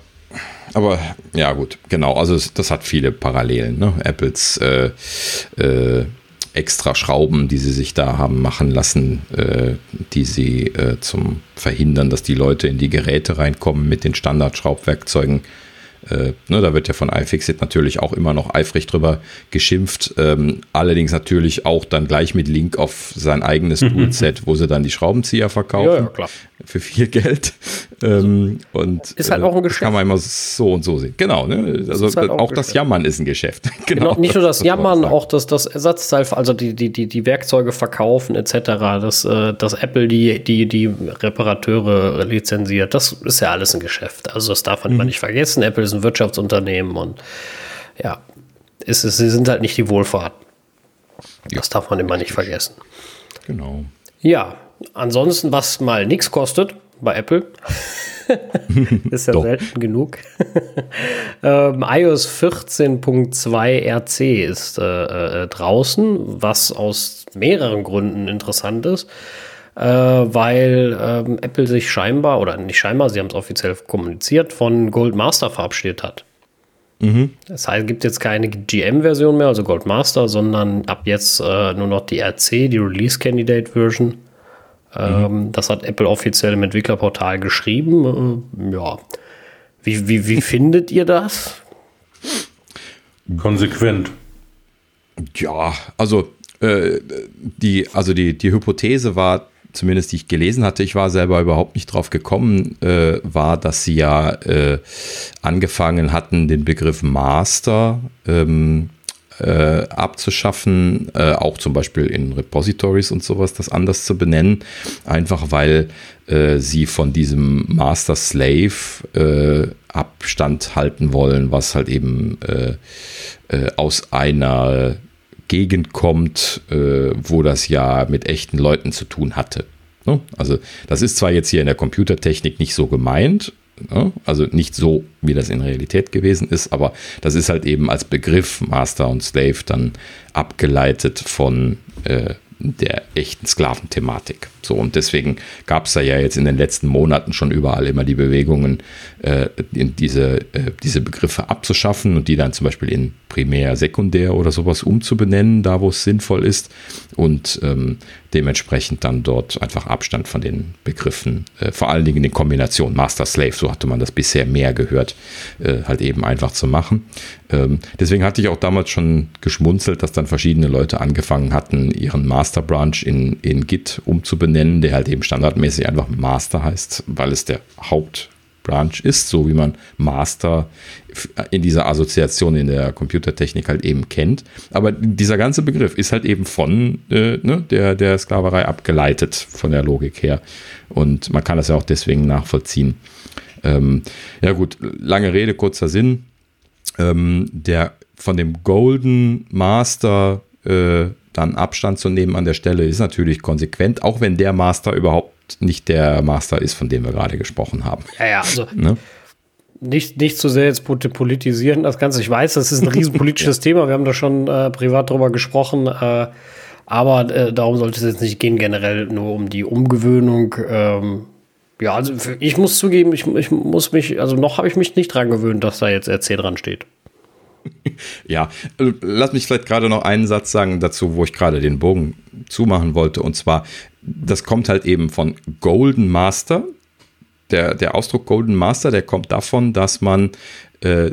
aber ja, gut, genau. Also, das hat viele Parallelen. Ne? Apples äh, äh, extra Schrauben, die sie sich da haben machen lassen, äh, die sie äh, zum Verhindern, dass die Leute in die Geräte reinkommen mit den Standardschraubwerkzeugen äh, ne, da wird ja von iFixit natürlich auch immer noch eifrig drüber geschimpft. Ähm, allerdings natürlich auch dann gleich mit Link auf sein eigenes mhm. Toolset, wo sie dann die Schraubenzieher verkaufen. Ja, ja, klar. Für viel Geld. Ähm, und ist halt auch ein Geschäft. Kann man immer so und so sehen. Genau. Ne? Also halt auch, auch das Jammern ist ein Geschäft. genau. genau. Nicht nur das, das Jammern, auch das, das Ersatzteil, also die, die, die, die Werkzeuge verkaufen etc., dass, äh, dass Apple die, die, die Reparateure lizenziert. Das ist ja alles ein Geschäft. Also das darf man mhm. nicht vergessen. Apple ein Wirtschaftsunternehmen und ja, ist, ist, sie sind halt nicht die Wohlfahrt. Das ja. darf man immer nicht vergessen. Genau. Ja, ansonsten, was mal nichts kostet bei Apple, ist ja selten genug. ähm, iOS 14.2 RC ist äh, äh, draußen, was aus mehreren Gründen interessant ist äh, weil ähm, Apple sich scheinbar, oder nicht scheinbar, sie haben es offiziell kommuniziert, von Gold Master verabschiedet hat. Mhm. Das heißt, es gibt jetzt keine GM-Version mehr, also Gold Master, sondern ab jetzt äh, nur noch die RC, die Release Candidate Version. Ähm, mhm. Das hat Apple offiziell im Entwicklerportal geschrieben. Äh, ja. Wie, wie, wie findet ihr das? Konsequent. Ja, also äh, die, also die, die Hypothese war, zumindest die ich gelesen hatte, ich war selber überhaupt nicht drauf gekommen, äh, war, dass sie ja äh, angefangen hatten, den Begriff Master ähm, äh, abzuschaffen, äh, auch zum Beispiel in Repositories und sowas, das anders zu benennen, einfach weil äh, sie von diesem Master Slave äh, Abstand halten wollen, was halt eben äh, äh, aus einer Gegend kommt, wo das ja mit echten Leuten zu tun hatte. Ne? Also das ist zwar jetzt hier in der Computertechnik nicht so gemeint, Ne? Also nicht so, wie das in Realität gewesen ist, aber das ist halt eben als Begriff Master und Slave dann abgeleitet von äh, der echten Sklaventhematik. So, und deswegen gab es da ja jetzt in den letzten Monaten schon überall immer die Bewegungen, äh, diese, äh, diese Begriffe abzuschaffen und die dann zum Beispiel in Primär, Sekundär oder sowas umzubenennen, da wo es sinnvoll ist. Und ähm, dementsprechend dann dort einfach Abstand von den Begriffen, äh, vor allen Dingen in Kombination Master-Slave, so hatte man das bisher mehr gehört, äh, halt eben einfach zu machen. Ähm, deswegen hatte ich auch damals schon geschmunzelt, dass dann verschiedene Leute angefangen hatten, ihren Master-Branch in, in Git umzubenennen, der halt eben standardmäßig einfach Master heißt, weil es der Haupt Branch ist, so wie man Master in dieser Assoziation in der Computertechnik halt eben kennt. Aber dieser ganze Begriff ist halt eben von äh, ne, der, der Sklaverei abgeleitet, von der Logik her. Und man kann das ja auch deswegen nachvollziehen. Ähm, ja gut, lange Rede, kurzer Sinn. Ähm, der von dem Golden Master äh, dann Abstand zu nehmen an der Stelle ist natürlich konsequent, auch wenn der Master überhaupt nicht der Master ist, von dem wir gerade gesprochen haben. Ja, ja, also ne? nicht, nicht zu sehr jetzt politisieren das Ganze. Ich weiß, das ist ein riesenpolitisches ja. Thema. Wir haben da schon äh, privat drüber gesprochen. Äh, aber äh, darum sollte es jetzt nicht gehen, generell nur um die Umgewöhnung. Ähm, ja, also ich muss zugeben, ich, ich muss mich, also noch habe ich mich nicht dran gewöhnt, dass da jetzt RC dran steht. Ja, lass mich vielleicht gerade noch einen Satz sagen dazu, wo ich gerade den Bogen zumachen wollte. Und zwar, das kommt halt eben von Golden Master. Der, der Ausdruck Golden Master, der kommt davon, dass man äh,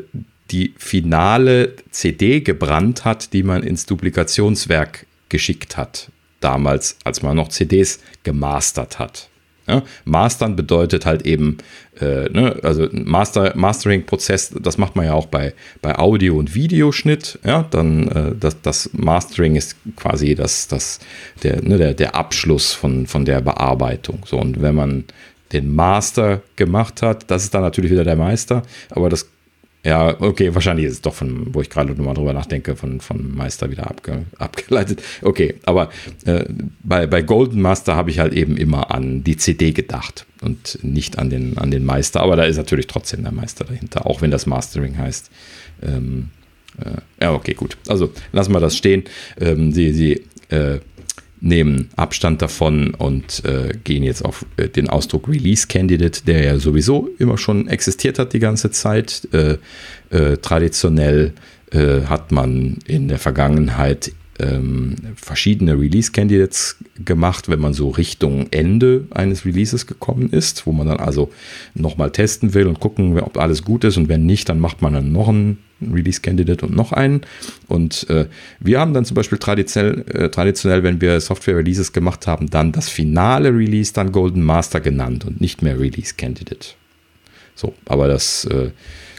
die finale CD gebrannt hat, die man ins Duplikationswerk geschickt hat. Damals, als man noch CDs gemastert hat. Ja, Mastern bedeutet halt eben, äh, ne, also Master, Mastering-Prozess, das macht man ja auch bei, bei Audio- und Videoschnitt. Ja, dann äh, das, das Mastering ist quasi das, das, der, ne, der, der Abschluss von, von der Bearbeitung. So, und wenn man den Master gemacht hat, das ist dann natürlich wieder der Meister, aber das ja, okay, wahrscheinlich ist es doch von, wo ich gerade nochmal drüber nachdenke, von, von Meister wieder abge, abgeleitet. Okay, aber äh, bei, bei Golden Master habe ich halt eben immer an die CD gedacht und nicht an den, an den Meister. Aber da ist natürlich trotzdem der Meister dahinter, auch wenn das Mastering heißt. Ähm, äh, ja, okay, gut. Also lassen wir das stehen. Ähm, sie sie äh, nehmen Abstand davon und äh, gehen jetzt auf äh, den Ausdruck Release Candidate, der ja sowieso immer schon existiert hat die ganze Zeit. Äh, äh traditionell äh, hat man in der Vergangenheit ähm, verschiedene Release Candidates gemacht, wenn man so Richtung Ende eines Releases gekommen ist, wo man dann also nochmal testen will und gucken, ob alles gut ist und wenn nicht, dann macht man dann noch einen Release Candidate und noch einen. Und äh, wir haben dann zum Beispiel traditionell, äh, traditionell, wenn wir Software Releases gemacht haben, dann das finale Release dann Golden Master genannt und nicht mehr Release Candidate. So, aber das äh,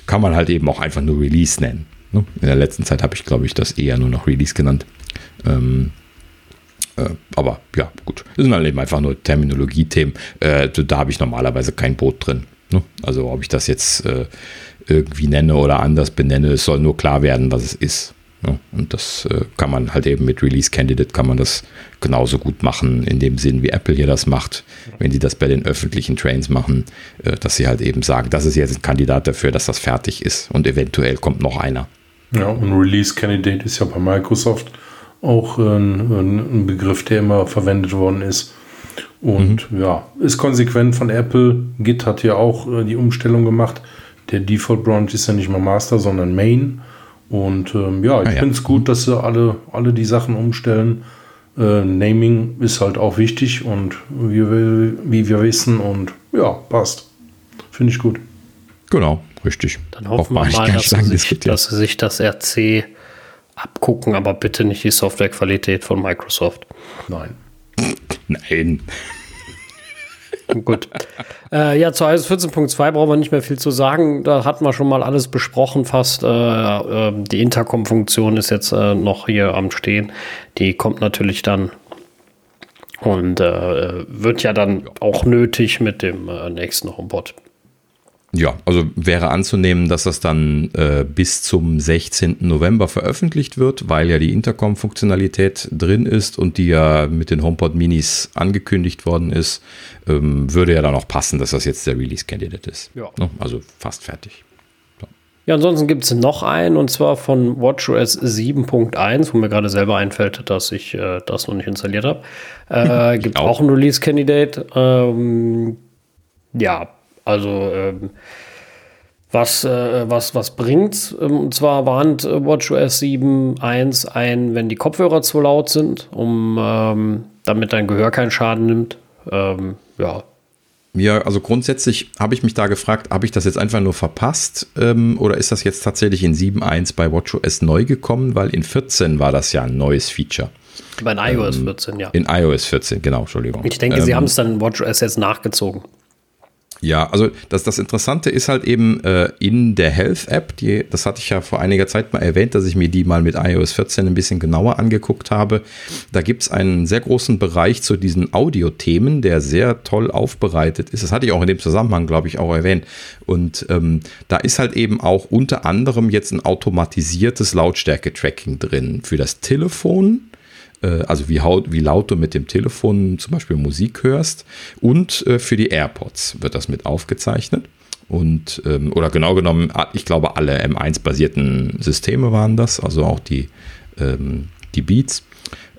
kann man halt eben auch einfach nur Release nennen. Ne? In der letzten Zeit habe ich, glaube ich, das eher nur noch Release genannt. Ähm, äh, aber ja, gut. Das sind halt eben einfach nur Terminologie-Themen. Äh, da habe ich normalerweise kein Boot drin. Ne? Also ob ich das jetzt äh, irgendwie nenne oder anders benenne, es soll nur klar werden, was es ist. Ne? Und das äh, kann man halt eben mit Release Candidate kann man das genauso gut machen, in dem Sinn, wie Apple hier das macht, wenn sie das bei den öffentlichen Trains machen, äh, dass sie halt eben sagen, das ist jetzt ein Kandidat dafür, dass das fertig ist und eventuell kommt noch einer. Ja, und Release Candidate ist ja bei Microsoft auch ein, ein Begriff, der immer verwendet worden ist. Und mhm. ja, ist konsequent von Apple. Git hat ja auch äh, die Umstellung gemacht. Der Default Branch ist ja nicht mehr Master, sondern Main. Und ähm, ja, ich ah, ja. finde es gut, dass sie alle, alle die Sachen umstellen. Äh, Naming ist halt auch wichtig und wie, wie wir wissen und ja, passt. Finde ich gut. Genau, richtig. Dann hoffen wir mal, dass sie, sich, dass sie sich das RC abgucken, aber bitte nicht die Softwarequalität von Microsoft. Nein. Nein. Gut. Äh, ja, zu iOS 14.2 brauchen wir nicht mehr viel zu sagen. Da hatten wir schon mal alles besprochen fast. Äh, äh, die Intercom-Funktion ist jetzt äh, noch hier am Stehen. Die kommt natürlich dann und äh, wird ja dann auch nötig mit dem äh, nächsten HomePod. Ja, also wäre anzunehmen, dass das dann äh, bis zum 16. November veröffentlicht wird, weil ja die Intercom-Funktionalität drin ist und die ja mit den HomePod Minis angekündigt worden ist, ähm, würde ja dann auch passen, dass das jetzt der Release-Candidate ist. Ja. Ne? Also fast fertig. So. Ja, ansonsten gibt es noch einen und zwar von WatchOS 7.1, wo mir gerade selber einfällt, dass ich äh, das noch nicht installiert habe. Äh, gibt auch. auch ein Release-Candidate. Ähm, ja, also ähm, was, äh, was, was bringt? Ähm, und zwar warnt äh, WatchOS 7.1 ein, wenn die Kopfhörer zu laut sind, um ähm, damit dein Gehör keinen Schaden nimmt. Ähm, ja. Ja, also grundsätzlich habe ich mich da gefragt, habe ich das jetzt einfach nur verpasst ähm, oder ist das jetzt tatsächlich in 7.1 bei WatchOS neu gekommen? Weil in 14 war das ja ein neues Feature. Bei iOS 14, ähm, ja. In iOS 14, genau, Entschuldigung. Ich denke, sie ähm, haben es dann in WatchOS jetzt nachgezogen. Ja, also das, das Interessante ist halt eben äh, in der Health-App, das hatte ich ja vor einiger Zeit mal erwähnt, dass ich mir die mal mit iOS 14 ein bisschen genauer angeguckt habe. Da gibt es einen sehr großen Bereich zu diesen Audio-Themen, der sehr toll aufbereitet ist. Das hatte ich auch in dem Zusammenhang, glaube ich, auch erwähnt. Und ähm, da ist halt eben auch unter anderem jetzt ein automatisiertes Lautstärke-Tracking drin für das Telefon äh, also wie, wie laut du mit dem Telefon zum Beispiel Musik hörst. Und äh, für die AirPods wird das mit aufgezeichnet. Und, ähm, oder genau genommen, ich glaube, alle M1-basierten Systeme waren das, also auch die, ähm, die Beats.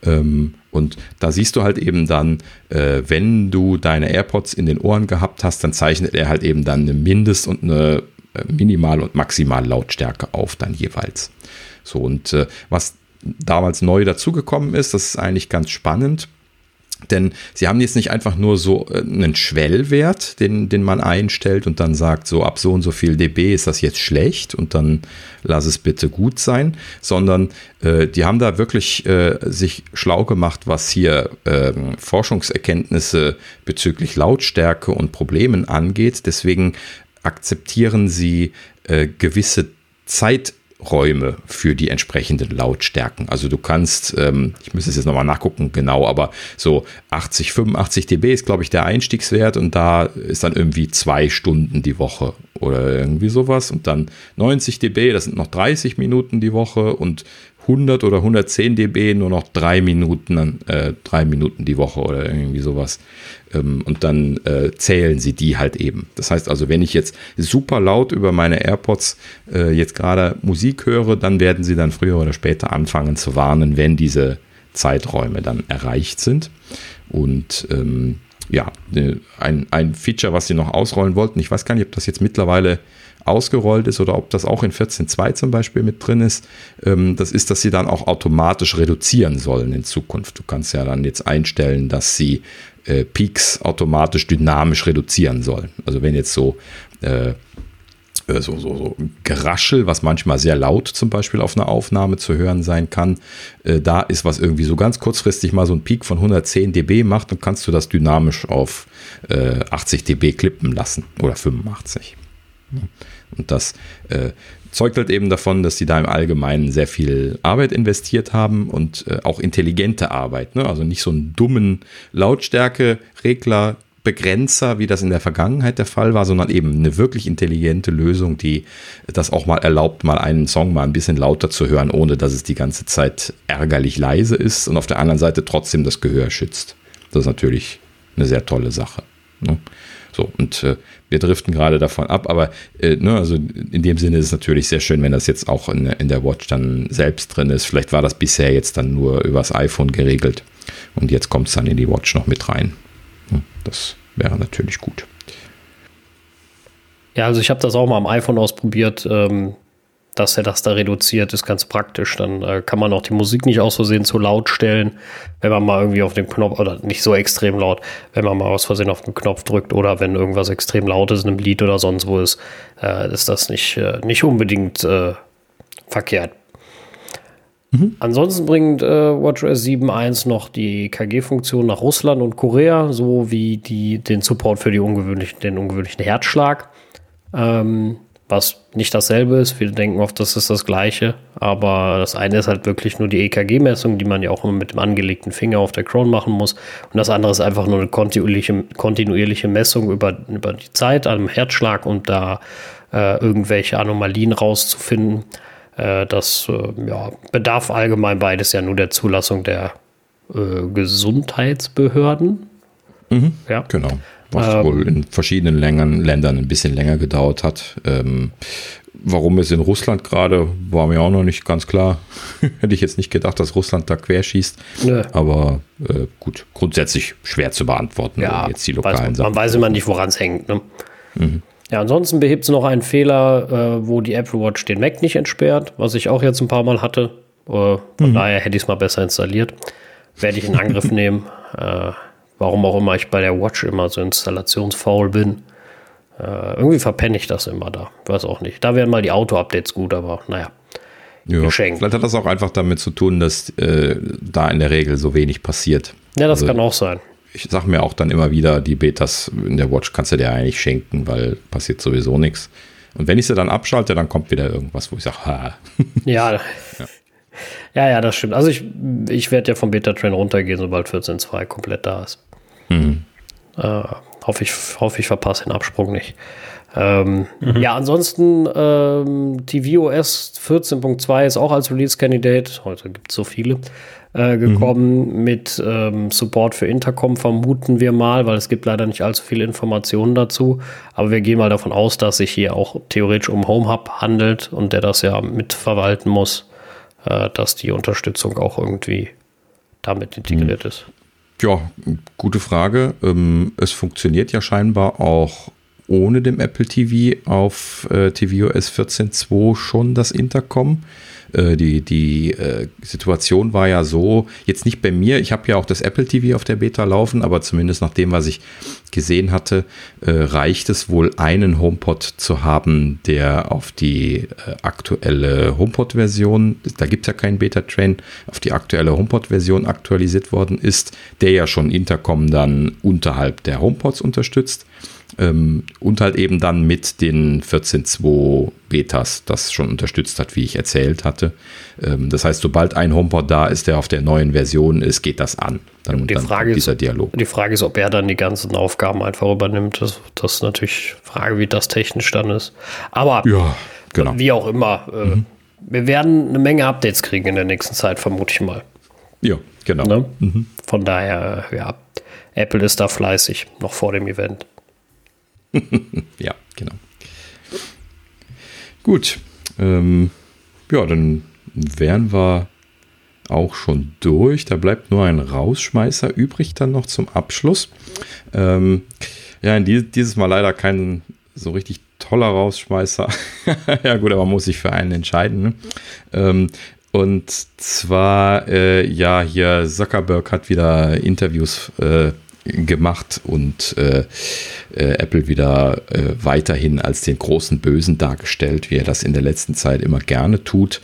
Ähm, und da siehst du halt eben dann, äh, wenn du deine AirPods in den Ohren gehabt hast, dann zeichnet er halt eben dann eine Mindest- und eine Minimal- und Maximal-Lautstärke auf dann jeweils. So, und äh, was damals neu dazugekommen ist. Das ist eigentlich ganz spannend. Denn sie haben jetzt nicht einfach nur so äh, einen Schwellwert, den, den man einstellt und dann sagt, so ab so und so viel dB ist das jetzt schlecht und dann lass es bitte gut sein, sondern äh, die haben da wirklich äh, sich schlau gemacht, was hier äh, Forschungserkenntnisse bezüglich Lautstärke und Problemen angeht. Deswegen akzeptieren sie äh, gewisse Zeit Räume für die entsprechenden Lautstärken. Also du kannst, ähm, ich müsste es jetzt nochmal nachgucken, genau, aber so 80, 85 dB ist, glaube ich, der Einstiegswert und da ist dann irgendwie zwei Stunden die Woche oder irgendwie sowas und dann 90 dB, das sind noch 30 Minuten die Woche und 100 oder 110 dB nur noch drei Minuten, äh, drei Minuten die Woche oder irgendwie sowas. Ähm, und dann äh, zählen sie die halt eben. Das heißt also, wenn ich jetzt super laut über meine AirPods äh, jetzt gerade Musik höre, dann werden sie dann früher oder später anfangen zu warnen, wenn diese Zeiträume dann erreicht sind. Und ähm, ja, ne, ein, ein Feature, was sie noch ausrollen wollten, ich weiß gar nicht, ob das jetzt mittlerweile ausgerollt ist oder ob das auch in 14.2 zum Beispiel mit drin ist, ähm, das ist, dass sie dann auch automatisch reduzieren sollen in Zukunft. Du kannst ja dann jetzt einstellen, dass sie äh, Peaks automatisch dynamisch reduzieren sollen. Also wenn jetzt so äh, äh, so, so, so Geraschel, was manchmal sehr laut zum Beispiel auf einer Aufnahme zu hören sein kann. Äh, da ist was irgendwie so ganz kurzfristig mal so ein Peak von 110 dB macht, dann kannst du das dynamisch auf äh, 80 dB klippen lassen oder 85. Und das äh, zeugt halt eben davon, dass sie da im Allgemeinen sehr viel Arbeit investiert haben und äh, auch intelligente Arbeit. Ne? Also nicht so einen dummen Lautstärke-Regler, Begrenzer, wie das in der Vergangenheit der Fall war, sondern eben eine wirklich intelligente Lösung, die das auch mal erlaubt, mal einen Song mal ein bisschen lauter zu hören, ohne dass es die ganze Zeit ärgerlich leise ist und auf der anderen Seite trotzdem das Gehör schützt. Das ist natürlich eine sehr tolle Sache. Ne? So, und äh, wir driften gerade davon ab, aber äh, ne, also in dem Sinne ist es natürlich sehr schön, wenn das jetzt auch in, in, der Watch dann selbst drin ist. Vielleicht war das bisher jetzt dann nur übers iPhone geregelt und jetzt kommt es dann in die Watch noch mit rein. Hm, das wäre natürlich gut. Ja, also ich habe das auch mal am iPhone ausprobiert. Ähm, dass er das da reduziert, ist ganz praktisch. Dann äh, kann man auch die Musik nicht aus Versehen zu laut stellen, wenn man mal irgendwie auf den Knopf, oder nicht so extrem laut, wenn man mal aus Versehen auf den Knopf drückt oder wenn irgendwas extrem laut ist in einem Lied oder sonst wo ist, äh, ist das nicht, äh, nicht unbedingt äh, verkehrt. Mhm. Ansonsten bringt äh, WatchOS 7.1 noch die EKG-Funktion nach Russland und Korea, sowie die, den Support für die ungewöhnlichen, den ungewöhnlichen Herzschlag. Ähm, was nicht dasselbe ist. Wir denken oft, das ist das Gleiche. Aber das eine ist halt wirklich nur die EKG-Messung, die man ja auch immer mit dem angelegten Finger auf der Crown machen muss. Und das andere ist einfach nur eine kontinuierliche, kontinuierliche Messung über, über die Zeit am Herzschlag und da äh, irgendwelche Anomalien rauszufinden. Äh, das äh, ja, bedarf allgemein beides ja nur der Zulassung der äh, Gesundheitsbehörden. Mhm, ja, genau. Was ähm, wohl in verschiedenen Längern, Ländern ein bisschen länger gedauert hat. Ähm, warum es in Russland gerade, war mir auch noch nicht ganz klar. Hätte ich jetzt nicht gedacht, dass Russland da querschießt. Nö. Aber äh, gut, grundsätzlich schwer zu beantworten. Ja, jetzt die lokalen weiß, man, man weiß immer nicht, woran es hängt. Ne? Mhm. Ja, ansonsten behebt es noch einen Fehler, äh, wo die Apple Watch den Mac nicht entsperrt, was ich auch jetzt ein paar Mal hatte. Äh, von mhm. daher hätte ich es mal besser installiert. Werde ich in Angriff nehmen. Äh, warum auch immer ich bei der Watch immer so installationsfaul bin. Äh, irgendwie verpenne ich das immer da. Weiß auch nicht. Da wären mal die Auto-Updates gut, aber naja. Ja. Vielleicht hat das auch einfach damit zu tun, dass äh, da in der Regel so wenig passiert. Ja, das also, kann auch sein ich sage mir auch dann immer wieder, die Betas in der Watch kannst du dir eigentlich schenken, weil passiert sowieso nichts. Und wenn ich sie dann abschalte, dann kommt wieder irgendwas, wo ich sage, ha. Ja. ja. Ja, ja, das stimmt. Also ich, ich werde ja vom Beta-Train runtergehen, sobald 14.2 komplett da ist. Mhm. Äh, hoffe, ich, hoffe, ich verpasse den Absprung nicht. Ähm, mhm. Ja, ansonsten ähm, tvOS 14.2 ist auch als Release-Candidate. Heute gibt es so viele äh, gekommen mhm. mit ähm, Support für Intercom, vermuten wir mal, weil es gibt leider nicht allzu viele Informationen dazu. Aber wir gehen mal davon aus, dass sich hier auch theoretisch um Home Hub handelt und der das ja mitverwalten muss, äh, dass die Unterstützung auch irgendwie damit integriert mhm. ist. Ja, gute Frage. Ähm, es funktioniert ja scheinbar auch ohne dem Apple TV auf äh, tvOS 14.2 schon das Intercom. Äh, die, die äh, Situation war ja so, jetzt nicht bei mir, ich habe ja auch das Apple TV auf der Beta laufen, aber zumindest nach dem, was ich gesehen hatte, äh, reicht es wohl, einen HomePod zu haben, der auf die aktuelle HomePod-Version, da gibt es ja keinen Beta-Train, auf die aktuelle HomePod-Version aktualisiert worden ist, der ja schon Intercom dann unterhalb der HomePods unterstützt. Ähm, und halt eben dann mit den 14.2 Betas das schon unterstützt hat, wie ich erzählt hatte. Ähm, das heißt, sobald ein HomePod da ist, der auf der neuen Version ist, geht das an. Dann, die, dann Frage dieser ist, Dialog. die Frage ist, ob er dann die ganzen Aufgaben einfach übernimmt. Das, das ist natürlich Frage, wie das technisch dann ist. Aber ja, genau. wie auch immer, äh, mhm. wir werden eine Menge Updates kriegen in der nächsten Zeit, vermute ich mal. Ja, genau. Ne? Mhm. Von daher, ja, Apple ist da fleißig, noch vor dem Event. ja, genau. Gut. Ähm, ja, dann wären wir auch schon durch. Da bleibt nur ein Rausschmeißer übrig dann noch zum Abschluss. Ähm, ja, dieses Mal leider kein so richtig toller Rausschmeißer. ja gut, aber man muss sich für einen entscheiden. Ne? Ähm, und zwar, äh, ja, hier Zuckerberg hat wieder Interviews äh, gemacht und äh, äh, Apple wieder äh, weiterhin als den großen Bösen dargestellt, wie er das in der letzten Zeit immer gerne tut.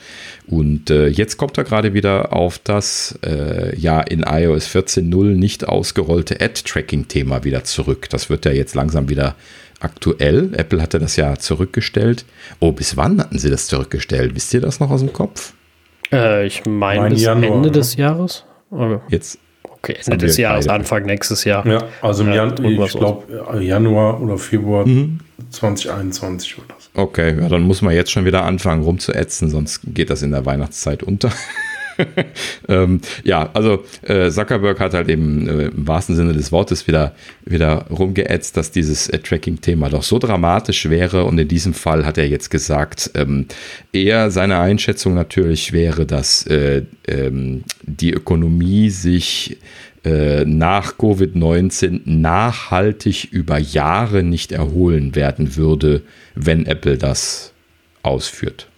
Und äh, jetzt kommt er gerade wieder auf das äh, ja in iOS 14.0 nicht ausgerollte Ad-Tracking-Thema wieder zurück. Das wird ja jetzt langsam wieder aktuell. Apple hatte das ja zurückgestellt. Oh, bis wann hatten sie das zurückgestellt? Wisst ihr das noch aus dem Kopf? Äh, ich meine mein bis Januar, Ende des Jahres. Okay. Jetzt Okay, Ende des Jahres, beide. Anfang nächstes Jahr. Ja, also im Jan ich glaube Januar oder Februar mhm. 2021 oder so. Okay, ja, dann muss man jetzt schon wieder anfangen rumzuätzen, sonst geht das in der Weihnachtszeit unter. ähm, ja, also äh, Zuckerberg hat halt eben äh, im wahrsten Sinne des Wortes wieder, wieder rumgeätzt, dass dieses äh, Tracking-Thema doch so dramatisch wäre. Und in diesem Fall hat er jetzt gesagt, ähm, eher seine Einschätzung natürlich wäre, dass äh, ähm, die Ökonomie sich äh, nach Covid-19 nachhaltig über Jahre nicht erholen werden würde, wenn Apple das ausführt.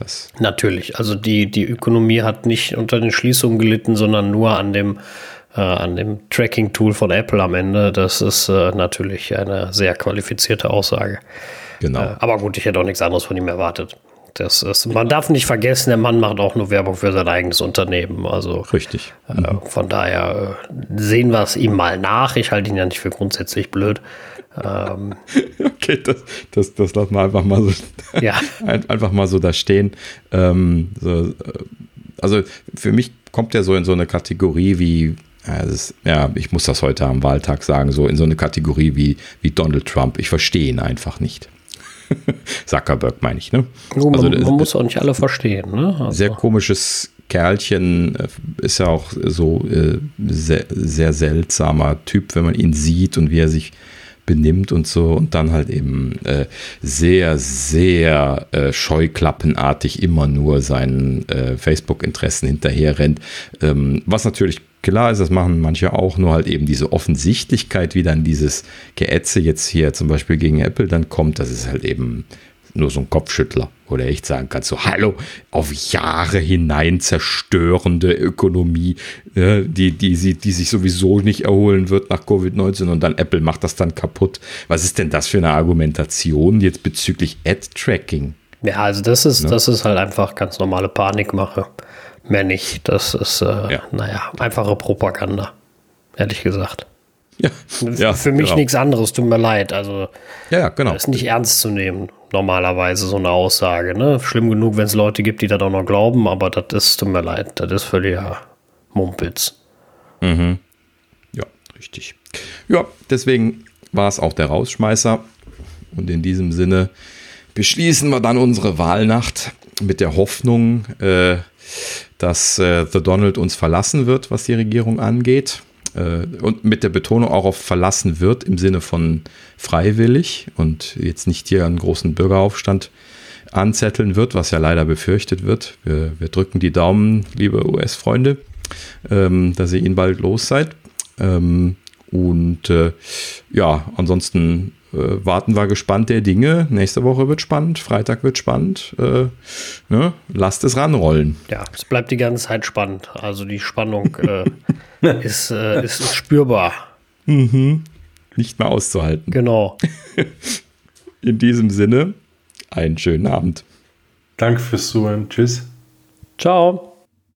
Das Natürlich, also die, die Ökonomie hat nicht unter den Schließungen gelitten, sondern nur an dem, äh, an dem Tracking-Tool von Apple am Ende. Das ist äh, natürlich eine sehr qualifizierte Aussage. Genau. Äh, aber gut, ich hätte auch nichts anderes von ihm erwartet. Das ist, man darf nicht vergessen, der Mann macht auch nur Werbung für sein eigenes Unternehmen. Also Richtig. äh, von daher äh, sehen wir es ihm mal nach. Ich halte ihn ja nicht für grundsätzlich blöd. Ähm, Okay, das, das, das lassen wir einfach mal so, ja, ein- einfach mal so da stehen. Ähm, so, äh, also für mich kommt er so in so eine Kategorie wie, ja, ist, ja, ich muss das heute am Wahltag sagen, so in so eine Kategorie wie, wie Donald Trump. Ich verstehe ihn einfach nicht. Zuckerberg meine ich, ne? man, Also, man muss auch nicht alle verstehen. Ne? Also, sehr komisches Kerlchen, äh, ist ja auch so äh, sehr, sehr seltsamer Typ, wenn man ihn sieht und wie er sich benimmt und so und dann halt eben äh, sehr, sehr äh, scheuklappenartig immer nur seinen äh, Facebook-Interessen hinterher rennt. Ähm, was natürlich klar ist, das machen manche auch, nur halt eben diese Offensichtlichkeit, wie dann dieses Geätze jetzt hier zum Beispiel gegen Apple dann kommt, das ist halt eben nur so ein Kopfschüttler, wo du echt sagen kannst, so hallo, auf Jahre hinein zerstörende Ökonomie, äh, die, die, sie, die sich sowieso nicht erholen wird nach Covid-19 und dann Apple macht das dann kaputt. Was ist denn das für eine Argumentation jetzt bezüglich Ad-Tracking? Ja, also das ist, das ist halt einfach ganz normale Panikmache. Mehr nicht. Das ist, äh, Ja. naja, einfache Propaganda. Ehrlich gesagt. Ja, ja, Für mich genau. nichts anderes, tut mir leid. Also, Ja, genau. das ist nicht ernst zu nehmen, normalerweise so eine Aussage. Ne? Schlimm genug, wenn es Leute gibt, die das auch noch glauben, aber das ist, tut mir leid, das ist völliger Mumpitz. Ja, richtig. Ja, deswegen war es auch der Rausschmeißer. Und in diesem Sinne beschließen wir dann unsere Wahlnacht mit der Hoffnung, äh, dass äh, The Donald uns verlassen wird, was die Regierung angeht. Äh, und mit der Betonung auch auf verlassen wird im Sinne von freiwillig und jetzt nicht hier einen großen Bürgeraufstand anzetteln wird, was ja leider befürchtet wird. Wir, wir drücken die Daumen, liebe US-Freunde, ähm, dass ihr ihn bald los seid. Ähm, und äh, ja, ansonsten warten wir gespannt der Dinge. Nächste Woche wird spannend, Freitag wird spannend. Äh, ne? Lasst es ranrollen. Ja, es bleibt die ganze Zeit spannend. Also die Spannung äh, ist, äh, ist, ist spürbar. Nicht mehr auszuhalten. Genau. In diesem Sinne, einen schönen Abend. Danke fürs Zuhören. Tschüss. Ciao.